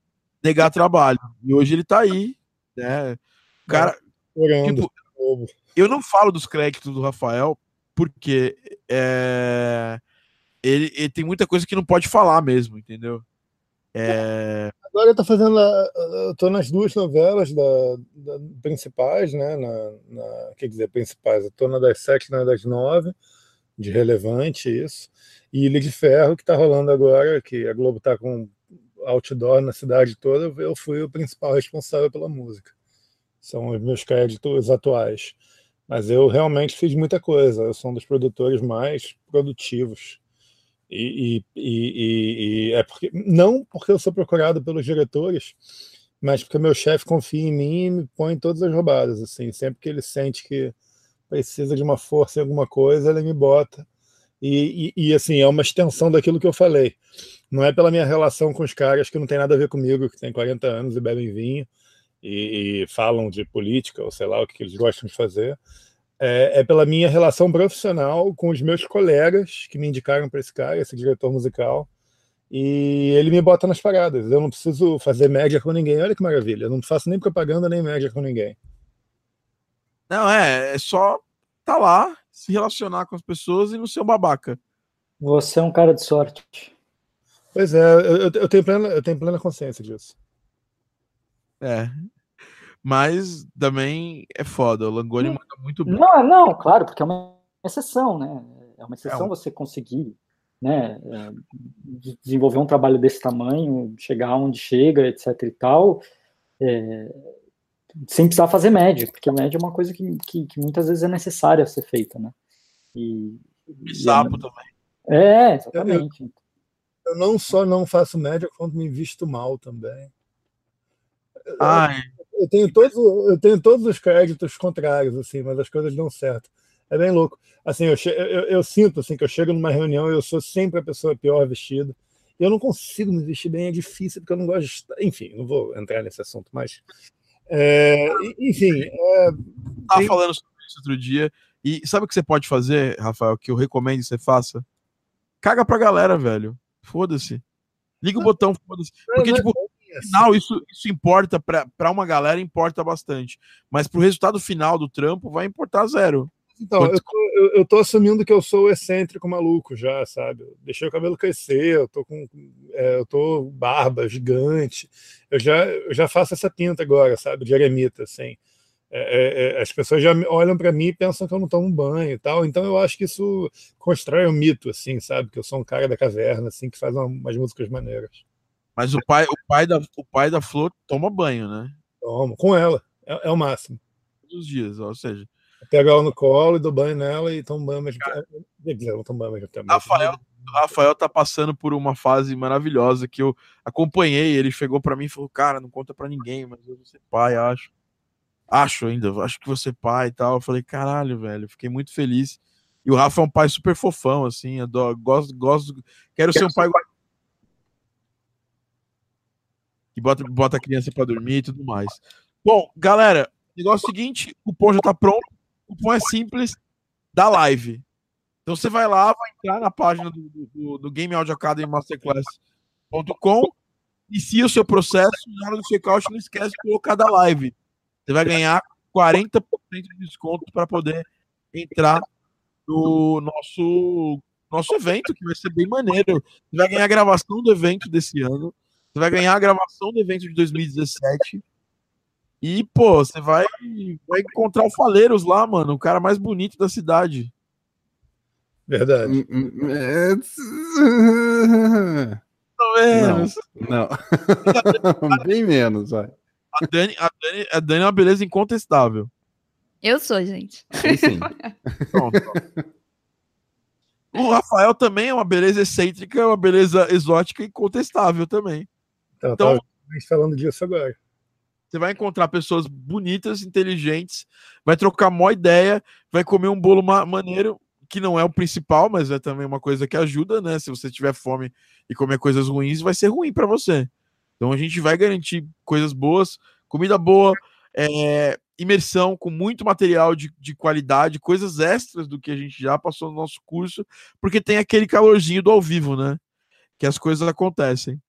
negar trabalho. E hoje ele tá aí, né? Cara. Tipo, eu não falo dos créditos do Rafael, porque é, ele, ele, tem muita coisa que não pode falar mesmo, entendeu? É... Agora ele tá fazendo. Eu tô nas duas novelas da, da principais, né? Na, na, quer dizer, principais. Eu tô na das sete, na das nove. de relevante isso. E Ilha de Ferro, que está rolando agora, que a Globo está com outdoor na cidade toda, eu fui o principal responsável pela música. São os meus créditos atuais. Mas eu realmente fiz muita coisa. Eu sou um dos produtores mais produtivos. E, e, e, e, é porque não porque eu sou procurado pelos diretores, mas porque meu chefe confia em mim e me põe em todas as roubadas. Assim, sempre que ele sente que precisa de uma força em alguma coisa, ele me bota. E, e, assim, é uma extensão daquilo que eu falei. Não é pela minha relação com os caras que não tem nada a ver comigo, que tem 40 anos e bebem vinho e, e falam de política, ou sei lá o que eles gostam de fazer. É, é, pela minha relação profissional com os meus colegas que me indicaram para esse cara, esse diretor musical, e ele me bota nas paradas. Eu não preciso fazer média com ninguém. Olha que maravilha. Eu não faço nem propaganda nem média com ninguém. Não, é, é só tá lá, se relacionar com as pessoas e não ser um babaca. Você é um cara de sorte. Pois é, eu, eu, tenho, plena, eu tenho plena consciência disso. É. Mas também é foda, o Langoni manda muito bem. Não, não, claro, porque é uma exceção, né? É uma exceção é um... você conseguir né, é, desenvolver um trabalho desse tamanho, chegar onde chega, etc e tal. É, sem precisar fazer média, porque a média é uma coisa que, que, que muitas vezes é necessária ser feita, né? E, Sapo é, também. É, exatamente. Eu, eu, não só não faço média, quanto me visto mal também. Ai. Eu, eu, tenho todos, eu tenho todos os créditos contrários, assim, mas as coisas dão certo. É bem louco. Assim, eu, eu, eu sinto assim, que eu chego numa reunião e eu sou sempre a pessoa pior vestida. Eu não consigo me vestir bem, é difícil, porque eu não gosto de. Enfim, não vou entrar nesse assunto, mas é, enfim. É, Estava tem... falando sobre isso outro dia. E sabe o que você pode fazer, Rafael, que eu recomendo que você faça? Caga pra galera, velho. Foda-se. Liga o botão, foda-se. Porque, é, tipo, no final, isso, isso importa pra, pra uma galera, importa bastante. Mas pro resultado final do trampo, vai importar zero. Então, eu tô, eu, eu tô, assumindo que eu sou excêntrico maluco já, sabe? Eu deixei o cabelo crescer, eu tô com. É, eu tô barba gigante. Eu já, eu já faço essa pinta agora, sabe? De eremita, assim. É, é, é as pessoas já olham para mim e pensam que eu não tomo banho e tal. Então eu acho que isso constrói um mito, assim, sabe? Que eu sou um cara da caverna, assim, que faz umas músicas maneiras. Mas o pai, o pai da, o pai da Flor toma banho, né? Toma, com ela. É, é o máximo. Todos os dias, ou seja, Pego ela no colo e dou banho nela e tomo banho mesmo. Não tomo banho mesmo. Rafael, Rafael tá passando por uma fase maravilhosa que eu acompanhei. Ele chegou para mim e falou: Cara, não conta para ninguém, mas eu vou ser pai, acho. Acho ainda, acho que você pai e tal. Eu falei: Caralho, velho, fiquei muito feliz. E o Rafa é um pai super fofão, assim. Adoro, gosto, gosto, quero, quero ser um pai. Que bota, bota a criança para dormir e tudo mais. Bom, galera, negócio é o seguinte: o cupom já tá pronto cupom é simples da live. Então você vai lá, vai entrar na página do, do, do Game Audio Academy Masterclass.com, inicia o seu processo, na hora do checkout não esquece de colocar da live. Você vai ganhar 40% de desconto para poder entrar no nosso nosso evento, que vai ser bem maneiro. Você vai ganhar a gravação do evento desse ano. Você vai ganhar a gravação do evento de 2017. E, pô, você vai, vai encontrar o Faleiros lá, mano, o cara mais bonito da cidade. Verdade. Hum, hum, é... menos. Não, não. bem menos, vai. A Dani, a, Dani, a Dani é uma beleza incontestável. Eu sou, gente. sim. Pronto. O Rafael também é uma beleza excêntrica, uma beleza exótica e incontestável também. Então, então falando disso agora. Você vai encontrar pessoas bonitas, inteligentes, vai trocar mó ideia, vai comer um bolo ma maneiro, que não é o principal, mas é também uma coisa que ajuda, né? Se você tiver fome e comer coisas ruins, vai ser ruim para você. Então a gente vai garantir coisas boas, comida boa, é, imersão com muito material de, de qualidade, coisas extras do que a gente já passou no nosso curso, porque tem aquele calorzinho do ao vivo, né? Que as coisas acontecem.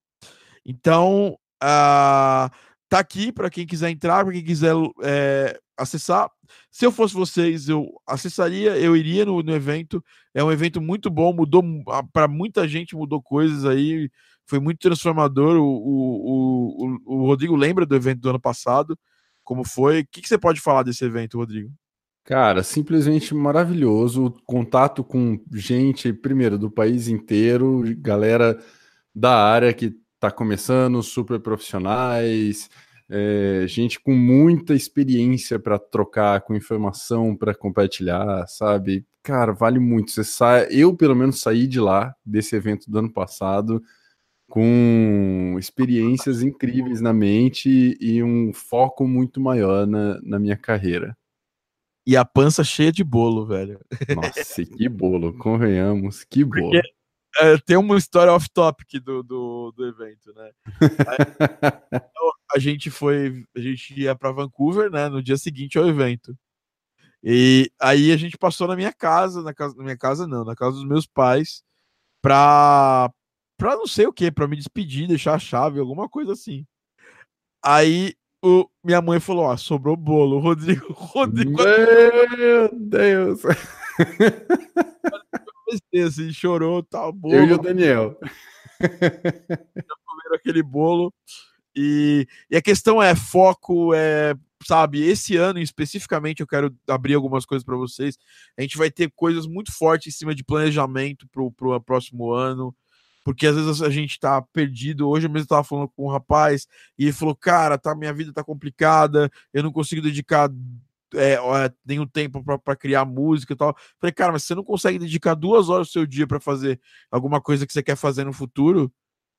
Então, uh, tá aqui para quem quiser entrar, para quem quiser é, acessar. Se eu fosse vocês, eu acessaria, eu iria no, no evento. É um evento muito bom, mudou para muita gente, mudou coisas aí, foi muito transformador. O, o, o, o, Rodrigo lembra do evento do ano passado, como foi? O que, que você pode falar desse evento, Rodrigo? Cara, simplesmente maravilhoso. Contato com gente, primeiro, do país inteiro, galera da área que está começando, super profissionais, é, gente com muita experiência para trocar, com informação para compartilhar, sabe? Cara, vale muito. Você sai, eu pelo menos saí de lá desse evento do ano passado com experiências incríveis na mente e um foco muito maior na, na minha carreira. E a pança cheia de bolo, velho. Nossa, que bolo, convenhamos, que bolo. Porque, é, tem uma história off-topic do, do, do, evento, né? Aí, a gente foi, a gente ia para Vancouver, né, no dia seguinte ao evento. E aí a gente passou na minha casa, na casa, na minha casa não, na casa dos meus pais, pra, pra não sei o que, pra me despedir, deixar a chave, alguma coisa assim. Aí o, minha mãe falou: Ó, sobrou bolo. Rodrigo. Rodrigo Meu Deus! assim, chorou, tal, bolo. Eu e o Daniel. Comeram aquele bolo. E, e a questão é foco, é sabe, esse ano especificamente eu quero abrir algumas coisas para vocês. A gente vai ter coisas muito fortes em cima de planejamento para o próximo ano porque às vezes a gente tá perdido. Hoje eu mesmo tava falando com um rapaz e ele falou: Cara, tá, minha vida tá complicada, eu não consigo dedicar é, nenhum tempo para criar música e tal. Falei, cara, mas você não consegue dedicar duas horas do seu dia para fazer alguma coisa que você quer fazer no futuro?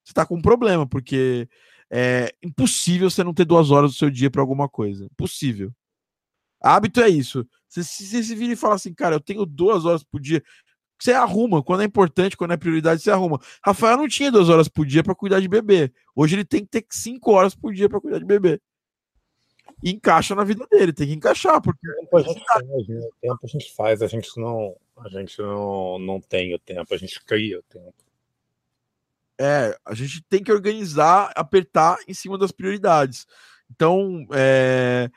Você tá com um problema, porque é impossível você não ter duas horas do seu dia para alguma coisa. Impossível. Hábito é isso. Você, você se vira e fala assim, cara, eu tenho duas horas por dia você arruma. Quando é importante, quando é prioridade, você arruma. Rafael não tinha duas horas por dia para cuidar de bebê. Hoje ele tem que ter cinco horas por dia para cuidar de bebê. E encaixa na vida dele, tem que encaixar, porque. Tempo a gente faz, né? tempo a gente faz, a gente não, a gente não, não tem o tempo, a gente cria o tempo. É, a gente tem que organizar, apertar em cima das prioridades. Então, é,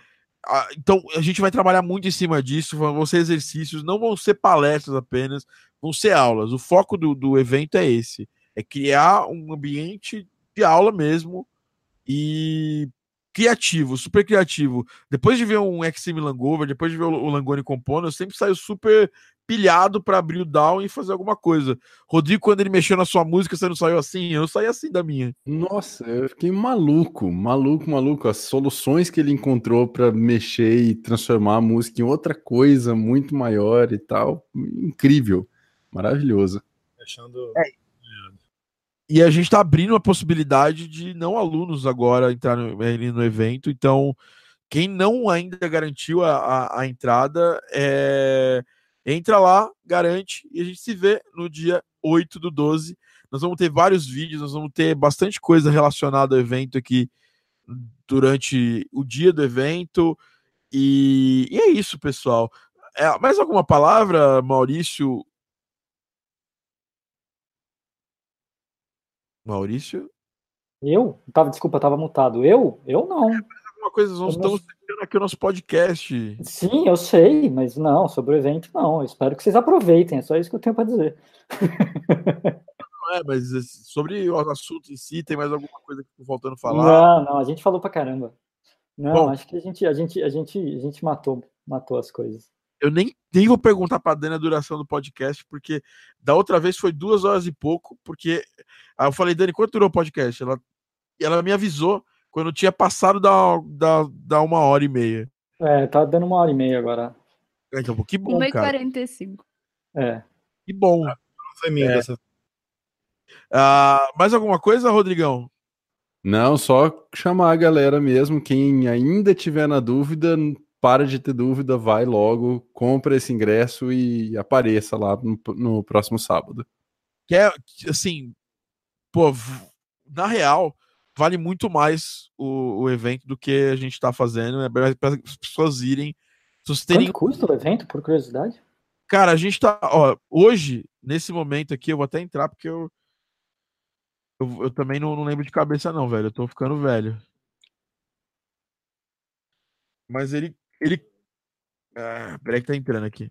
então a gente vai trabalhar muito em cima disso, vão ser exercícios, não vão ser palestras apenas, vão ser aulas. O foco do, do evento é esse: é criar um ambiente de aula mesmo e criativo, super criativo. Depois de ver um XM Langover, depois de ver o Langoni compondo, eu sempre saio super pilhado para abrir o down e fazer alguma coisa. Rodrigo, quando ele mexeu na sua música, você não saiu assim? Eu saí assim da minha. Nossa, eu fiquei maluco, maluco, maluco. As soluções que ele encontrou para mexer e transformar a música em outra coisa muito maior e tal. Incrível, maravilhoso. Deixando. É. E a gente está abrindo a possibilidade de não alunos agora entrar no, no evento. Então, quem não ainda garantiu a, a, a entrada é Entra lá, garante e a gente se vê no dia 8 do 12. Nós vamos ter vários vídeos, nós vamos ter bastante coisa relacionada ao evento aqui durante o dia do evento. E, e é isso, pessoal. É, mais alguma palavra, Maurício? Maurício? Eu? Tava, desculpa, tava mutado. Eu? Eu não. É, alguma coisa, nós estamos terminando aqui o nosso podcast. Sim, eu sei, mas não, sobre o evento não. Eu espero que vocês aproveitem, é só isso que eu tenho para dizer. Não é, mas sobre o assunto em si, tem mais alguma coisa que tá faltando falar? Não, não, a gente falou pra caramba. Não, Bom, acho que a gente, a gente, a gente, a gente matou, matou as coisas. Eu nem, nem vou perguntar para Dani a duração do podcast, porque da outra vez foi duas horas e pouco, porque aí eu falei, Dani, quanto durou o podcast? Ela, ela me avisou quando tinha passado da, da, da uma hora e meia. É, tá dando uma hora e meia agora. Então, que bom, 1 cara. 45. É. Que bom. Ah, foi minha é. dessa... ah, mais alguma coisa, Rodrigão? Não, só chamar a galera mesmo. Quem ainda tiver na dúvida, para de ter dúvida, vai logo, compra esse ingresso e apareça lá no, no próximo sábado. Que é, assim, pô, na real, vale muito mais o, o evento do que a gente está fazendo. É para as pessoas irem. Terem... Quanto custa o evento, por curiosidade? Cara, a gente tá. Ó, hoje, nesse momento aqui, eu vou até entrar porque eu. Eu, eu também não, não, lembro de cabeça, não, velho. Eu tô ficando velho. Mas ele. Ele... Ah, peraí que tá entrando aqui.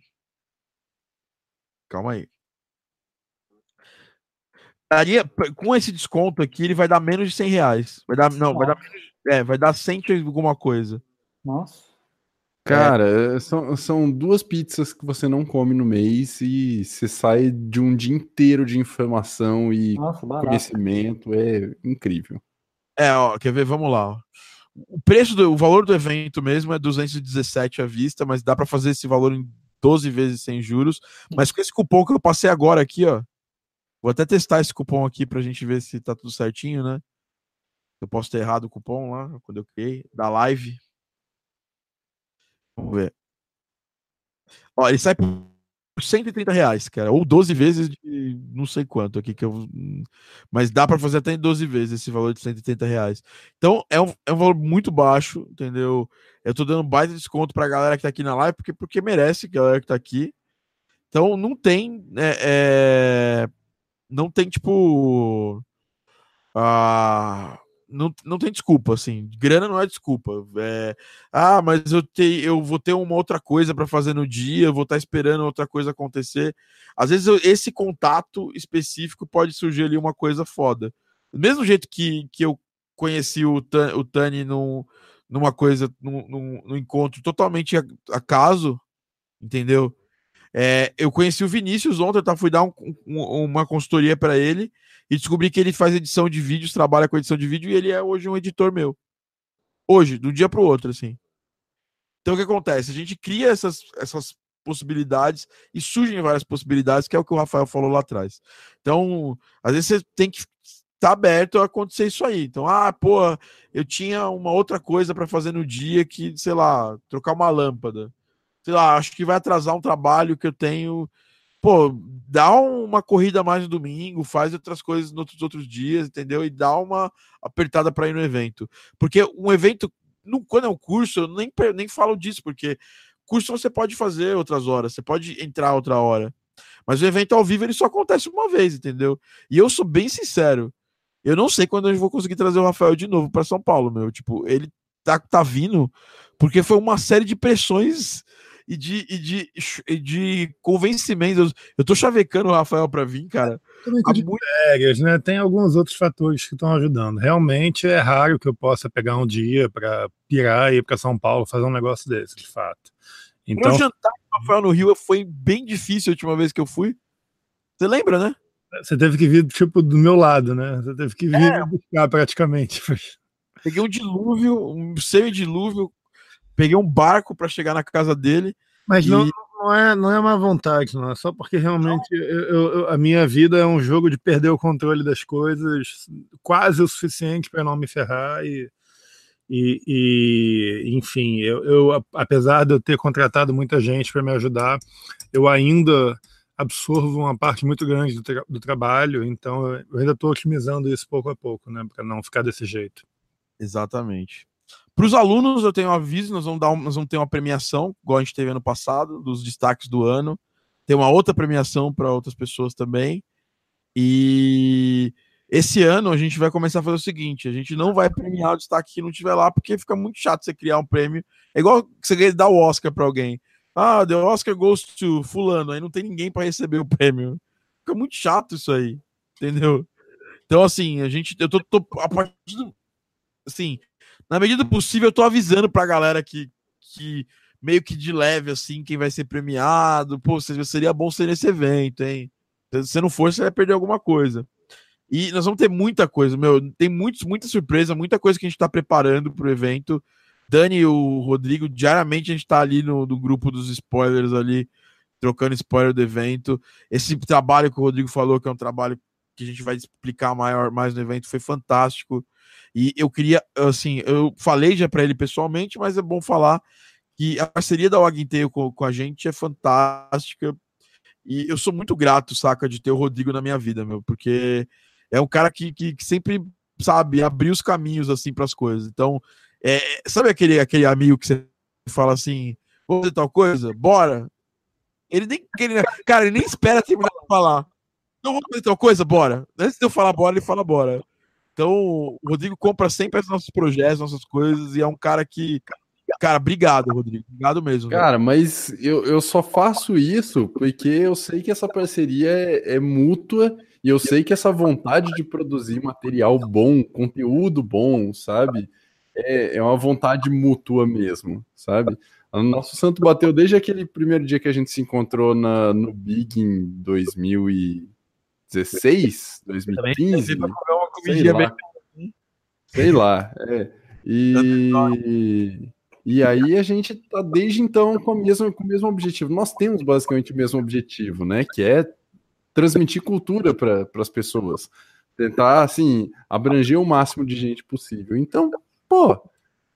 Calma aí daria, com esse desconto aqui, ele vai dar menos de 100 reais. Vai dar, não, vai dar, é, vai dar 100 alguma coisa. Nossa. Cara, é. são, são duas pizzas que você não come no mês e você sai de um dia inteiro de informação e Nossa, conhecimento. É incrível. É, ó, quer ver? Vamos lá. Ó. O preço do o valor do evento mesmo é 217 à vista, mas dá para fazer esse valor em 12 vezes sem juros. Mas com esse cupom que eu passei agora aqui, ó. Vou até testar esse cupom aqui pra gente ver se tá tudo certinho, né? Eu posso ter errado o cupom lá quando eu criei da live. Vamos ver. Ó, ele sai por 130 reais, cara, ou 12 vezes de não sei quanto aqui que eu. Mas dá para fazer até em 12 vezes esse valor de 130 reais. Então é um, é um valor muito baixo, entendeu? Eu tô dando baita desconto pra galera que tá aqui na live, porque, porque merece, galera que tá aqui. Então não tem. Né, é, não tem, tipo. Ah, não, não tem desculpa, assim. Grana não é desculpa. É, ah, mas eu, te, eu vou ter uma outra coisa para fazer no dia, vou estar tá esperando outra coisa acontecer. Às vezes, eu, esse contato específico pode surgir ali uma coisa foda. Do mesmo jeito que, que eu conheci o, o Tani num, numa coisa, num, num, num encontro totalmente acaso, entendeu? É, eu conheci o Vinícius ontem, tá, fui dar um, um, uma consultoria para ele e descobri que ele faz edição de vídeos, trabalha com edição de vídeo e ele é hoje um editor meu. Hoje, um dia para o outro, assim. Então o que acontece? A gente cria essas, essas possibilidades e surgem várias possibilidades, que é o que o Rafael falou lá atrás. Então, às vezes você tem que estar tá aberto a acontecer isso aí. Então, ah, pô, eu tinha uma outra coisa para fazer no dia que, sei lá, trocar uma lâmpada sei lá, acho que vai atrasar um trabalho que eu tenho. Pô, dá uma corrida mais no domingo, faz outras coisas nos outros dias, entendeu? E dá uma apertada para ir no evento. Porque um evento, quando é um curso, eu nem, nem falo disso, porque curso você pode fazer outras horas, você pode entrar outra hora. Mas o evento ao vivo ele só acontece uma vez, entendeu? E eu sou bem sincero. Eu não sei quando eu vou conseguir trazer o Rafael de novo para São Paulo, meu. Tipo, ele tá, tá vindo porque foi uma série de pressões e de, e de, e de convencimentos. Eu tô chavecando o Rafael para vir, cara. de muito... Férias, né? Tem alguns outros fatores que estão ajudando. Realmente é raro que eu possa pegar um dia para pirar e ir para São Paulo fazer um negócio desse, de fato. Então, Meu jantar com o Rafael no Rio foi bem difícil a última vez que eu fui. Você lembra, né? Você teve que vir, tipo, do meu lado, né? Você teve que vir é. buscar praticamente. Peguei um dilúvio, um semi-dilúvio peguei um barco para chegar na casa dele. Mas e... não, não, é, não é uma vontade, não. É só porque realmente eu, eu, a minha vida é um jogo de perder o controle das coisas quase o suficiente para não me ferrar. E, e, e enfim, eu, eu, apesar de eu ter contratado muita gente para me ajudar, eu ainda absorvo uma parte muito grande do, tra do trabalho, então eu ainda estou otimizando isso pouco a pouco, né, para não ficar desse jeito. Exatamente. Para os alunos, eu tenho um aviso: nós vamos, dar nós vamos ter uma premiação, igual a gente teve ano passado, dos destaques do ano. Tem uma outra premiação para outras pessoas também. E esse ano a gente vai começar a fazer o seguinte: a gente não vai premiar o destaque que não tiver lá, porque fica muito chato você criar um prêmio. É igual você dar o Oscar para alguém. Ah, the Oscar goes to fulano, aí não tem ninguém para receber o prêmio. Fica muito chato isso aí, entendeu? Então, assim, a gente, eu tô, tô a partir do, assim, na medida do possível, eu tô avisando pra galera que, que meio que de leve, assim, quem vai ser premiado. Pô, seria bom ser nesse evento, hein? Se você não for, você vai perder alguma coisa. E nós vamos ter muita coisa, meu. Tem muitos, muita surpresa, muita coisa que a gente tá preparando pro evento. Dani e o Rodrigo, diariamente a gente tá ali no, no grupo dos spoilers ali, trocando spoiler do evento. Esse trabalho que o Rodrigo falou, que é um trabalho que a gente vai explicar maior, mais no evento, foi fantástico. E eu queria, assim, eu falei já para ele pessoalmente, mas é bom falar que a parceria da Og Inteiro com, com a gente é fantástica. E eu sou muito grato, saca, de ter o Rodrigo na minha vida, meu, porque é um cara que, que, que sempre, sabe, abriu os caminhos, assim, para as coisas. Então, é, sabe aquele, aquele amigo que você fala assim, vou fazer tal coisa? Bora! Ele nem, ele, cara, ele nem espera terminar de falar. Não vou fazer tal coisa? Bora. Antes de eu falar bora, ele fala bora. Então, o Rodrigo compra sempre os nossos projetos, nossas coisas, e é um cara que. Cara, obrigado, Rodrigo. Obrigado mesmo. Cara, mas eu, eu só faço isso porque eu sei que essa parceria é, é mútua e eu sei que essa vontade de produzir material bom, conteúdo bom, sabe? É, é uma vontade mútua mesmo, sabe? O nosso santo bateu desde aquele primeiro dia que a gente se encontrou na, no Big em 2016, 2015. Sei lá. Sei lá. É. E, e aí a gente tá desde então com, a mesma, com o mesmo objetivo. Nós temos basicamente o mesmo objetivo, né? Que é transmitir cultura para as pessoas. Tentar, assim, abranger o máximo de gente possível. Então, pô,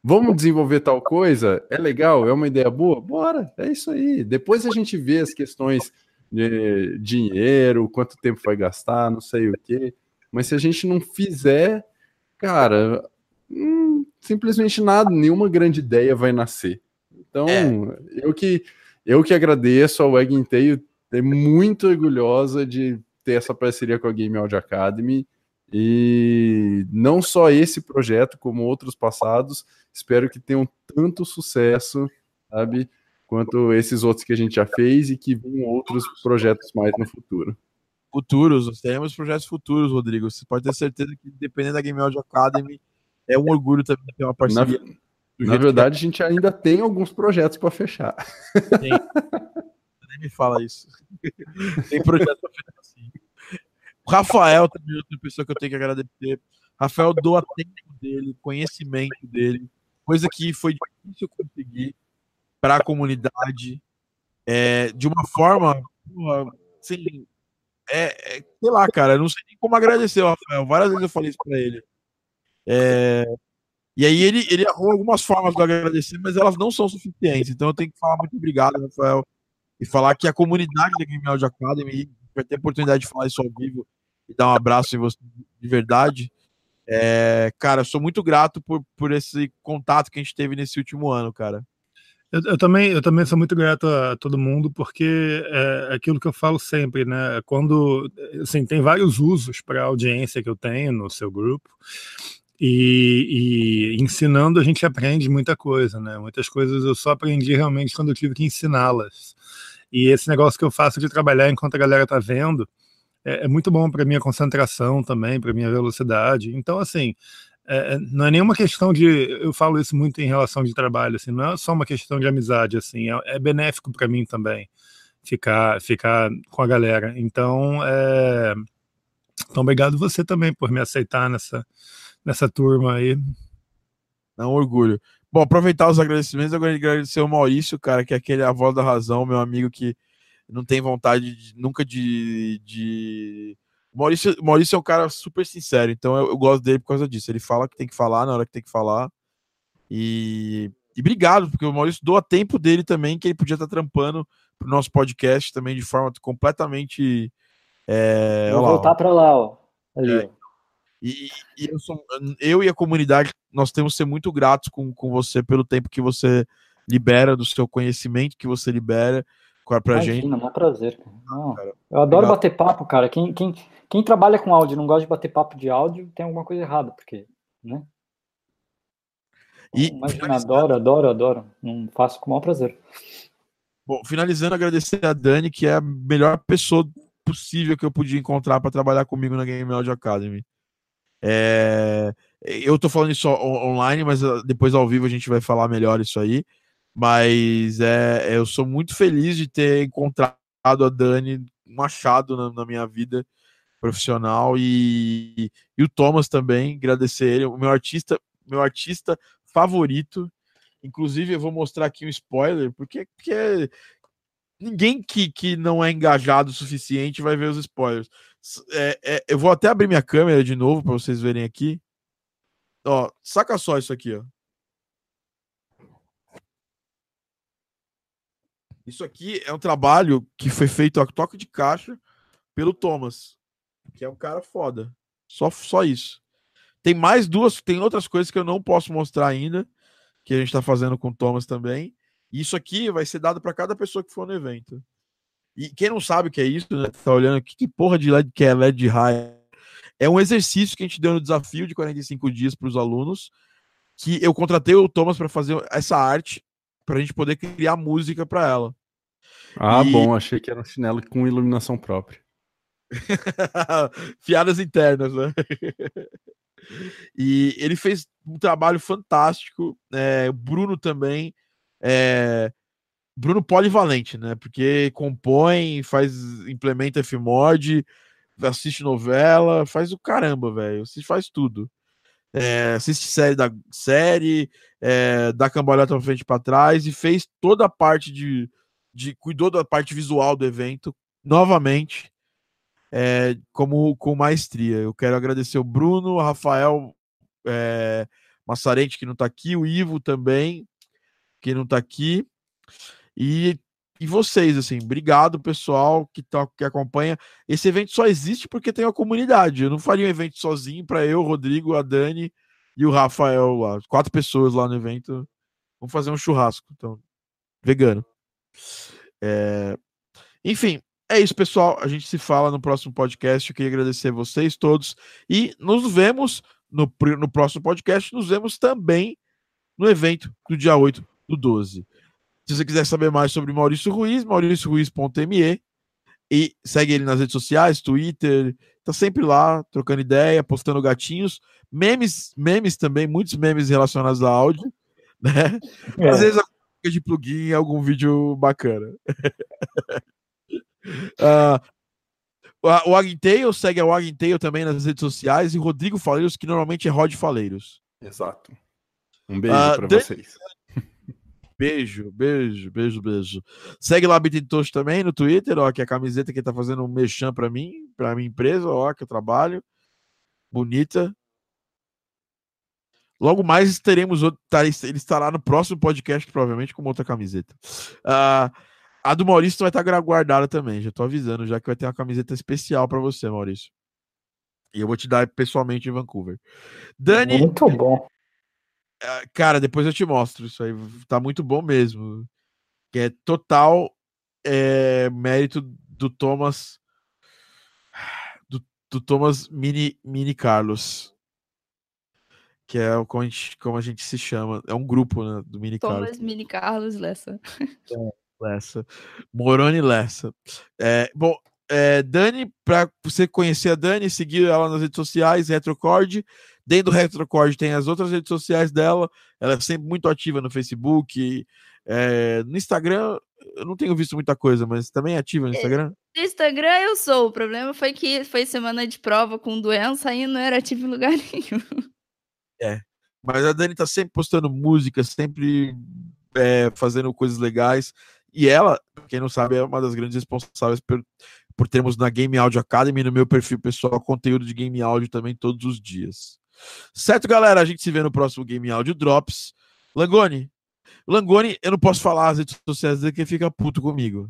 Vamos desenvolver tal coisa? É legal? É uma ideia boa? Bora, é isso aí. Depois a gente vê as questões de dinheiro, quanto tempo vai gastar, não sei o quê. Mas se a gente não fizer, cara, hum, simplesmente nada, nenhuma grande ideia vai nascer. Então, é. eu que eu que agradeço ao Egg Inteio, é muito orgulhosa de ter essa parceria com a Game Audio Academy. E não só esse projeto, como outros passados, espero que tenham tanto sucesso, sabe, quanto esses outros que a gente já fez e que venham outros projetos mais no futuro. Futuros, teremos projetos futuros, Rodrigo. Você pode ter certeza que, dependendo da Game Audio Academy, é um orgulho também ter uma parceria. Na, na verdade, que... a gente ainda tem alguns projetos para fechar. Tem. Nem me fala isso. tem projeto para fechar sim. O Rafael também é outra pessoa que eu tenho que agradecer. Rafael doa tempo dele, conhecimento dele, coisa que foi difícil conseguir para a comunidade é, de uma forma assim, é, é, sei lá, cara, eu não sei nem como agradecer o Rafael. Várias vezes eu falei isso para ele. É, e aí ele, ele arrumou algumas formas de agradecer, mas elas não são suficientes. Então eu tenho que falar muito obrigado, Rafael, e falar que a comunidade da Game Audio Academy vai ter a oportunidade de falar isso ao vivo e dar um abraço em você de verdade. É, cara, sou muito grato por, por esse contato que a gente teve nesse último ano, cara. Eu, eu, também, eu também sou muito grato a todo mundo, porque é aquilo que eu falo sempre, né? Quando, assim, tem vários usos para a audiência que eu tenho no seu grupo, e, e, ensinando a gente aprende muita coisa, né? Muitas coisas eu só aprendi realmente quando eu tive que ensiná-las. E esse negócio que eu faço de trabalhar enquanto a galera tá vendo é, é muito bom para minha concentração também, para minha velocidade. Então, assim, é, é, não é nenhuma questão de. Eu falo isso muito em relação de trabalho, assim, não é só uma questão de amizade, assim, é, é benéfico para mim também ficar, ficar com a galera. Então, é, então, obrigado você também por me aceitar nessa, nessa turma aí. É um orgulho. Bom, aproveitar os agradecimentos, agora agradecer o Maurício, cara, que é aquele a voz da razão, meu amigo que não tem vontade de, nunca de. de... Maurício, Maurício é um cara super sincero, então eu, eu, gosto dele por causa disso. Ele fala que tem que falar na hora que tem que falar. E, e obrigado, porque o Maurício doa tempo dele também, que ele podia estar trampando pro nosso podcast também de forma completamente. É, Vou voltar para lá, ó. Ali, é, e, e eu, sou, eu, e a comunidade, nós temos que ser muito gratos com, com você pelo tempo que você libera, do seu conhecimento que você libera pra Imagina, gente. É um prazer. Não, eu adoro Obrigado. bater papo, cara. Quem, quem, quem trabalha com áudio e não gosta de bater papo de áudio, tem alguma coisa errada, porque, né? E, Imagina, adoro, adoro, adoro. Não faço com o maior prazer. Bom, finalizando, agradecer a Dani, que é a melhor pessoa possível que eu podia encontrar para trabalhar comigo na Game Audio Academy. É, eu tô falando isso online, mas ah, depois ao vivo a gente vai falar melhor isso aí. Mas é, eu sou muito feliz de ter encontrado a Dani Machado na, na minha vida profissional e, e, o Thomas também, agradecer ele, o meu artista, meu artista favorito. Inclusive, eu vou mostrar aqui um spoiler, porque, porque ninguém que, que não é engajado o suficiente vai ver os spoilers. É, é, eu vou até abrir minha câmera de novo para vocês verem aqui. Ó, saca só isso aqui, ó. Isso aqui é um trabalho que foi feito a toque de caixa pelo Thomas, que é um cara foda. Só, só isso. Tem mais duas, tem outras coisas que eu não posso mostrar ainda, que a gente tá fazendo com o Thomas também. E isso aqui vai ser dado para cada pessoa que for no evento. E quem não sabe o que é isso, né? Tá olhando aqui, que porra de LED que é LED high? É um exercício que a gente deu no desafio de 45 dias para os alunos, que eu contratei o Thomas para fazer essa arte, para a gente poder criar música para ela. Ah, e... bom, achei que era um chinelo com iluminação própria. Piadas internas, né? e ele fez um trabalho fantástico. É, o Bruno também é, Bruno polivalente, né? Porque compõe, faz, implementa Fmod, assiste novela, faz o caramba, velho. Você faz tudo. É, assiste série da série, é, dá cambalhota pra frente para trás e fez toda a parte de, de. cuidou da parte visual do evento novamente. É, como com maestria. Eu quero agradecer o Bruno, o Rafael é, Massarente, que não está aqui, o Ivo também, que não está aqui. E, e vocês, assim, obrigado, pessoal que, tá, que acompanha. Esse evento só existe porque tem uma comunidade. Eu não faria um evento sozinho para eu, Rodrigo, a Dani e o Rafael lá. Quatro pessoas lá no evento. Vamos fazer um churrasco, então, vegano. É... Enfim, é isso, pessoal. A gente se fala no próximo podcast. Eu queria agradecer vocês todos e nos vemos no, no próximo podcast. Nos vemos também no evento do dia 8 do 12. Se você quiser saber mais sobre Maurício Ruiz, mauricioruiz.me e segue ele nas redes sociais, Twitter, tá sempre lá, trocando ideia, postando gatinhos, memes, memes também, muitos memes relacionados a áudio, né? É. Às vezes de plugin, algum vídeo bacana. uh, o Aguintail segue a Aguintail também nas redes sociais e Rodrigo Faleiros, que normalmente é Rod Faleiros. Exato. Um beijo uh, para vocês. Beijo, beijo, beijo, beijo. Segue lá a Bitintosh também no Twitter, ó, que é a camiseta que tá fazendo um mechan para mim, para minha empresa, ó, que eu trabalho. Bonita. Logo mais teremos outro. Tá, ele estará no próximo podcast, provavelmente, com outra camiseta. Uh, a do Maurício vai estar guardada também, já tô avisando, já que vai ter uma camiseta especial para você, Maurício. E eu vou te dar pessoalmente em Vancouver. Dani. Muito bom. Ah, cara, depois eu te mostro isso aí. Tá muito bom mesmo. Que é total é, mérito do Thomas. Do, do, Thomas Mini, Mini Carlos. Que é como a, gente, como a gente se chama. É um grupo né, do Mini Thomas Carlos. Thomas Mini Carlos Lessa. É, Lessa. Moroni Lessa. É, bom, é, Dani, para você conhecer a Dani, seguir ela nas redes sociais, Retrocord. Dentro do Retrocord tem as outras redes sociais dela. Ela é sempre muito ativa no Facebook. É, no Instagram, eu não tenho visto muita coisa, mas também é ativa no Instagram? No Instagram eu sou. O problema foi que foi semana de prova com doença e não era ativo em lugar nenhum. É. Mas a Dani tá sempre postando música, sempre é, fazendo coisas legais. E ela, quem não sabe, é uma das grandes responsáveis por, por termos na Game Audio Academy, no meu perfil pessoal, conteúdo de Game Audio também todos os dias. Certo, galera? A gente se vê no próximo Game Audio Drops. Langoni. Langoni, eu não posso falar as redes sociais dele que fica puto comigo.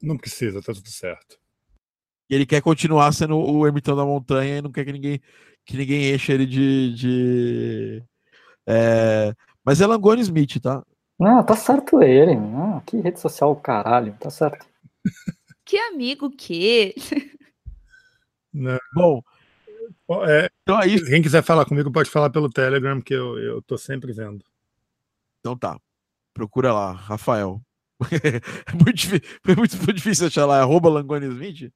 Não precisa, tá tudo certo. Ele quer continuar sendo o ermitão da montanha e não quer que ninguém que ninguém enche ele de. de é... Mas é Langoni Smith, tá? Não, tá certo ele. Não, que rede social, caralho. Tá certo. Que amigo que? Não. Bom, é, então é isso. Quem quiser falar comigo pode falar pelo Telegram, que eu, eu tô sempre vendo. Então tá. Procura lá, Rafael. é muito, difícil, foi muito, muito difícil achar lá. É arroba Langones 20?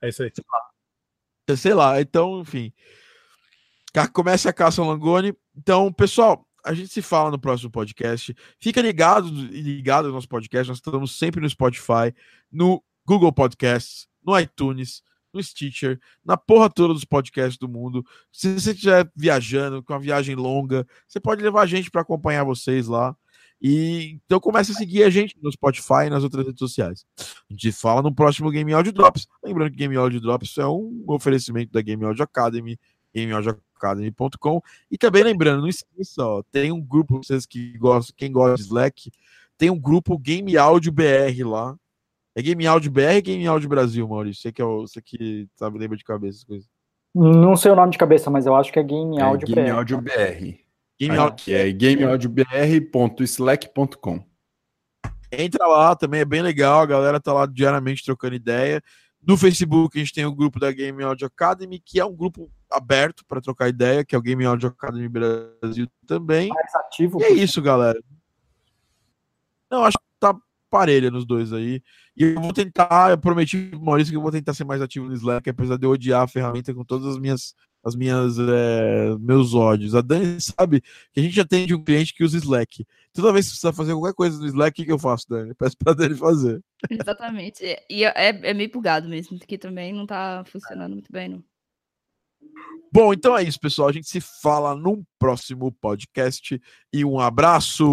É isso aí. Sei lá. Sei lá. Então, enfim. Comece a caça ao Langoni. Então, pessoal, a gente se fala no próximo podcast. Fica ligado ligado no nosso podcast. Nós estamos sempre no Spotify, no Google Podcasts, no iTunes, no Stitcher, na porra toda dos podcasts do mundo. Se você estiver viajando, com uma viagem longa, você pode levar a gente para acompanhar vocês lá. E então comece a seguir a gente no Spotify e nas outras redes sociais. A gente fala no próximo Game Audio Drops. Lembrando que Game Audio Drops é um oferecimento da Game Audio Academy, gameaudioacademy.com. E também lembrando, não esqueça, ó, tem um grupo, vocês que gostam, quem gosta de Slack, tem um grupo Game Audio BR lá. É Game Audio BR ou Game Audio Brasil, Maurício? Você que, é o, você que sabe, lembra de cabeça as coisas. Não sei o nome de cabeça, mas eu acho que é Game é, Audio Game BR. Audio BR. Game é gameaudiobr.slack.com. Entra lá, também é bem legal, a galera tá lá diariamente trocando ideia. No Facebook a gente tem o grupo da Game Audio Academy, que é um grupo aberto para trocar ideia, que é o Game Audio Academy Brasil também. Mais ativo. E é isso, galera. Não, acho que tá parelha nos dois aí. E eu vou tentar, eu prometi pro Maurício que eu vou tentar ser mais ativo no Slack, apesar de eu odiar a ferramenta com todas as minhas as minhas é, meus ódios. A Dani sabe que a gente atende um cliente que usa Slack. Toda vez que precisa fazer qualquer coisa no Slack, o que eu faço, Dani? Peço pra Dani fazer. Exatamente. E é, é meio bugado mesmo, que também não tá funcionando muito bem, não. Bom, então é isso, pessoal. A gente se fala num próximo podcast e um abraço.